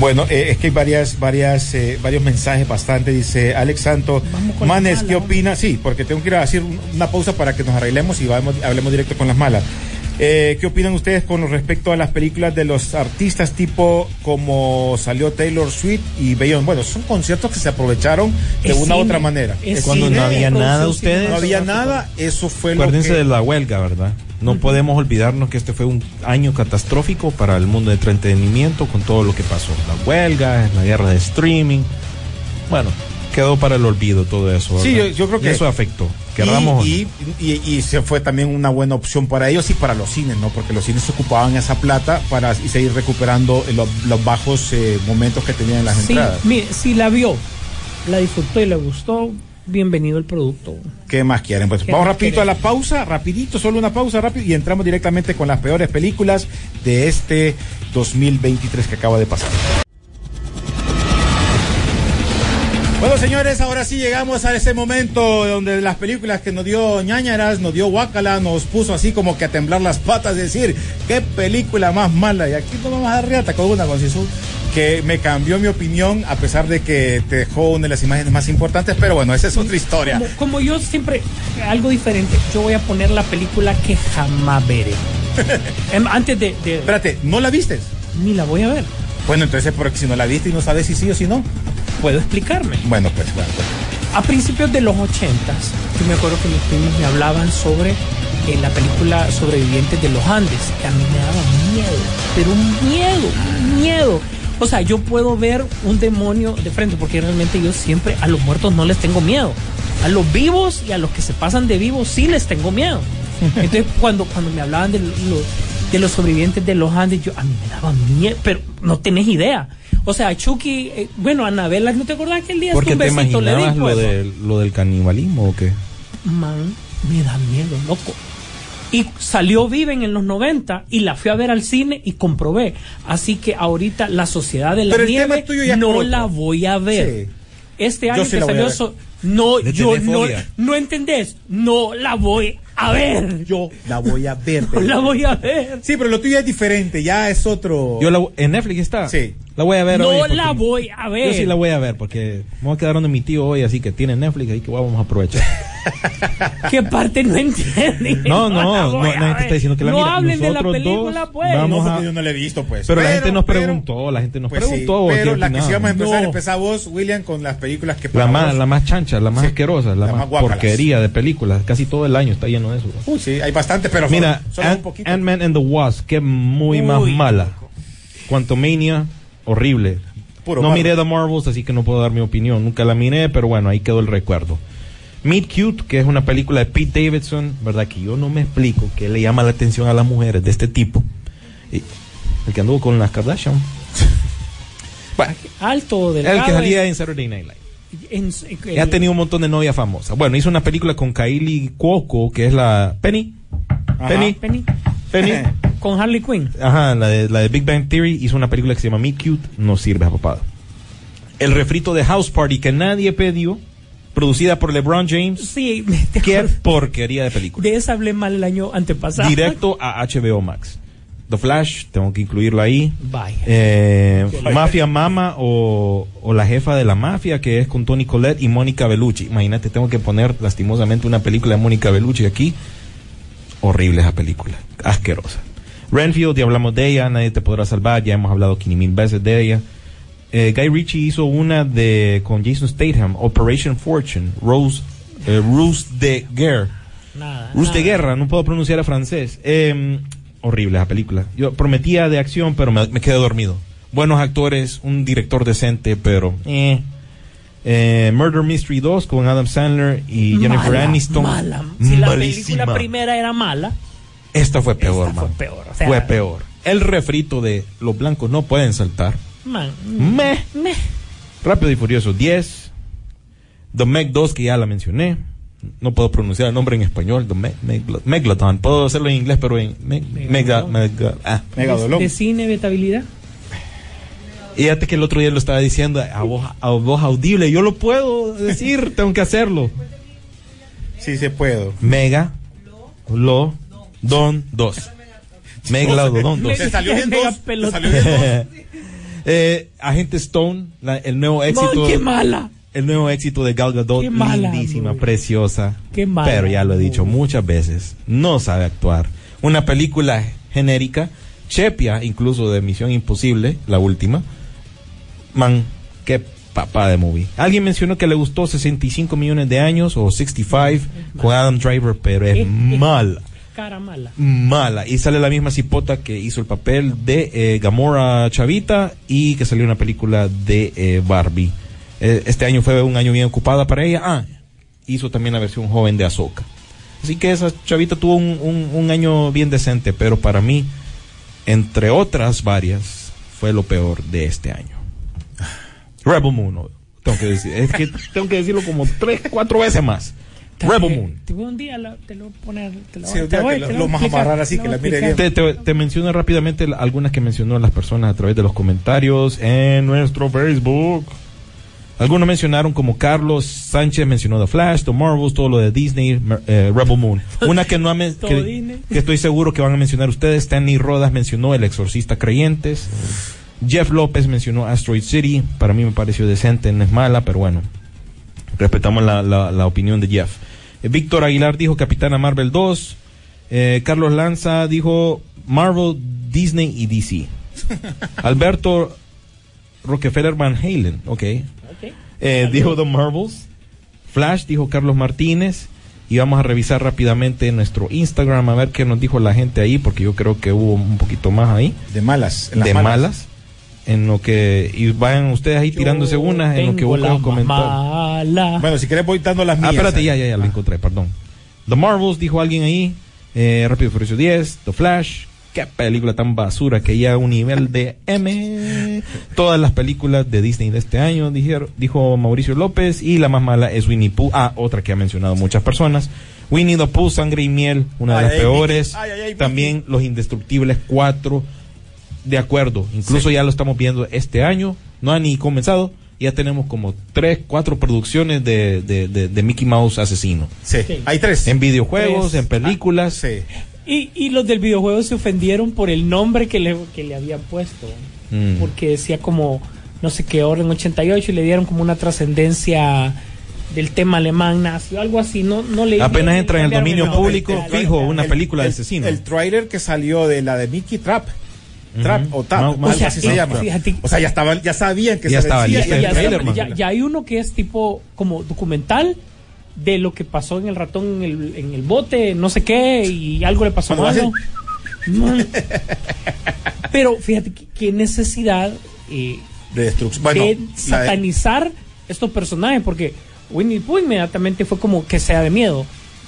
Speaker 6: Bueno, eh, es que hay varias, varias, eh, varios mensajes bastante. Dice Alex Santo, Manes, ¿qué
Speaker 3: malas,
Speaker 6: opina? Sí, porque tengo que ir a hacer un- una pausa para que nos arreglemos y vamos, hablemos directo con las malas. Eh, ¿Qué opinan ustedes con respecto a las películas de los artistas tipo como salió Taylor Swift y Beyoncé? Bueno, son conciertos que se aprovecharon de
Speaker 3: Es
Speaker 6: una u otra manera.
Speaker 3: es
Speaker 2: Cuando
Speaker 6: cine,
Speaker 2: no había nada, ustedes.
Speaker 6: no había nada, eso fue lo
Speaker 2: Acuérdense
Speaker 6: que...
Speaker 2: de la huelga, ¿verdad? No podemos olvidarnos que este fue un año catastrófico para el mundo de entretenimiento con todo lo que pasó. La huelga, la guerra de streaming. Bueno, quedó para el olvido todo eso.
Speaker 6: Sí, yo- yo creo
Speaker 2: Y
Speaker 6: que-
Speaker 2: eso afectó. Querramos
Speaker 6: y, y, y- y se fue también una buena opción para ellos y para los cines, ¿no? Porque los cines ocupaban esa plata para y seguir recuperando los, los bajos eh, momentos que tenían en las
Speaker 3: Sí,
Speaker 6: entradas.
Speaker 3: mire, si la vio, la disfrutó y le gustó, bienvenido el producto.
Speaker 6: ¿Qué más quieren? Pues
Speaker 3: ¿Qué
Speaker 6: vamos rapidito a la pausa, rapidito, solo una pausa rápido y entramos directamente con las peores películas de este 2023 que acaba de pasar. Bueno, señores, ahora sí llegamos a ese momento donde las películas que nos dio ñañaras, nos dio guacala, nos puso así como que a temblar las patas, decir, qué película más mala. Y aquí no vamos a dar riata con una, con Sisu, que me cambió mi opinión a pesar de que te dejó una de las imágenes más importantes, pero bueno, esa es otra historia.
Speaker 3: Como, como yo siempre, algo diferente, yo voy a poner la película que jamás veré. <laughs> Em, Antes de, de-
Speaker 6: Espérate, ¿no la vistes?
Speaker 3: Ni la voy a ver.
Speaker 6: Bueno, entonces, porque si no la viste y no sabes si sí o si no.
Speaker 3: Puedo explicarme.
Speaker 6: Bueno, pues, bueno, pues.
Speaker 3: A principios de los ochentas, yo me acuerdo que mis primos me hablaban sobre eh, la película Sobrevivientes de los Andes, que a mí me daba miedo, pero un miedo, un miedo. O sea, yo puedo ver un demonio de frente, porque realmente yo siempre a los muertos no les tengo miedo. A los vivos y a los que se pasan de vivos sí les tengo miedo. Entonces, <laughs> cuando, cuando me hablaban de los, de los sobrevivientes de los Andes, yo a mí me daba miedo, pero no tenés idea. O sea, Chucky, eh, bueno, Anabela, ¿no te acordás que el día
Speaker 2: ¿Por qué
Speaker 3: un
Speaker 2: te
Speaker 3: besito le
Speaker 2: imaginabas lo, de, lo del canibalismo o qué?
Speaker 3: Man, me da miedo, loco. Y salió Viven en los 90 y la fui a ver al cine y comprobé. Así que ahorita la Sociedad de la
Speaker 6: Pero
Speaker 3: Nieve no la voy a ver.
Speaker 6: Sí.
Speaker 3: Este año
Speaker 6: sí
Speaker 3: que salió eso, no,
Speaker 2: Le
Speaker 3: yo no, no entendés, no la voy a ver.
Speaker 6: Yo la voy a ver. <laughs>
Speaker 3: No la voy a ver.
Speaker 6: Sí, pero lo tuyo es diferente, ya es otro.
Speaker 2: Yo la, en Netflix está.
Speaker 6: Sí.
Speaker 2: La voy a ver
Speaker 3: No
Speaker 2: hoy
Speaker 3: la voy a ver.
Speaker 2: Yo sí la voy a ver porque me voy a quedar donde mi tío hoy, así que tiene Netflix, ahí que vamos a aprovechar. <laughs>
Speaker 3: ¿Qué parte no entienden? <laughs>
Speaker 2: No, no,
Speaker 3: la
Speaker 2: no,
Speaker 3: voy a
Speaker 2: nadie te
Speaker 3: ver.
Speaker 2: está diciendo que la
Speaker 3: No
Speaker 2: mire.
Speaker 3: hablen de la
Speaker 2: Nosotros
Speaker 3: película, pues.
Speaker 2: vamos
Speaker 6: no,
Speaker 2: a-
Speaker 6: yo no la he visto, pues.
Speaker 2: Pero, la gente nos
Speaker 6: pero-
Speaker 2: preguntó, la gente nos
Speaker 6: Pues sí,
Speaker 2: preguntó.
Speaker 6: pero
Speaker 2: ¿qué
Speaker 6: la que sí vamos a empezar,
Speaker 3: No.
Speaker 6: empezar vos, William, con las películas que
Speaker 2: La más, la más chancha, la más
Speaker 6: Sí.
Speaker 2: asquerosa, la,
Speaker 6: La
Speaker 2: más,
Speaker 6: más
Speaker 2: porquería de películas. Casi todo el año está lleno de eso.
Speaker 6: Uy, sí, hay bastante, pero solo-
Speaker 2: Mira. Ant-Man and the Wasp, que muy más
Speaker 3: Uy,
Speaker 2: mala. Quantumania, horrible.
Speaker 6: Puro
Speaker 2: no miré The Marvels, así que no puedo dar mi opinión. Nunca la miré, pero bueno, ahí quedó el recuerdo. Meet Cute, que es una película de Pete Davidson, ¿verdad? Que yo no me explico qué le llama la atención a las mujeres de este tipo. Y- el que anduvo con las Kardashian. <laughs> Bueno,
Speaker 3: Alto,
Speaker 2: el
Speaker 3: delgado.
Speaker 2: que salía en Saturday Night Live.
Speaker 3: en- en-
Speaker 2: ha tenido un montón de novias famosas. Bueno, hizo una película con Kylie Cuoco, que es la Penny.
Speaker 6: Ajá.
Speaker 2: Penny.
Speaker 3: Penny,
Speaker 2: Penny. <laughs>
Speaker 3: con Harley Quinn.
Speaker 2: Ajá, la de, la de Big Bang Theory hizo una película que se llama Me Cute, no sirve a papada. El refrito de House Party que nadie pidió, producida por LeBron James.
Speaker 3: Sí, <laughs>
Speaker 2: Qué porquería de película.
Speaker 3: de esa hablé mal el año antepasado.
Speaker 2: Directo a HBO Max. The Flash, tengo que incluirlo ahí.
Speaker 3: Vaya.
Speaker 2: Eh, Mafia Mama o, o La Jefa de la Mafia, que es con Tony Collette y Mónica Bellucci. Imagínate, tengo que poner lastimosamente una película de Mónica Bellucci aquí. Horrible esa película, asquerosa. Renfield, ya hablamos de ella, nadie te podrá salvar, ya hemos hablado 500 mil veces de ella. Eh, Guy Ritchie hizo una de con Jason Statham, Operation Fortune, Rose, eh, Ruse de Guerre.
Speaker 3: Nada.
Speaker 2: Ruse de. Guerra, no puedo pronunciar a francés. Eh, horrible esa película. Yo prometía de acción, pero me, me quedé dormido. Buenos actores, un director decente, pero... eh. Eh, Murder Mystery 2 con Adam Sandler y Jennifer
Speaker 3: Mala,
Speaker 2: Aniston.
Speaker 3: Mala. Si la película primera era mala,
Speaker 2: Esta fue peor,
Speaker 3: Esta fue
Speaker 2: man.
Speaker 3: peor, o sea-
Speaker 2: fue peor. El refrito de los blancos no pueden saltar.
Speaker 3: man.
Speaker 2: Meh.
Speaker 3: meh.
Speaker 2: Rápido y Furioso 10. The Meg 2, que ya la mencioné. No puedo pronunciar el nombre en español. The Meg, Meglo- Megalodon. Puedo hacerlo en inglés, pero en Meg- Mega, Mega- ah.
Speaker 6: Megadolón.
Speaker 3: De, de sin inevitabilidad.
Speaker 2: Y fíjate que el otro día lo estaba diciendo a voz, a voz audible. Yo lo puedo decir, tengo que hacerlo.
Speaker 6: Sí, se puedo.
Speaker 2: Mega, lo, don, dos. Megalodon 2.
Speaker 6: Se salió bien <laughs> dos. Salió bien dos. <laughs>
Speaker 2: eh, Agente Stone, la- el nuevo éxito.
Speaker 3: Man, qué mala.
Speaker 2: El nuevo éxito de Gal Gadot,
Speaker 3: Qué mala,
Speaker 2: lindísima, preciosa.
Speaker 3: Qué mala,
Speaker 2: Pero ya lo he dicho muchas veces, no sabe actuar. una película genérica, chepia incluso de Misión Imposible, la última. Man, qué papá de movie. Alguien mencionó que le gustó 65 millones de años o 65 con Adam Driver, pero es
Speaker 3: Eh, eh,
Speaker 2: mala
Speaker 3: Cara mala.
Speaker 2: mala. Y sale la misma cipota que hizo el papel de eh, Gamora Chavita y que salió una película de eh, Barbie. Eh, este año fue un año bien ocupada para ella. Ah, hizo también la versión joven de Ahsoka. Así que esa Chavita tuvo un, un- un año bien decente, pero para mí, entre otras varias, fue lo peor de este año. Rebel Moon, tengo que decir, es que <laughs> tengo que decirlo como tres, cuatro veces más. Rebel Moon.
Speaker 3: Te voy un día la- te lo voy a poner. Te lo,
Speaker 6: Sí,
Speaker 3: te voy-
Speaker 6: lo-
Speaker 3: te
Speaker 6: lo amarrar así, que la mire
Speaker 3: explicar.
Speaker 2: Te, te- te menciono rápidamente algunas que mencionó las personas a través de los comentarios en nuestro Facebook. Algunos mencionaron como Carlos Sánchez mencionó The Flash, The Marvels, todo lo de Disney, eh, Rebel Moon. <laughs> Una que no ha que,
Speaker 3: Disney.
Speaker 2: que estoy seguro que van a mencionar ustedes, Stanley Rodas mencionó El Exorcista Creyentes. Jeff López mencionó Asteroid City, para mí me pareció decente, no es mala, pero bueno, respetamos la, la- la opinión de Jeff. Eh, Víctor Aguilar dijo Capitana Marvel 2. Eh, Carlos Lanza dijo Marvel, Disney y DC. <laughs> Alberto Rockefeller Van Halen, ok.
Speaker 3: Ok.
Speaker 2: Eh, dijo The Marvels. Flash dijo Carlos Martínez. Y vamos a revisar rápidamente nuestro Instagram a ver qué nos dijo la gente ahí, porque yo creo que hubo un poquito más ahí
Speaker 6: De malas. en las
Speaker 2: de malas. En lo que. Y vayan ustedes ahí tirándose unas en lo que buscan
Speaker 3: la
Speaker 2: los comentarios.
Speaker 3: mala.
Speaker 6: Bueno, si querés voy dando las
Speaker 2: Ah,
Speaker 6: mías.
Speaker 2: espérate,
Speaker 6: ahí.
Speaker 2: ya, ya, ya lo encontré, perdón. The Marvels, dijo alguien ahí. Eh, Rápido y Furioso 10. The Flash. Qué película tan basura que ya a un nivel de M. Todas las películas de Disney de este año, dijeron, dijo Mauricio López. Y la más mala es Winnie Pooh. Ah, otra que ha mencionado muchas personas. Winnie the Pooh, Sangre y Miel, una de
Speaker 6: Ay,
Speaker 2: las
Speaker 6: ay,
Speaker 2: peores.
Speaker 6: Ay, ay, ay, Vicky.
Speaker 2: También Los Indestructibles 4. De acuerdo, incluso ya lo estamos viendo este año. No ha ni comenzado. Ya tenemos como tres, cuatro producciones de, de, de- de Mickey Mouse asesino.
Speaker 6: Sí, hay tres.
Speaker 2: En videojuegos,
Speaker 3: Tres.
Speaker 2: en películas.
Speaker 6: Sí.
Speaker 3: Y, y los del videojuego se ofendieron por el nombre que le, que le habían puesto.
Speaker 2: Mm.
Speaker 3: Porque decía como, no sé qué, Orden 88 y le dieron como una trascendencia del tema alemán nazi o algo así. No, no le
Speaker 2: Apenas entra en el dominio público,
Speaker 3: Dale,
Speaker 2: fijo, una
Speaker 6: El-
Speaker 2: película de
Speaker 6: el-
Speaker 2: asesino.
Speaker 6: El trailer que salió de la de Mickey Trap. Trap o Tap,
Speaker 3: O sea,
Speaker 6: así se llama.
Speaker 3: fíjate-
Speaker 6: O sea, ya estaban, ya sabían que
Speaker 2: Ya
Speaker 6: se
Speaker 2: estaba el
Speaker 3: ya,
Speaker 6: ya
Speaker 2: trailer,
Speaker 3: ya- ya hay uno que es tipo como documental de lo que pasó en el ratón en el, en el bote, no sé qué, y algo le pasó malo. Man. <laughs> Pero fíjate que- qué necesidad eh,
Speaker 6: de destrucción. Bueno,
Speaker 3: de satanizar estos personajes, porque Winnie Pooh inmediatamente fue como que sea de miedo.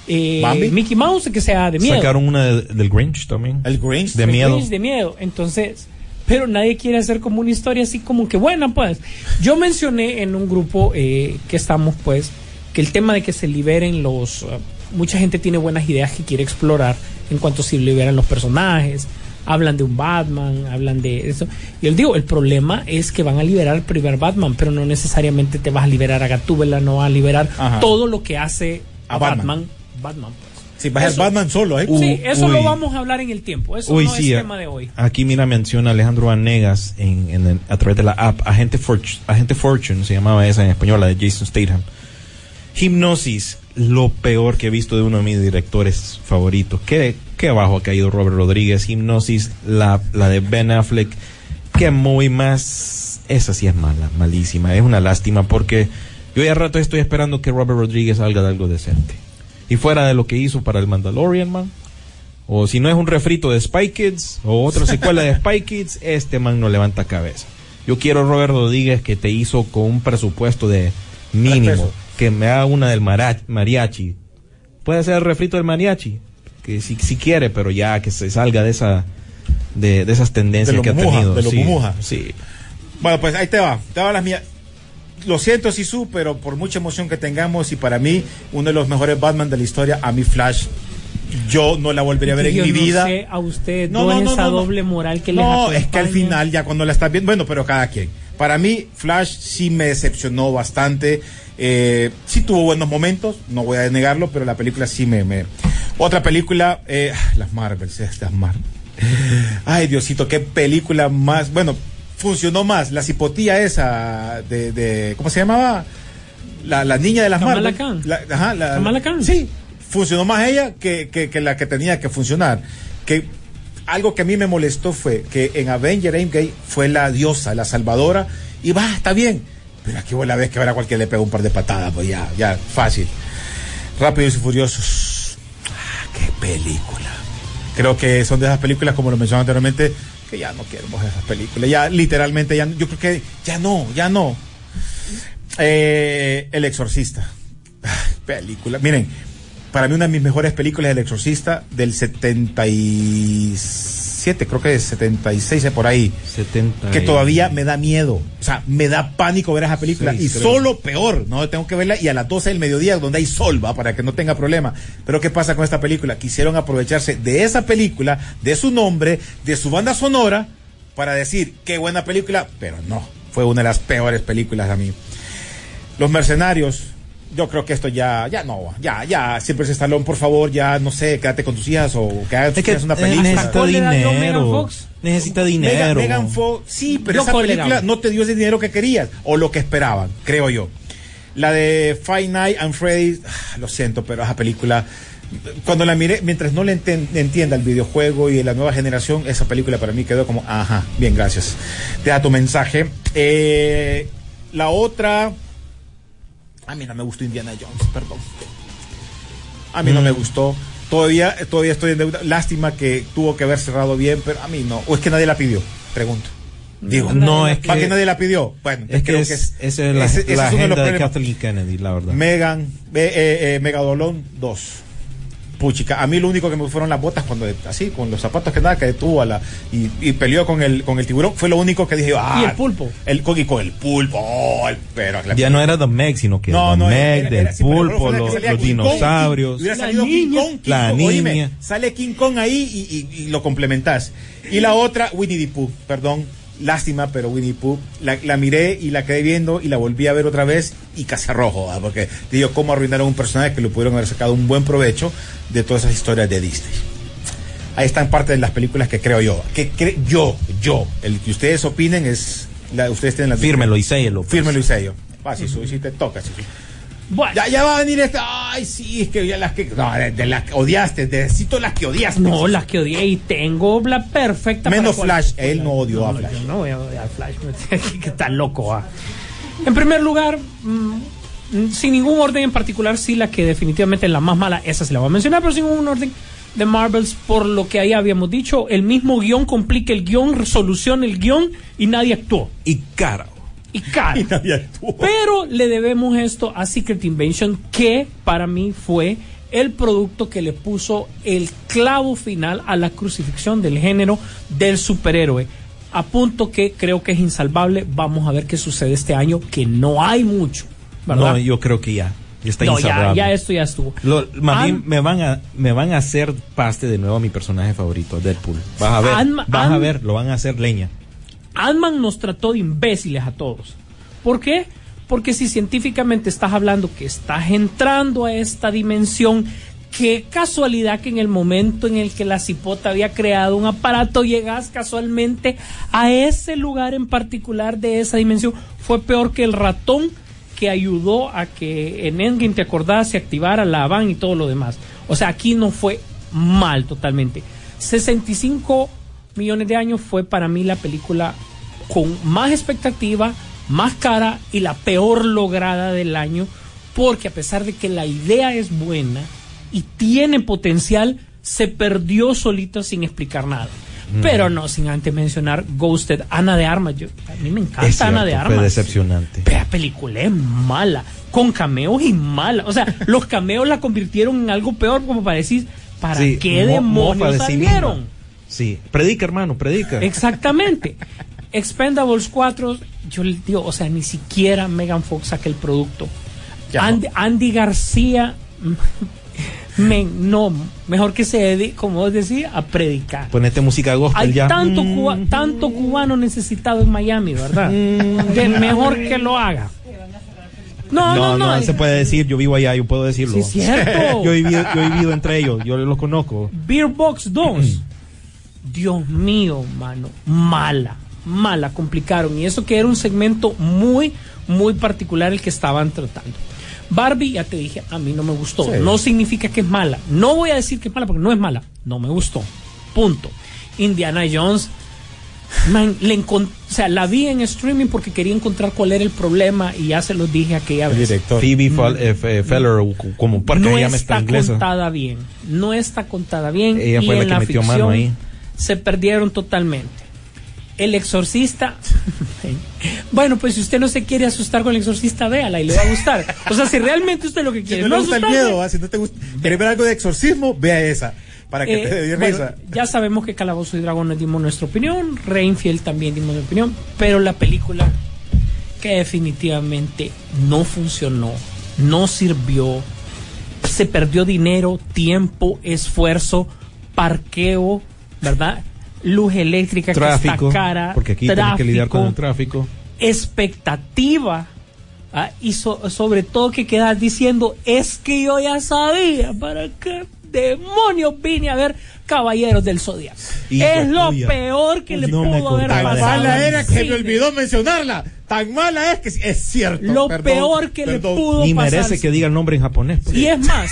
Speaker 3: Eh,
Speaker 6: Bambi.
Speaker 3: Mickey Mouse que sea de miedo.
Speaker 2: Sacaron una de- del Grinch también.
Speaker 6: el Grinch.
Speaker 2: de
Speaker 3: El
Speaker 2: miedo.
Speaker 3: Grinch de miedo. Entonces, pero nadie quiere hacer como una historia así como que buena, pues. Yo mencioné en un grupo eh, que estamos, pues, que el tema de que se liberen los... uh, mucha gente tiene buenas ideas que quiere explorar en cuanto se liberan los personajes. Hablan de un Batman, hablan de eso. Y les digo, el problema es que van a liberar al primer Batman, pero no necesariamente te vas a liberar a Gatúbela, no vas a liberar
Speaker 6: Ajá.
Speaker 3: todo lo que hace a
Speaker 6: A
Speaker 3: Batman.
Speaker 6: Batman.
Speaker 3: Batman, pues.
Speaker 6: Sí, va a ser. Batman solo, ¿eh?
Speaker 3: Sí, eso
Speaker 2: uy.
Speaker 3: lo vamos a hablar en el tiempo. Eso
Speaker 2: Uy,
Speaker 3: no
Speaker 2: sí,
Speaker 3: es
Speaker 2: a-
Speaker 3: tema de hoy.
Speaker 2: Aquí mira menciona Alejandro Vanegas en, en el- a través de la app Agente, Fortune, Agente Fortune se llamaba esa en español, la de Jason Statham. Hipnosis, lo peor que he visto de uno de mis directores favoritos. Qué, qué abajo ha caído Robert Rodríguez. Hipnosis, la, la de Ben Affleck. Qué muy más. Esa sí es mala, malísima. Es una lástima porque yo ya rato estoy esperando que Robert Rodríguez salga de algo decente. Y fuera de lo que hizo para el Mandalorian, man. O si no es un refrito de Spy Kids o otra <laughs> secuela de Spy Kids, este man no levanta cabeza. Yo quiero Robert Rodríguez que te hizo con un presupuesto de mínimo, que me haga una del mariachi. Puede ser el refrito del mariachi, que si, si quiere, pero ya que se salga de esa de, de esas tendencias
Speaker 6: De
Speaker 2: que ha tenido.
Speaker 6: de lo
Speaker 2: sí,
Speaker 6: mumuja.
Speaker 2: sí.
Speaker 6: Bueno, pues ahí te va. Te va las mías. Lo siento, Sisu, pero por mucha emoción que tengamos y para mí, uno de los mejores Batman de la historia, a mi Flash, yo no la volvería a ver
Speaker 3: Yo
Speaker 6: en mi
Speaker 3: no
Speaker 6: vida.
Speaker 3: sé a usted
Speaker 6: No,
Speaker 3: no,
Speaker 6: no,
Speaker 3: esa doble moral que les
Speaker 6: No, es que al final, ya cuando la estás viendo, bueno, pero cada quien. Para mí, Flash sí me decepcionó bastante. Eh, sí tuvo buenos momentos, no voy a negarlo, pero la película sí me. me... Otra película, eh, las Marvels, estas Marvel. Ay, Diosito, qué película más. Bueno, funcionó más. La cipotía esa de. de ¿Cómo se llamaba? La, la niña de las
Speaker 3: Kamala
Speaker 6: Marvel. La- ajá, la-
Speaker 3: Kamala Khan.
Speaker 6: Sí, funcionó más ella que, que, que la que tenía que funcionar. que algo que a mí me molestó fue que en Avenger Endgame fue la diosa, la salvadora, y va, está bien. Pero aquí vos la ves que ahora cualquiera le pega un par de patadas, pues ya, ya, fácil. Rápidos y Furiosos. Ah, qué película. Creo que son de esas películas, como lo mencionaba anteriormente, que ya no ver esas películas. Ya literalmente, ya, yo creo que ya no, ya no. Eh, El Exorcista. Película. Miren, para mí una de mis mejores películas es El Exorcista del 77, creo que es 76 eh, por ahí.
Speaker 2: 70
Speaker 6: Que todavía me da miedo. O sea, me da pánico ver esa película.
Speaker 2: Sí,
Speaker 6: y
Speaker 2: creo.
Speaker 6: solo peor, ¿no? Tengo que verla y a las 12 del mediodía, donde hay sol, va, para que no tenga problema. Pero ¿qué pasa con esta película? Quisieron aprovecharse de esa película, de su nombre, de su banda sonora, para decir, qué buena película, pero no. Fue una de las peores películas a mí. Los mercenarios, yo creo que esto ya, ya no, ya, ya, siempre se Stallone, por favor, ya, no sé, quédate con tus hijas o que hagas
Speaker 2: Es que
Speaker 6: una
Speaker 2: eh,
Speaker 6: película.
Speaker 2: necesita
Speaker 3: ¿Cuál le da yo a Megan
Speaker 2: dinero.
Speaker 3: Fox?
Speaker 2: Necesita
Speaker 6: Megan,
Speaker 2: dinero.
Speaker 6: Megan Fox, sí, pero
Speaker 3: Yo
Speaker 6: esa película no te dio ese dinero que querías o lo que esperaban, creo yo. La de Five Nights and Freddy's, ah, lo siento, pero esa película, cuando la miré, mientras no le enten- entienda el videojuego y la nueva generación, esa película para mí quedó como, ajá, bien, gracias. Te da tu mensaje. Eh, la otra, a mí no me gustó Indiana Jones, perdón. A mí no me gustó. Todavía, todavía estoy en deuda. Lástima que tuvo que haber cerrado bien, pero a mí no. O es que nadie la pidió, pregunto. Digo,
Speaker 2: No, es
Speaker 6: ¿para
Speaker 2: que-
Speaker 6: qué nadie la pidió? Bueno,
Speaker 2: Es que
Speaker 6: creo
Speaker 2: es,
Speaker 6: que es,
Speaker 2: esa es la,
Speaker 6: ese- ese
Speaker 2: la
Speaker 6: es uno de los
Speaker 2: agenda de. Kathleen Kennedy, la verdad.
Speaker 6: Megan, eh, eh, eh, Megadolón 2. Puchica, a mí lo único que me fueron las botas cuando así, con los zapatos que nada, que detuvo a la y, y peleó con el con el tiburón, fue lo único que dije, ah,
Speaker 3: Y el pulpo.
Speaker 6: El, con, y con el pulpo, oh, el- pero la-
Speaker 2: ya no era The Meg, sino que
Speaker 6: no,
Speaker 2: The
Speaker 6: no,
Speaker 2: Meg,
Speaker 6: era- era-
Speaker 2: del pulpo, los,
Speaker 6: Kong,
Speaker 2: dinosaurios.
Speaker 6: y
Speaker 3: La
Speaker 6: salido King
Speaker 3: niña.
Speaker 6: Kong, King
Speaker 2: La
Speaker 6: Kong, oíme,
Speaker 2: niña.
Speaker 6: sale King Kong ahí y, y- y lo complementás. Y la otra, Winnie the Pooh, perdón, lástima, pero Winnie Pooh, la, la miré y la quedé viendo y la volví a ver otra vez y casi ¿verdad? porque digo, cómo arruinaron un personaje que le pudieron haber sacado un buen provecho de todas esas historias de Disney. Ahí están parte de las películas que creo yo. Que cre- yo, yo, el que ustedes opinen es, la, ustedes tienen la
Speaker 2: Fírmelo y séllelo. pues.
Speaker 6: Fírmelo y sello. Va, si, si te toca, si-
Speaker 3: Bueno,
Speaker 6: ya, ya va a venir esta. Ay, sí, es que ya las que. No, de, las que odiaste, necesito las que odiaste.
Speaker 3: no, las que odié y tengo la perfecta.
Speaker 6: Menos
Speaker 3: cual-
Speaker 6: Flash, él no odió a Flash.
Speaker 3: yo no voy a odiar a Flash, <laughs> que está loco. ah. En primer lugar, mm, mm, sin ningún orden en particular, sí la que definitivamente es la más mala, esa se la voy a mencionar, pero sin un orden de Marvels, por lo que ahí habíamos dicho, el mismo guion complica el guion, soluciona el guion y nadie actuó.
Speaker 2: Y cara. <laughs>
Speaker 3: Y.
Speaker 6: Y.
Speaker 3: Pero le debemos esto a Secret Invasion, que para mí fue el producto que le puso el clavo final a la crucifixión del género del superhéroe. A punto que creo que es insalvable. Vamos a ver qué sucede este año, que no hay mucho. ¿verdad?
Speaker 2: No, yo creo que ya. Ya está
Speaker 3: No, ya,
Speaker 2: insalvable.
Speaker 3: ya esto ya estuvo.
Speaker 2: Lo- me van a me van a hacer paste de nuevo a mi personaje favorito, Deadpool. Vas a ver, vas a ver, lo van a hacer leña.
Speaker 3: Ant-Man nos trató de imbéciles a todos. ¿Por qué? Porque si científicamente estás hablando que estás entrando a esta dimensión, qué casualidad que en el momento en el que la cipota había creado un aparato, llegas casualmente a ese lugar en particular de esa dimensión. Fue peor que el ratón que ayudó a que en Endgame te acordás se activara la van y todo lo demás. O sea, aquí no fue mal totalmente. 65 millones de años fue para mí la película con más expectativa, más cara y la peor lograda del año, porque a pesar de que la idea es buena y tiene potencial, se perdió solito sin explicar nada. Pero no sin antes mencionar Ghosted, Ana de Armas. Yo, a mí me encanta Ana de Armas.
Speaker 2: fue decepcionante.
Speaker 3: Pero la película es mala, con cameos y mala. O sea, los cameos la convirtieron en algo peor, como para decir, ¿para
Speaker 2: Sí,
Speaker 3: qué demonios salieron?
Speaker 2: Sí, predica, hermano, predica.
Speaker 3: Exactamente. Expendables 4, yo le digo, o sea, ni siquiera Megan Fox saca el producto. Andy, Andy García, men, no, mejor que se dedique, como vos decís, a predicar.
Speaker 2: Ponete música gospel
Speaker 3: Hay
Speaker 2: ya.
Speaker 3: tanto,
Speaker 2: Mm,
Speaker 3: cuba- tanto cubano necesitado en Miami, ¿verdad? De mejor que lo haga. No,
Speaker 2: no,
Speaker 3: no,
Speaker 2: no,
Speaker 3: no.
Speaker 2: se puede decir, yo vivo allá, yo puedo decirlo.
Speaker 3: Sí, es cierto. <laughs>
Speaker 2: yo, he vivido, yo he vivido entre ellos, yo los conozco.
Speaker 3: Beer Box 2. <clears throat> Dios mío, mano. Mala. Mala, complicaron. Y eso que era un segmento muy, muy particular el que estaban tratando. Barbie, ya te dije, a mí no me gustó.
Speaker 6: Sí.
Speaker 3: No significa que es mala. No voy a decir que es mala porque no es mala. No me gustó. Punto. Indiana Jones, man, le encon- o sea, la vi en streaming porque quería encontrar cuál era el problema y ya se los dije aquella
Speaker 6: El
Speaker 3: vez.
Speaker 6: director.
Speaker 2: Phoebe Fall- eh, Fe- Feller, como porque
Speaker 3: no
Speaker 2: ella llama
Speaker 3: está
Speaker 2: inglesa.
Speaker 3: contada bien. No está contada bien.
Speaker 2: Ella
Speaker 3: y
Speaker 2: fue la
Speaker 3: en
Speaker 2: que
Speaker 3: la
Speaker 2: metió
Speaker 3: ficción
Speaker 2: mano ahí.
Speaker 3: Se perdieron totalmente. El exorcista. <laughs> bueno, pues si usted no se quiere asustar con el exorcista, véala y le va a gustar. O sea, si realmente usted lo que <laughs>
Speaker 6: Si
Speaker 3: quiere
Speaker 6: no
Speaker 3: no
Speaker 6: le gusta el miedo, ¿ah? si no te gusta, querés ver algo de exorcismo, vea esa. Para que
Speaker 3: eh,
Speaker 6: te dé
Speaker 3: bueno,
Speaker 6: risa.
Speaker 3: ya sabemos que Calabozo y Dragones dimos nuestra opinión, Reinfield también dimos nuestra opinión, pero la película que definitivamente no funcionó, no sirvió, se perdió dinero, tiempo, esfuerzo, parqueo, ¿verdad? Luz eléctrica que
Speaker 2: Tráfico,
Speaker 3: está cara,
Speaker 2: porque aquí tienes que lidiar con el
Speaker 3: tráfico,
Speaker 2: tráfico.
Speaker 3: expectativa ah, y so- sobre todo que quedas diciendo es que yo ya sabía para qué demonios vine a ver Caballeros del Zodiaco
Speaker 2: Hijo
Speaker 3: es lo
Speaker 2: tuya.
Speaker 3: peor que le
Speaker 2: No
Speaker 3: pudo haber
Speaker 2: contaba
Speaker 6: Tan
Speaker 3: pasado
Speaker 6: mala
Speaker 3: al
Speaker 6: era que me olvidó mencionarla. Tan mala es que sí- es cierto.
Speaker 3: lo
Speaker 6: Perdón,
Speaker 3: peor que
Speaker 6: perdón.
Speaker 3: le pudo
Speaker 2: Ni
Speaker 3: pasar
Speaker 2: merece que diga el nombre en japonés. pues.
Speaker 3: y es más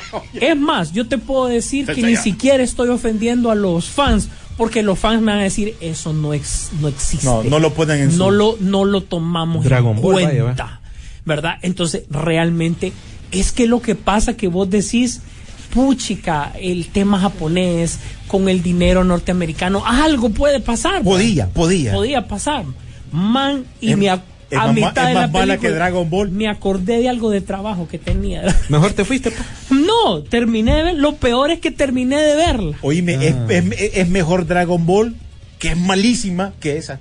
Speaker 3: <laughs> es más yo te puedo decir que ni siquiera estoy ofendiendo a los fans porque los fans me van a decir eso no ex- no existe
Speaker 6: No, no lo ponen en
Speaker 3: no
Speaker 6: su-
Speaker 3: lo no lo tomamos
Speaker 2: Dragon
Speaker 3: en
Speaker 2: Ball,
Speaker 3: cuenta verdad entonces realmente es que lo que pasa que vos decís puchica el tema japonés con el dinero norteamericano algo puede pasar ¿va?
Speaker 6: Podía, podía.
Speaker 3: podía pasar man y
Speaker 6: Es-
Speaker 3: me
Speaker 6: es
Speaker 3: a
Speaker 6: más
Speaker 3: mitad
Speaker 6: es
Speaker 3: de
Speaker 6: más
Speaker 3: la
Speaker 6: mala
Speaker 3: película
Speaker 6: que Dragon Ball.
Speaker 3: me acordé de algo de trabajo que tenía <laughs>
Speaker 2: Mejor te fuiste. pues.
Speaker 3: no terminé de ver lo peor es que terminé de verla
Speaker 6: Oíme, es, es- es mejor Dragon Ball, que es malísima, que esa.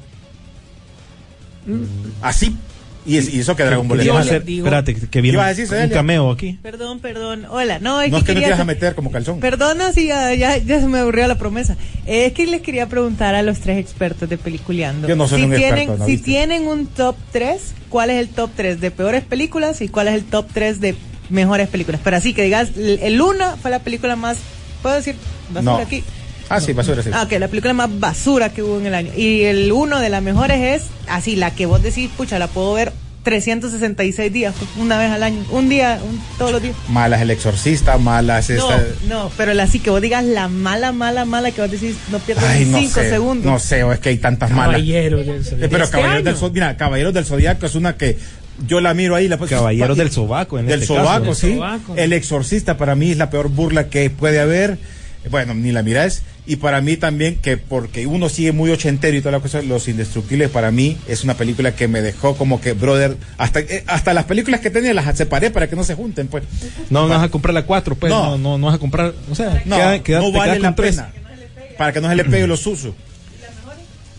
Speaker 6: Así. Y, es- y eso que Dragon Ball
Speaker 2: hacer, espérate, que viene
Speaker 6: ¿Qué
Speaker 2: un,
Speaker 6: ibas a decir,
Speaker 2: un
Speaker 6: Celia?
Speaker 2: cameo aquí.
Speaker 7: Perdón, perdón. Hola. No, es
Speaker 6: No
Speaker 7: que
Speaker 6: es que no te ibas a meter como calzón.
Speaker 7: Perdona si ya, ya, ya se me aburrió la promesa. Es que les quería preguntar a los tres expertos de Peliculeando.
Speaker 6: Yo no soy
Speaker 7: si
Speaker 6: un
Speaker 7: tienen,
Speaker 6: experto, ¿no
Speaker 7: Si
Speaker 6: viste?
Speaker 7: tienen un top 3, ¿cuál es el top 3 de peores películas y cuál es el top 3 de mejores películas? Pero así que digas, el el uno fue la película más, ¿puedo decir
Speaker 6: No.
Speaker 7: aquí?
Speaker 6: Ah, sí, basura, sí.
Speaker 7: Ah, ok, la película más basura que hubo en el año. Y el uno de las mejores es así, la que vos decís, pucha, la puedo ver 366 días, una vez al año, un día, un- todos los días.
Speaker 6: Malas el exorcista, malas
Speaker 7: No,
Speaker 6: esta.
Speaker 7: no, pero la sí que vos digas la mala, mala, mala que vos decís no pierdes
Speaker 6: Ay,
Speaker 7: ni
Speaker 6: no
Speaker 7: cinco
Speaker 6: sé.
Speaker 7: segundos.
Speaker 6: No sé, o es que hay tantas malas.
Speaker 3: caballero del
Speaker 6: Eh,
Speaker 3: Zodiaco.
Speaker 6: pero
Speaker 3: Este
Speaker 6: Caballeros del
Speaker 3: año.
Speaker 6: Zodiaco, mira, Caballeros del Zodiaco es una que yo la miro ahí. La,
Speaker 2: Caballeros del Sobaco, en
Speaker 6: Del
Speaker 2: este
Speaker 6: sobaco,
Speaker 2: caso.
Speaker 6: sí.
Speaker 3: Sobaco.
Speaker 6: El exorcista para mí es la peor burla que puede haber. Bueno, ni la mirás. Y para mí también, que porque uno sigue muy ochentero y toda la cosa, Los Indestructibles para mí es una película que me dejó como que, brother, hasta, eh, hasta las películas que tenía las separé para que no se junten, pues.
Speaker 2: No, no vas a comprar la 4, pues.
Speaker 6: No.
Speaker 2: No, no, no vas a comprar. O sea,
Speaker 6: No,
Speaker 2: queda- queda-
Speaker 6: no vale la
Speaker 2: tres.
Speaker 6: pena. Para que no se le pegue los usos.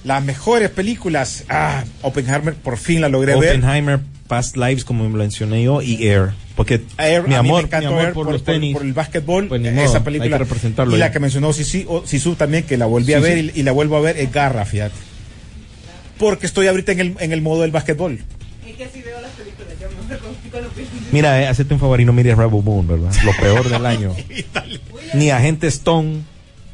Speaker 6: Las mejores películas. Ah, Oppenheimer por fin la logré ver.
Speaker 2: Oppenheimer, Past Lives, como mencioné yo, y Air. Porque
Speaker 6: Air,
Speaker 2: mi
Speaker 6: a mí me
Speaker 2: amor, mi amor
Speaker 6: Air
Speaker 2: por, los tenis.
Speaker 6: por el básquetbol,
Speaker 2: Pues ni
Speaker 6: esa película.
Speaker 2: hay que representarlo
Speaker 6: y la que mencionó Sisu, o- Sisu también, que la volví a ver
Speaker 2: sí.
Speaker 6: Y, y la vuelvo a ver, es Garra, fíjate. Porque estoy ahorita en el, en el modo del básquetbol.
Speaker 2: Mira, eh, hacete un favor y no mires Rebel Moon, ¿verdad? Lo peor del año. <laughs> ni Agente Stone,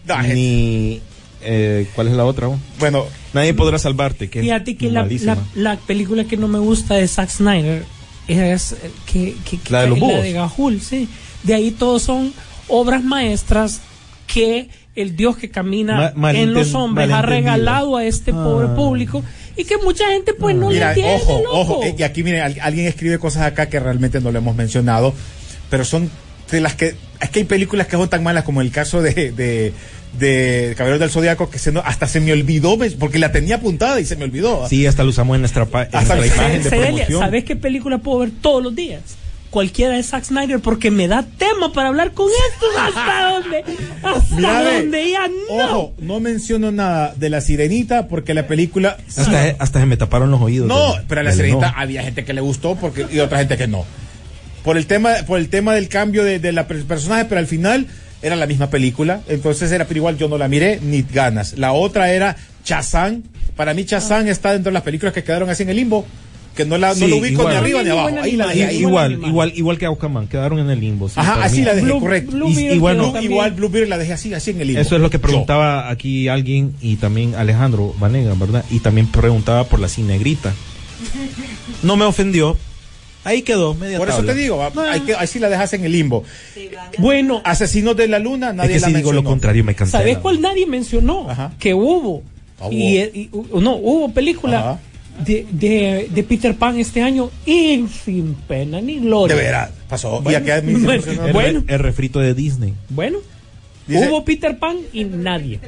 Speaker 6: No,
Speaker 2: ni. Eh, ¿Cuál es la otra?
Speaker 6: Bueno,
Speaker 2: Nadie podrá salvarte. Que
Speaker 3: Fíjate que la,
Speaker 2: malísima.
Speaker 3: la, la película que no me gusta de Zack Snyder es eh, que, que- que-
Speaker 2: La de los
Speaker 3: la de Gahul, sí. De ahí todos son obras maestras que el Dios que camina
Speaker 2: Ma-
Speaker 3: en los hombres ha regalado a este pobre
Speaker 2: Ah.
Speaker 3: público y que mucha gente pues no le entiende,
Speaker 6: ojo,
Speaker 3: loco.
Speaker 6: ojo. eh, Y aquí, miren, al- alguien escribe cosas acá que realmente no lo hemos mencionado, pero son de las que. Es que hay películas que son tan malas como el caso de. de de Caballeros del Zodiaco que se no- hasta se me olvidó porque la tenía apuntada y se me olvidó.
Speaker 2: Sí, hasta lo usamos en nuestra, pa- en
Speaker 6: Hasta
Speaker 2: nuestra imagen de
Speaker 3: Celia,
Speaker 2: promoción.
Speaker 3: ¿sabes qué película puedo ver todos los días? Cualquiera de Zack Snyder porque me da tema para hablar con esto <laughs> hasta donde hasta
Speaker 6: Mira, ve,
Speaker 3: donde ya no.
Speaker 6: Ojo, no menciono nada de la sirenita porque la película.
Speaker 2: Hasta, hasta se me taparon los oídos.
Speaker 6: No, pero a la sirenita había gente que le gustó porque, y otra gente que no. Por el tema, por el tema del cambio de, de la per- personaje, pero al final era la misma película. Entonces era, pero igual yo no la miré, ni ganas. La otra era Chazán. Para mí Chazán está dentro de las películas que quedaron así en el limbo. Que no la, no lo ubico
Speaker 2: igual.
Speaker 6: ni arriba ni
Speaker 3: Igual
Speaker 6: abajo. Ahí la dejé, ahí.
Speaker 2: igual, igual, igual que Aquaman, quedaron en el limbo. sí,
Speaker 6: Ajá, así
Speaker 2: mí.
Speaker 6: la dejé,
Speaker 3: Blue-
Speaker 6: correcto.
Speaker 3: Blue
Speaker 2: Y-
Speaker 3: Beetle
Speaker 2: y bueno,
Speaker 3: quedó también.
Speaker 6: Igual Blueberry la dejé así, así en el limbo.
Speaker 2: Eso es lo que
Speaker 6: Yo.
Speaker 2: preguntaba aquí alguien y también Alejandro Vanega, ¿verdad? Y también preguntaba por la cinegrita. No me ofendió, Ahí quedó, media
Speaker 6: Por eso
Speaker 2: tabla.
Speaker 6: te digo,
Speaker 2: No,
Speaker 6: hay que, así la dejas en el limbo.
Speaker 3: Bueno,
Speaker 6: Asesinos de la Luna,
Speaker 2: es
Speaker 6: nadie
Speaker 2: que
Speaker 6: la
Speaker 2: si digo lo
Speaker 6: mencionó.
Speaker 2: contrario me cancela.
Speaker 3: ¿sabes cuál nadie mencionó?
Speaker 6: Ajá.
Speaker 3: Que hubo.
Speaker 6: Ah, hubo.
Speaker 3: Y, y- y- no, hubo película de, de, de Peter Pan este año y sin pena ni
Speaker 6: De
Speaker 3: gloria.
Speaker 6: veras, pasó.
Speaker 3: Bueno,
Speaker 6: y acá
Speaker 3: bueno,
Speaker 6: mencionó-
Speaker 2: El,
Speaker 3: Bueno.
Speaker 2: el refrito de Disney,
Speaker 3: Bueno,
Speaker 6: Dice-
Speaker 3: hubo Peter Pan y nadie.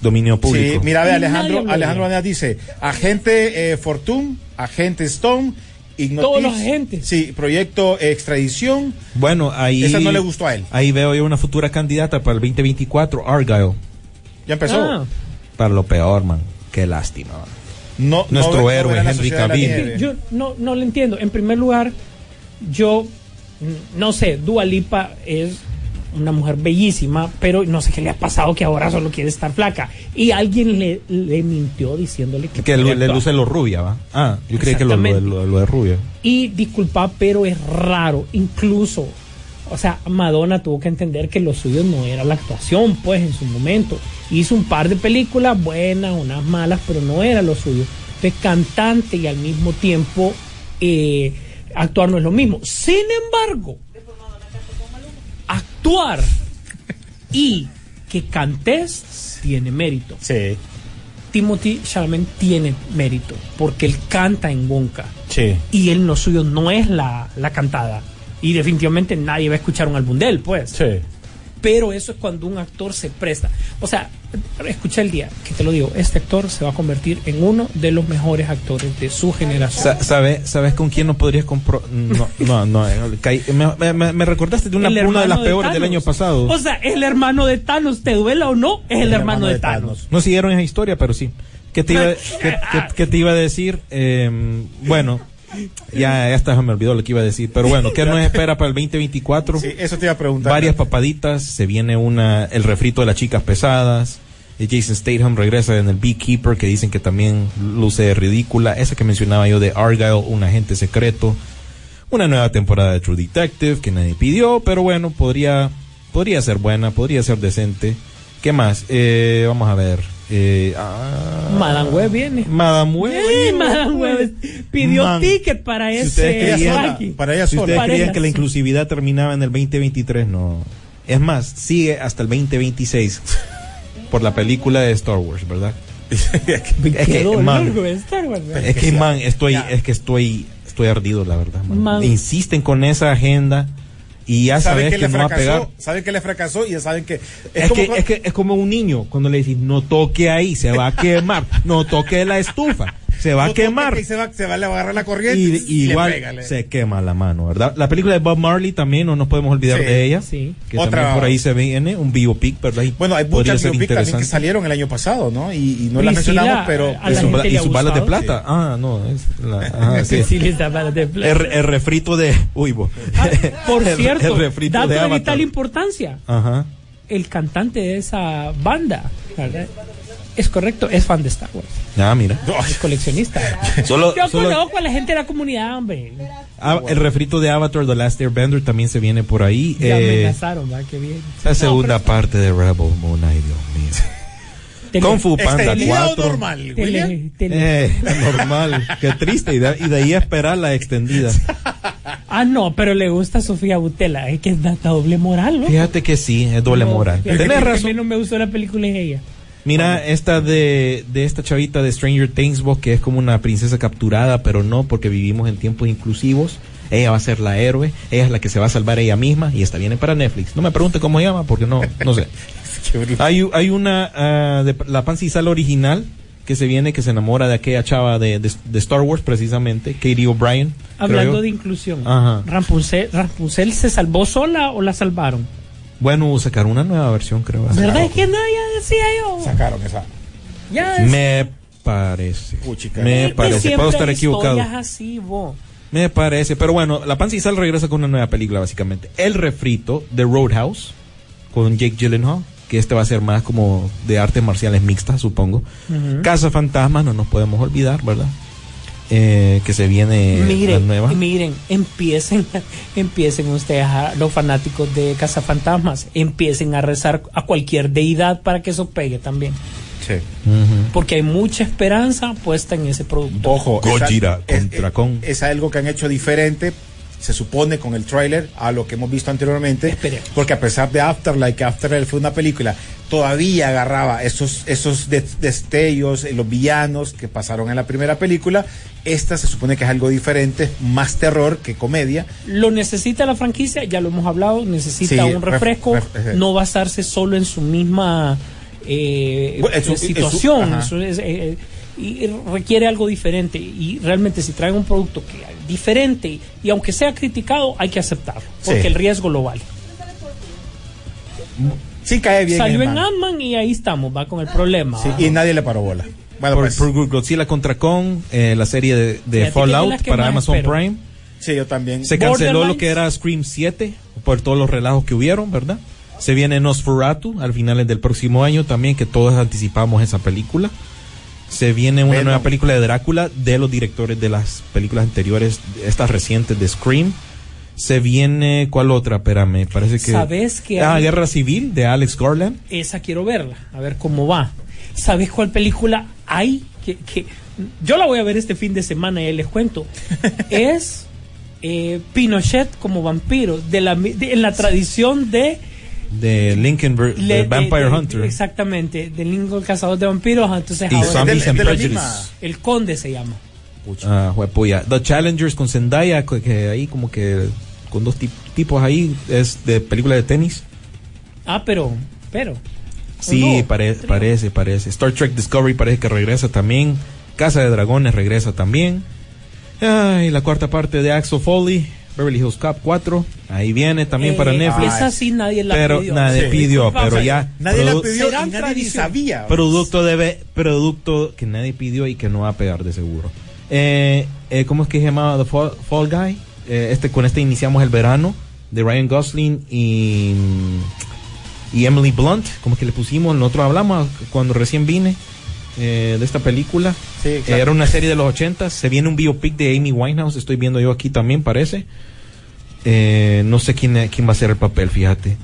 Speaker 2: dominio público.
Speaker 6: Sí, mira, ve, Alejandro, Alejandro
Speaker 3: de
Speaker 6: dice, agente eh, Fortune, agente Stone, Ignotis,
Speaker 3: Todos los agentes.
Speaker 6: Sí, proyecto extradición.
Speaker 2: Bueno, ahí.
Speaker 6: Esa no le gustó a él.
Speaker 2: Ahí veo yo una futura candidata para el 2024, Argyle.
Speaker 6: Ya empezó.
Speaker 3: Ah,
Speaker 2: Para lo peor, man. Qué lástima.
Speaker 6: No,
Speaker 2: Nuestro
Speaker 6: no ve- no
Speaker 2: héroe, Henry Cavill.
Speaker 3: Yo no, no lo entiendo. En primer lugar, yo no sé, Dua Lipa es una mujer bellísima, pero no sé qué le ha pasado que ahora solo quiere estar flaca. Y alguien le, le mintió diciéndole que,
Speaker 2: le, luce lo rubia, ¿va? Ah, yo creí que lo, lo, de rubia.
Speaker 3: Y disculpa, pero es raro. Incluso, o sea, Madonna tuvo que entender que lo suyo no era la actuación, pues en su momento. Hizo un par de películas buenas, unas malas, pero no era lo suyo. De cantante y al mismo tiempo eh, actuar no es lo mismo. Sin embargo, actuar y que cantes tiene mérito.
Speaker 6: Sí,
Speaker 3: Timothy Chalamet tiene mérito porque él canta en Wonka
Speaker 6: sí.
Speaker 3: y él lo suyo no es la, la cantada. Y definitivamente nadie va a escuchar un álbum de él, pues.
Speaker 6: Sí.
Speaker 3: Pero eso es cuando un actor se presta. O sea, escucha el día que te lo digo, este actor se va a convertir en uno de los mejores actores de su generación.
Speaker 2: Sa- ¿sabe- ¿Sabes con quién no podrías comprar? No, no, no. eh, me, me- me recordaste de una, de las peores del año pasado.
Speaker 3: O sea, es el hermano de Thanos, te duela o no, es el, hermano, de Thanos.
Speaker 2: No siguieron esa historia, pero sí. ¿Qué te iba, <laughs> qué, qué- qué te iba a decir? Eh, bueno, ya, ya hasta me olvidó lo que iba a decir. Pero bueno, ¿qué <laughs> nos espera para el 2024?
Speaker 6: Sí, eso te iba a preguntar.
Speaker 2: Varias papaditas. Se viene una el refrito de las chicas pesadas. Eh, Jason Statham regresa en el Beekeeper, que dicen que también luce ridícula. Esa que mencionaba yo de Argyle, un agente secreto. Una nueva temporada de True Detective que nadie pidió, pero bueno, podría, podría ser buena, podría ser decente. ¿Qué más? Eh, vamos a ver. Eh, ah,
Speaker 3: Madame Web viene.
Speaker 2: Madame Web.
Speaker 3: Sí, Madame Web pidió
Speaker 2: Man.
Speaker 3: ticket para
Speaker 2: Si
Speaker 3: ese
Speaker 2: querían-
Speaker 6: para ella
Speaker 2: Si
Speaker 6: sola.
Speaker 2: ustedes creían que la inclusividad terminaba en el 2023, no. Es más, sigue hasta el 2026 por la película de Star Wars, ¿verdad? <laughs> Es que, man,
Speaker 3: largo Star Wars, ¿verdad?
Speaker 2: Es que, man, estoy, es que estoy, estoy ardido, la verdad. Man. Insisten con esa agenda y ya
Speaker 6: Saben
Speaker 2: sabes
Speaker 6: que,
Speaker 2: que,
Speaker 6: le
Speaker 2: no va a pegar.
Speaker 6: fracasó, saben que le fracasó y ya saben que...
Speaker 2: Es,
Speaker 6: como
Speaker 2: que,
Speaker 6: cuando-
Speaker 2: es que es como un niño cuando le decís no toque ahí, se va a quemar, no toque la estufa, se va a quemar.
Speaker 6: que se va, se va a agarrar la corriente
Speaker 2: Y,
Speaker 6: y, le
Speaker 2: igual
Speaker 6: pega, le-
Speaker 2: se quema la mano, ¿verdad? La película de Bob Marley también, no nos podemos olvidar
Speaker 6: Sí.
Speaker 2: de ella.
Speaker 3: Sí.
Speaker 2: Que
Speaker 6: Otra-
Speaker 2: también por ahí se viene un biopic, ¿verdad? Y
Speaker 6: Bueno, hay muchas biopic también que salieron el año pasado, ¿no? Y, y no las mencionamos, pero...
Speaker 3: la
Speaker 2: Y su- y sus balas de plata. Ah, no, es la, <laughs> ajá, sí.
Speaker 3: Sí, les da balas de plata.
Speaker 2: El, el refrito de. Uy, bo.
Speaker 3: Ah, por <laughs>
Speaker 2: El-
Speaker 3: cierto,
Speaker 2: el refrito
Speaker 3: dato
Speaker 2: de
Speaker 3: vital importancia.
Speaker 2: Ajá.
Speaker 3: El cantante de esa banda, ¿verdad? Es correcto, es fan de Star Wars.
Speaker 2: Ah, mira.
Speaker 3: Es coleccionista. <laughs>
Speaker 2: Solo,
Speaker 3: Yo
Speaker 2: solo-
Speaker 3: conozco a la gente de la comunidad, hombre.
Speaker 2: ah, el refrito de Avatar, The Last Airbender, también se viene por ahí.
Speaker 3: Ya
Speaker 2: Eh,
Speaker 3: amenazaron, va, qué bien.
Speaker 2: la segunda parte de Rebel Moon, ay Dios mío. <laughs>
Speaker 3: tele-
Speaker 2: Kung Fu Panda
Speaker 6: ¿Extendida o
Speaker 2: 4.
Speaker 6: normal, William?
Speaker 3: tele- tele-
Speaker 2: Eh, normal. Qué triste. Y de, y de ahí a esperar la extendida. <laughs>
Speaker 3: Ah, no, pero le gusta a Sofía Butela. Es que es doble moral, ¿no?
Speaker 2: Fíjate que sí, es doble
Speaker 3: No,
Speaker 2: moral. Tenés
Speaker 3: que A
Speaker 2: razón.
Speaker 3: mí no me gustó la película es ella.
Speaker 2: Mira, esta de, de esta chavita de Stranger Things, vos, que es como una princesa capturada, pero no, porque vivimos en tiempos inclusivos. Ella va a ser la héroe, ella es la que se va a salvar ella misma y esta viene para Netflix. No me pregunte cómo se llama, porque no, no sé. <laughs> Hay, hay una ah, de la Pancisal original que se viene, que se enamora de aquella chava de, de, de Star Wars, precisamente, Katie O'Brien.
Speaker 3: Hablando de inclusión,
Speaker 2: Ajá.
Speaker 3: ¿Rapunzel se salvó sola o la salvaron?
Speaker 2: Bueno, sacaron una nueva versión, creo.
Speaker 3: ¿Verdad? Es que no, ya decía yo.
Speaker 6: Sacaron esa.
Speaker 3: Ya decía.
Speaker 2: Me parece.
Speaker 6: Puchica.
Speaker 2: Me parece. Puedo estar equivocado.
Speaker 3: así.
Speaker 2: Me parece, pero bueno, La Panza y Sal regresa con una nueva película, básicamente. El refrito de Roadhouse, con Jake Gyllenhaal, que este va a ser más como de artes marciales mixtas, supongo. Casa Fantasmas, no nos podemos olvidar, ¿verdad? Eh, que se viene la
Speaker 3: Miren,
Speaker 2: nueva.
Speaker 3: miren, empiecen, <laughs> empiecen ustedes, a, los fanáticos de Cazafantasmas, empiecen a rezar a cualquier deidad para que eso pegue también.
Speaker 6: Sí.
Speaker 3: Porque hay mucha esperanza puesta en ese producto.
Speaker 6: Ojo,
Speaker 2: Gojira
Speaker 6: es,
Speaker 2: contra
Speaker 6: es algo que han hecho diferente, se supone con el tráiler a lo que hemos visto anteriormente,
Speaker 3: Esperemos.
Speaker 6: porque a pesar de Afterlife, que Afterlife fue una película, todavía agarraba esos esos de- destellos, eh, los villanos que pasaron en la primera película. Esta se supone que es algo diferente, más terror que comedia.
Speaker 3: Lo necesita la franquicia, ya lo hemos hablado, necesita
Speaker 6: Sí,
Speaker 3: un
Speaker 6: ref-
Speaker 3: refresco,
Speaker 6: ref- eh.
Speaker 3: no basarse solo en su misma eh,
Speaker 6: su-
Speaker 3: situación, su- es- eh, y requiere algo diferente. Y realmente si traen un producto que diferente y, aunque sea criticado, hay que aceptarlo, porque
Speaker 6: Sí.
Speaker 3: el riesgo lo vale.
Speaker 6: Sí cae bien.
Speaker 3: Salió en
Speaker 6: Ant-Man.
Speaker 3: Y ahí estamos, va con el problema.
Speaker 6: Sí, y nadie le paró bola. Bueno,
Speaker 2: Por,
Speaker 6: pues,
Speaker 2: por Godzilla contra Kong, eh, la serie de, Fallout para Amazon
Speaker 3: espero.
Speaker 2: Prime.
Speaker 6: sí, yo también.
Speaker 2: Se canceló lo que era Scream 7 por todos los relajos que hubieron, ¿verdad? Se viene Nosferatu al finales del próximo año también, que todos anticipamos esa película. Se viene una
Speaker 6: Venom.
Speaker 2: nueva película de Drácula de los directores de las películas anteriores, estas recientes de Scream. Se viene, ¿cuál otra? Espérame, parece que...
Speaker 3: ¿Sabes que
Speaker 2: Ah,
Speaker 3: hay-
Speaker 2: Guerra Civil de Alex Garland.
Speaker 3: esa quiero verla, a ver cómo va. ¿Sabes cuál película hay? Que, que yo la voy a ver este fin de semana y ahí les cuento. <laughs> es eh, Pinochet como vampiro, de la, de- en la tradición de,
Speaker 2: De Lincoln
Speaker 3: le- de-
Speaker 2: Vampire
Speaker 3: de-
Speaker 2: Hunter.
Speaker 3: Exactamente, de Lincoln Cazador de Vampiros. Entonces
Speaker 2: Y
Speaker 3: ahora
Speaker 2: Zombies
Speaker 6: de-
Speaker 2: and
Speaker 6: de la
Speaker 2: Prejudice.
Speaker 6: misma-
Speaker 3: el Conde se llama.
Speaker 2: Ah, juepuya. The Challengers con Zendaya, que, que ahí como que con dos tip- tipos ahí, es de película de tenis.
Speaker 3: Ah, pero, pero.
Speaker 2: Sí,
Speaker 3: no?
Speaker 2: pare- parece, parece. Star Trek Discovery parece que regresa también. Casa de Dragones regresa también. Ay, la cuarta parte de Axel Foley, Beverly Hills Cop 4. Ahí viene también para
Speaker 3: Eh,
Speaker 2: Netflix.
Speaker 3: Esa sí nadie la
Speaker 2: pero
Speaker 3: pidió.
Speaker 2: nadie
Speaker 6: Sí.
Speaker 2: pidió,
Speaker 3: Disculpa,
Speaker 2: pero ya.
Speaker 6: Nadie la pidió y nadie ni sabía.
Speaker 2: Producto debe, producto que nadie pidió y que no va a pegar de seguro. Eh, eh, ¿Cómo es que se llamaba The Fall, Fall Guy? Eh, este, con este iniciamos el verano de Ryan Gosling y, y Emily Blunt. ¿Cómo es que le pusimos? Nosotros hablamos cuando recién vine eh, de esta película.
Speaker 6: Sí,
Speaker 2: Eh. Era una serie de los 80. Se viene un biopic de Amy Winehouse. Estoy viendo yo aquí también, parece. Eh, no sé quién, quién va a ser el papel, fíjate.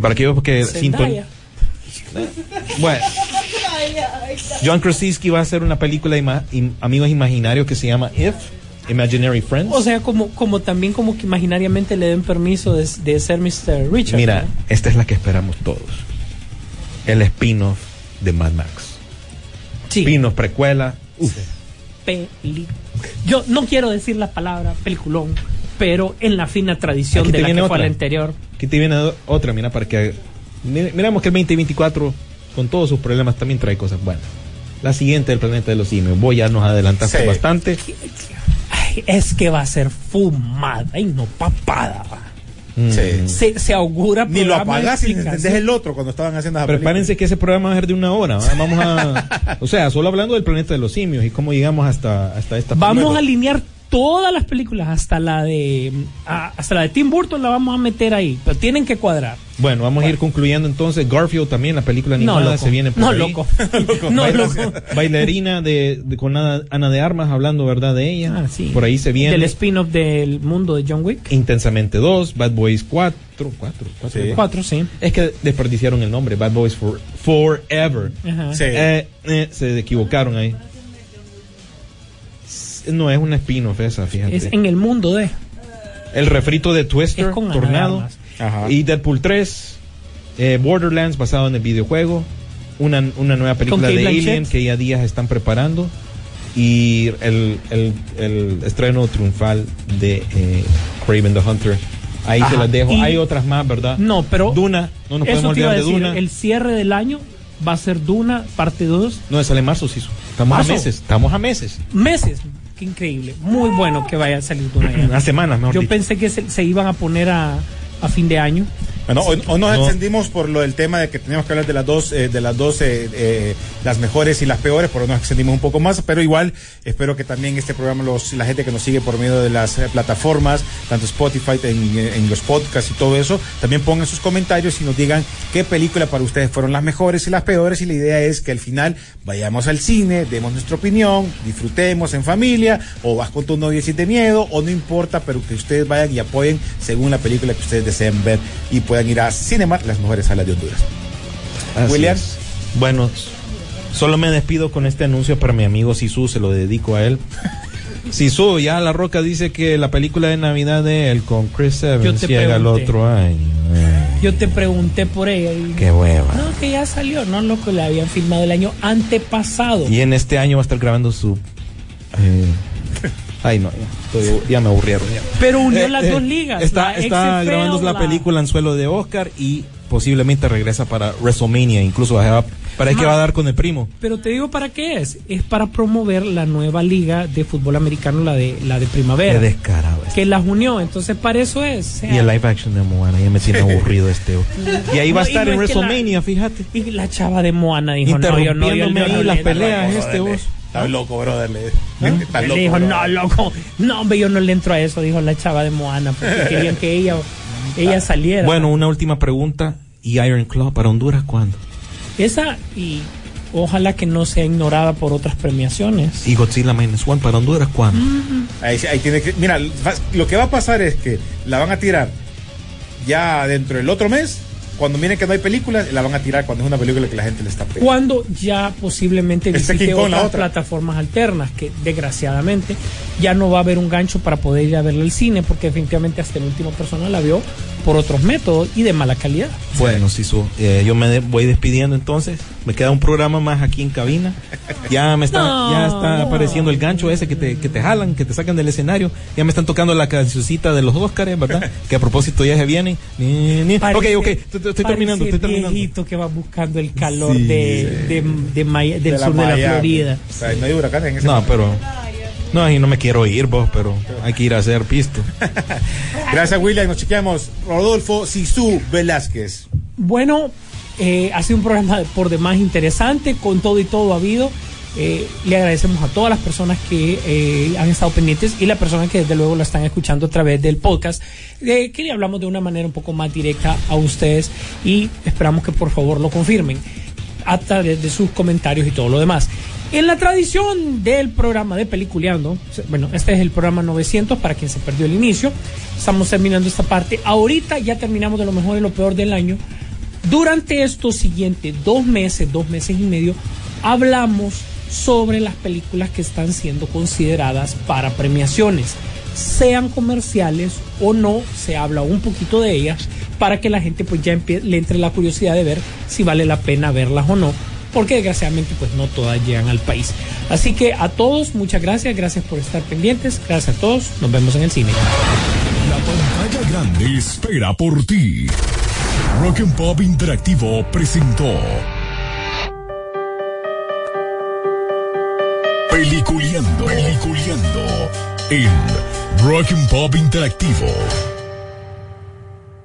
Speaker 2: Para que yo, porque
Speaker 3: Zendaya. <laughs>
Speaker 2: bueno. John Krasinski va a hacer una película de ima- im- Amigos Imaginarios que se llama If, Imaginary Friends.
Speaker 3: O sea, como, como también como que imaginariamente le den permiso de, de ser Mr. Richard.
Speaker 2: Mira,
Speaker 3: ¿no?
Speaker 2: esta es la que esperamos todos. El spin-off de Mad Max.
Speaker 3: Sí,
Speaker 2: Spin-off precuela. Uf.
Speaker 3: peli- Yo no quiero decir la palabra peliculón, pero en la fina tradición
Speaker 2: Aquí
Speaker 3: de la que
Speaker 2: viene
Speaker 3: fue la
Speaker 2: otra.
Speaker 3: anterior.
Speaker 2: Aquí te viene otra, mira, para que... mi- Miramos que el 2024, con todos sus problemas, también trae cosas buenas. La siguiente del planeta de los simios. Voy ya nos adelantaste
Speaker 6: Sí.
Speaker 2: bastante.
Speaker 3: Ay, es que va a ser fumada y no papada. va.
Speaker 6: Sí.
Speaker 3: Se, se augura
Speaker 6: Ni lo apagas y entendés el otro cuando estaban haciendo esa
Speaker 2: Prepárense que ese programa va a ser de una hora. ¿va? Vamos a, <laughs> o sea, solo hablando del planeta de los simios y cómo llegamos hasta, hasta esta.
Speaker 3: Vamos
Speaker 2: película.
Speaker 3: a alinear todas las películas, hasta la de a- hasta la de Tim Burton la vamos a meter ahí, pero tienen que cuadrar.
Speaker 2: Bueno, vamos a ir concluyendo entonces. Garfield también, la película
Speaker 3: No,
Speaker 2: animada,
Speaker 3: loco.
Speaker 2: se viene por
Speaker 3: no,
Speaker 2: ahí.
Speaker 3: loco. <laughs> no,
Speaker 2: Baila-
Speaker 3: loco.
Speaker 2: Bailarina de, de- con Ana, Ana de Armas, hablando, ¿verdad? De ella.
Speaker 3: Ah, sí.
Speaker 2: Por ahí se viene.
Speaker 3: Del spin-off del mundo de John Wick.
Speaker 2: Intensamente 2, Bad Boys 4. 4, 4.
Speaker 6: Sí.
Speaker 3: Cuatro, sí.
Speaker 2: Es que desperdiciaron el nombre, Bad Boys for, Forever.
Speaker 3: Ajá.
Speaker 6: Sí.
Speaker 2: Eh, eh, se equivocaron ahí. No es una spin-off esa, fíjate.
Speaker 3: Es en el mundo de.
Speaker 2: El refrito de Twister,
Speaker 3: Es con Ana
Speaker 2: Tornado.
Speaker 6: Ajá.
Speaker 2: Y Deadpool 3, eh, Borderlands basado en el videojuego, una, una nueva película de
Speaker 3: Blanchett.
Speaker 2: Alien que ya días están preparando y el, el- el estreno triunfal de eh, Craven the Hunter. Ahí se
Speaker 3: Ajá.
Speaker 2: las dejo.
Speaker 3: Y-
Speaker 2: Hay otras más, ¿verdad?
Speaker 3: No, pero.
Speaker 2: Duna, no nos
Speaker 3: eso
Speaker 2: podemos olvidar de
Speaker 3: decir,
Speaker 2: Duna.
Speaker 3: El cierre del año va a ser Duna, parte 2.
Speaker 2: No, sale en marzo, sí. Estamos
Speaker 3: ¿Marzo?
Speaker 2: a meses. Estamos a meses.
Speaker 3: Meses. Qué increíble. Muy bueno que vaya a salir Duna ya.
Speaker 2: A semanas, mejor
Speaker 3: Yo
Speaker 2: dicho.
Speaker 3: pensé que se, se iban a poner a, a fin de año.
Speaker 6: Bueno, hoy, hoy nos
Speaker 2: No.
Speaker 6: extendimos por lo del tema de que teníamos que hablar de las dos, eh, de las dos, eh, eh, las mejores y las peores, por nos extendimos un poco más, pero igual espero que también este programa, los, la gente que nos sigue por medio de las plataformas, tanto Spotify, en, en los podcasts y todo eso, también pongan sus comentarios y nos digan qué película para ustedes fueron las mejores y las peores, y la idea es que al final vayamos al cine, demos nuestra opinión, disfrutemos en familia, o vas con tu novia si te miedo, o no importa, pero que ustedes vayan y apoyen según la película que ustedes deseen ver y puedan ir a Cinemark, las mejores salas de Honduras.
Speaker 2: Así
Speaker 6: William.
Speaker 2: es. Bueno, Solo me despido con este anuncio para mi amigo Sisu, se lo dedico a él. <laughs> Sisu, ya La Roca dice que la película de Navidad de él con Chris Evans llega el otro año.
Speaker 3: Yo te pregunté por ella y
Speaker 2: qué hueva.
Speaker 3: no, que ya salió, no, loco, la habían filmado el año antepasado.
Speaker 2: Y en este año va a estar grabando su... eh, ay, no, ya, estoy- ya me aburrieron. ya.
Speaker 3: Pero unió
Speaker 2: Eh,
Speaker 3: las
Speaker 2: eh,
Speaker 3: dos ligas.
Speaker 2: Está,
Speaker 3: la
Speaker 2: está grabando la película Anzuelo de Oscar y posiblemente regresa para WrestleMania. Incluso va a- parece que va a dar con el primo.
Speaker 3: Pero te digo para qué es. Es para promover la nueva liga de fútbol americano, la de la de primavera.
Speaker 2: Qué descarado. este.
Speaker 3: que las unió, entonces para eso es. o sea,
Speaker 2: Y el live action de Moana ya me tiene <laughs> aburrido este. Y ahí va a estar
Speaker 3: no
Speaker 2: en
Speaker 3: es que la-
Speaker 2: WrestleMania, fíjate.
Speaker 3: Y la chava de Moana dijo, no, yo no, yo,
Speaker 2: las peleas,
Speaker 3: eso".
Speaker 2: este vos.
Speaker 6: Estás loco, brother. le- <laughs> Estás
Speaker 3: Él
Speaker 6: loco,
Speaker 3: dijo,
Speaker 6: brother.
Speaker 3: no, loco, no, hombre, yo no le entro a eso, dijo la chava de Moana, porque querían que ella, <laughs> ella saliera.
Speaker 2: Bueno, una última pregunta. ¿Y Iron Claw para Honduras cuándo?
Speaker 3: Esa, y ojalá que no sea ignorada por otras premiaciones.
Speaker 2: ¿Y Godzilla Minus One para Honduras cuándo?
Speaker 6: Ahí, ahí tiene que. Mira, lo que va a pasar es que la van a tirar ya dentro del otro mes. Cuando miren que no hay películas, la van a tirar cuando es una película que la gente le está pegando.
Speaker 3: Cuando ya posiblemente
Speaker 6: Este
Speaker 3: visite otras
Speaker 6: otra.
Speaker 3: plataformas alternas, que desgraciadamente ya no va a haber un gancho para poder ir a verla al cine, porque definitivamente hasta la última persona la vio por otros métodos y de mala calidad.
Speaker 2: Bueno, Sisu, eh, yo me voy despidiendo entonces. Me queda un programa más aquí en cabina. Ya me está,
Speaker 3: No,
Speaker 2: ya está
Speaker 3: no.
Speaker 2: apareciendo el gancho ese que te, que te jalan, que te sacan del escenario. Ya me están tocando la cancioncita de los Óscares, ¿verdad? que a propósito ya se vienen. Ni, ni.
Speaker 3: Parece-
Speaker 2: Ok, ok, estoy, estoy terminando, estoy terminando.
Speaker 3: viejito que va buscando el calor
Speaker 2: Sí,
Speaker 3: de, de, de Maya- del
Speaker 6: De
Speaker 3: sur de la. Florida.
Speaker 6: O sea, no hay huracanes en ese
Speaker 2: No,
Speaker 6: momento.
Speaker 2: pero. No, y no me quiero ir vos, pero hay que ir a hacer pisto. <laughs>
Speaker 6: Gracias, William. Nos chequeamos. Rodolfo Sisu Velázquez.
Speaker 3: Bueno, eh, ha sido un programa por demás interesante, con todo y todo ha habido. Eh, le agradecemos a todas las personas que eh, han estado pendientes y las personas que desde luego lo están escuchando a través del podcast, eh, que le hablamos de una manera un poco más directa a ustedes y esperamos que por favor lo confirmen a través de sus comentarios y todo lo demás. En la tradición del programa de Peliculeando, bueno, este es el programa 900 para quien se perdió el inicio, estamos terminando esta parte. Ahorita ya terminamos de lo mejor y lo peor del año. Durante estos siguientes dos meses, dos meses y medio, hablamos sobre las películas que están siendo consideradas para premiaciones, sean comerciales o no, se habla un poquito de ellas para que la gente pues ya le entre la curiosidad de ver si vale la pena verlas o no, porque desgraciadamente pues no todas llegan al país. Así que a todos muchas gracias, gracias por estar pendientes, gracias a todos, nos vemos en el cine.
Speaker 5: La pantalla grande espera por ti. Rock and Pop Interactivo presentó Peliculeando, Peliculeando en Rock and Pop Interactivo.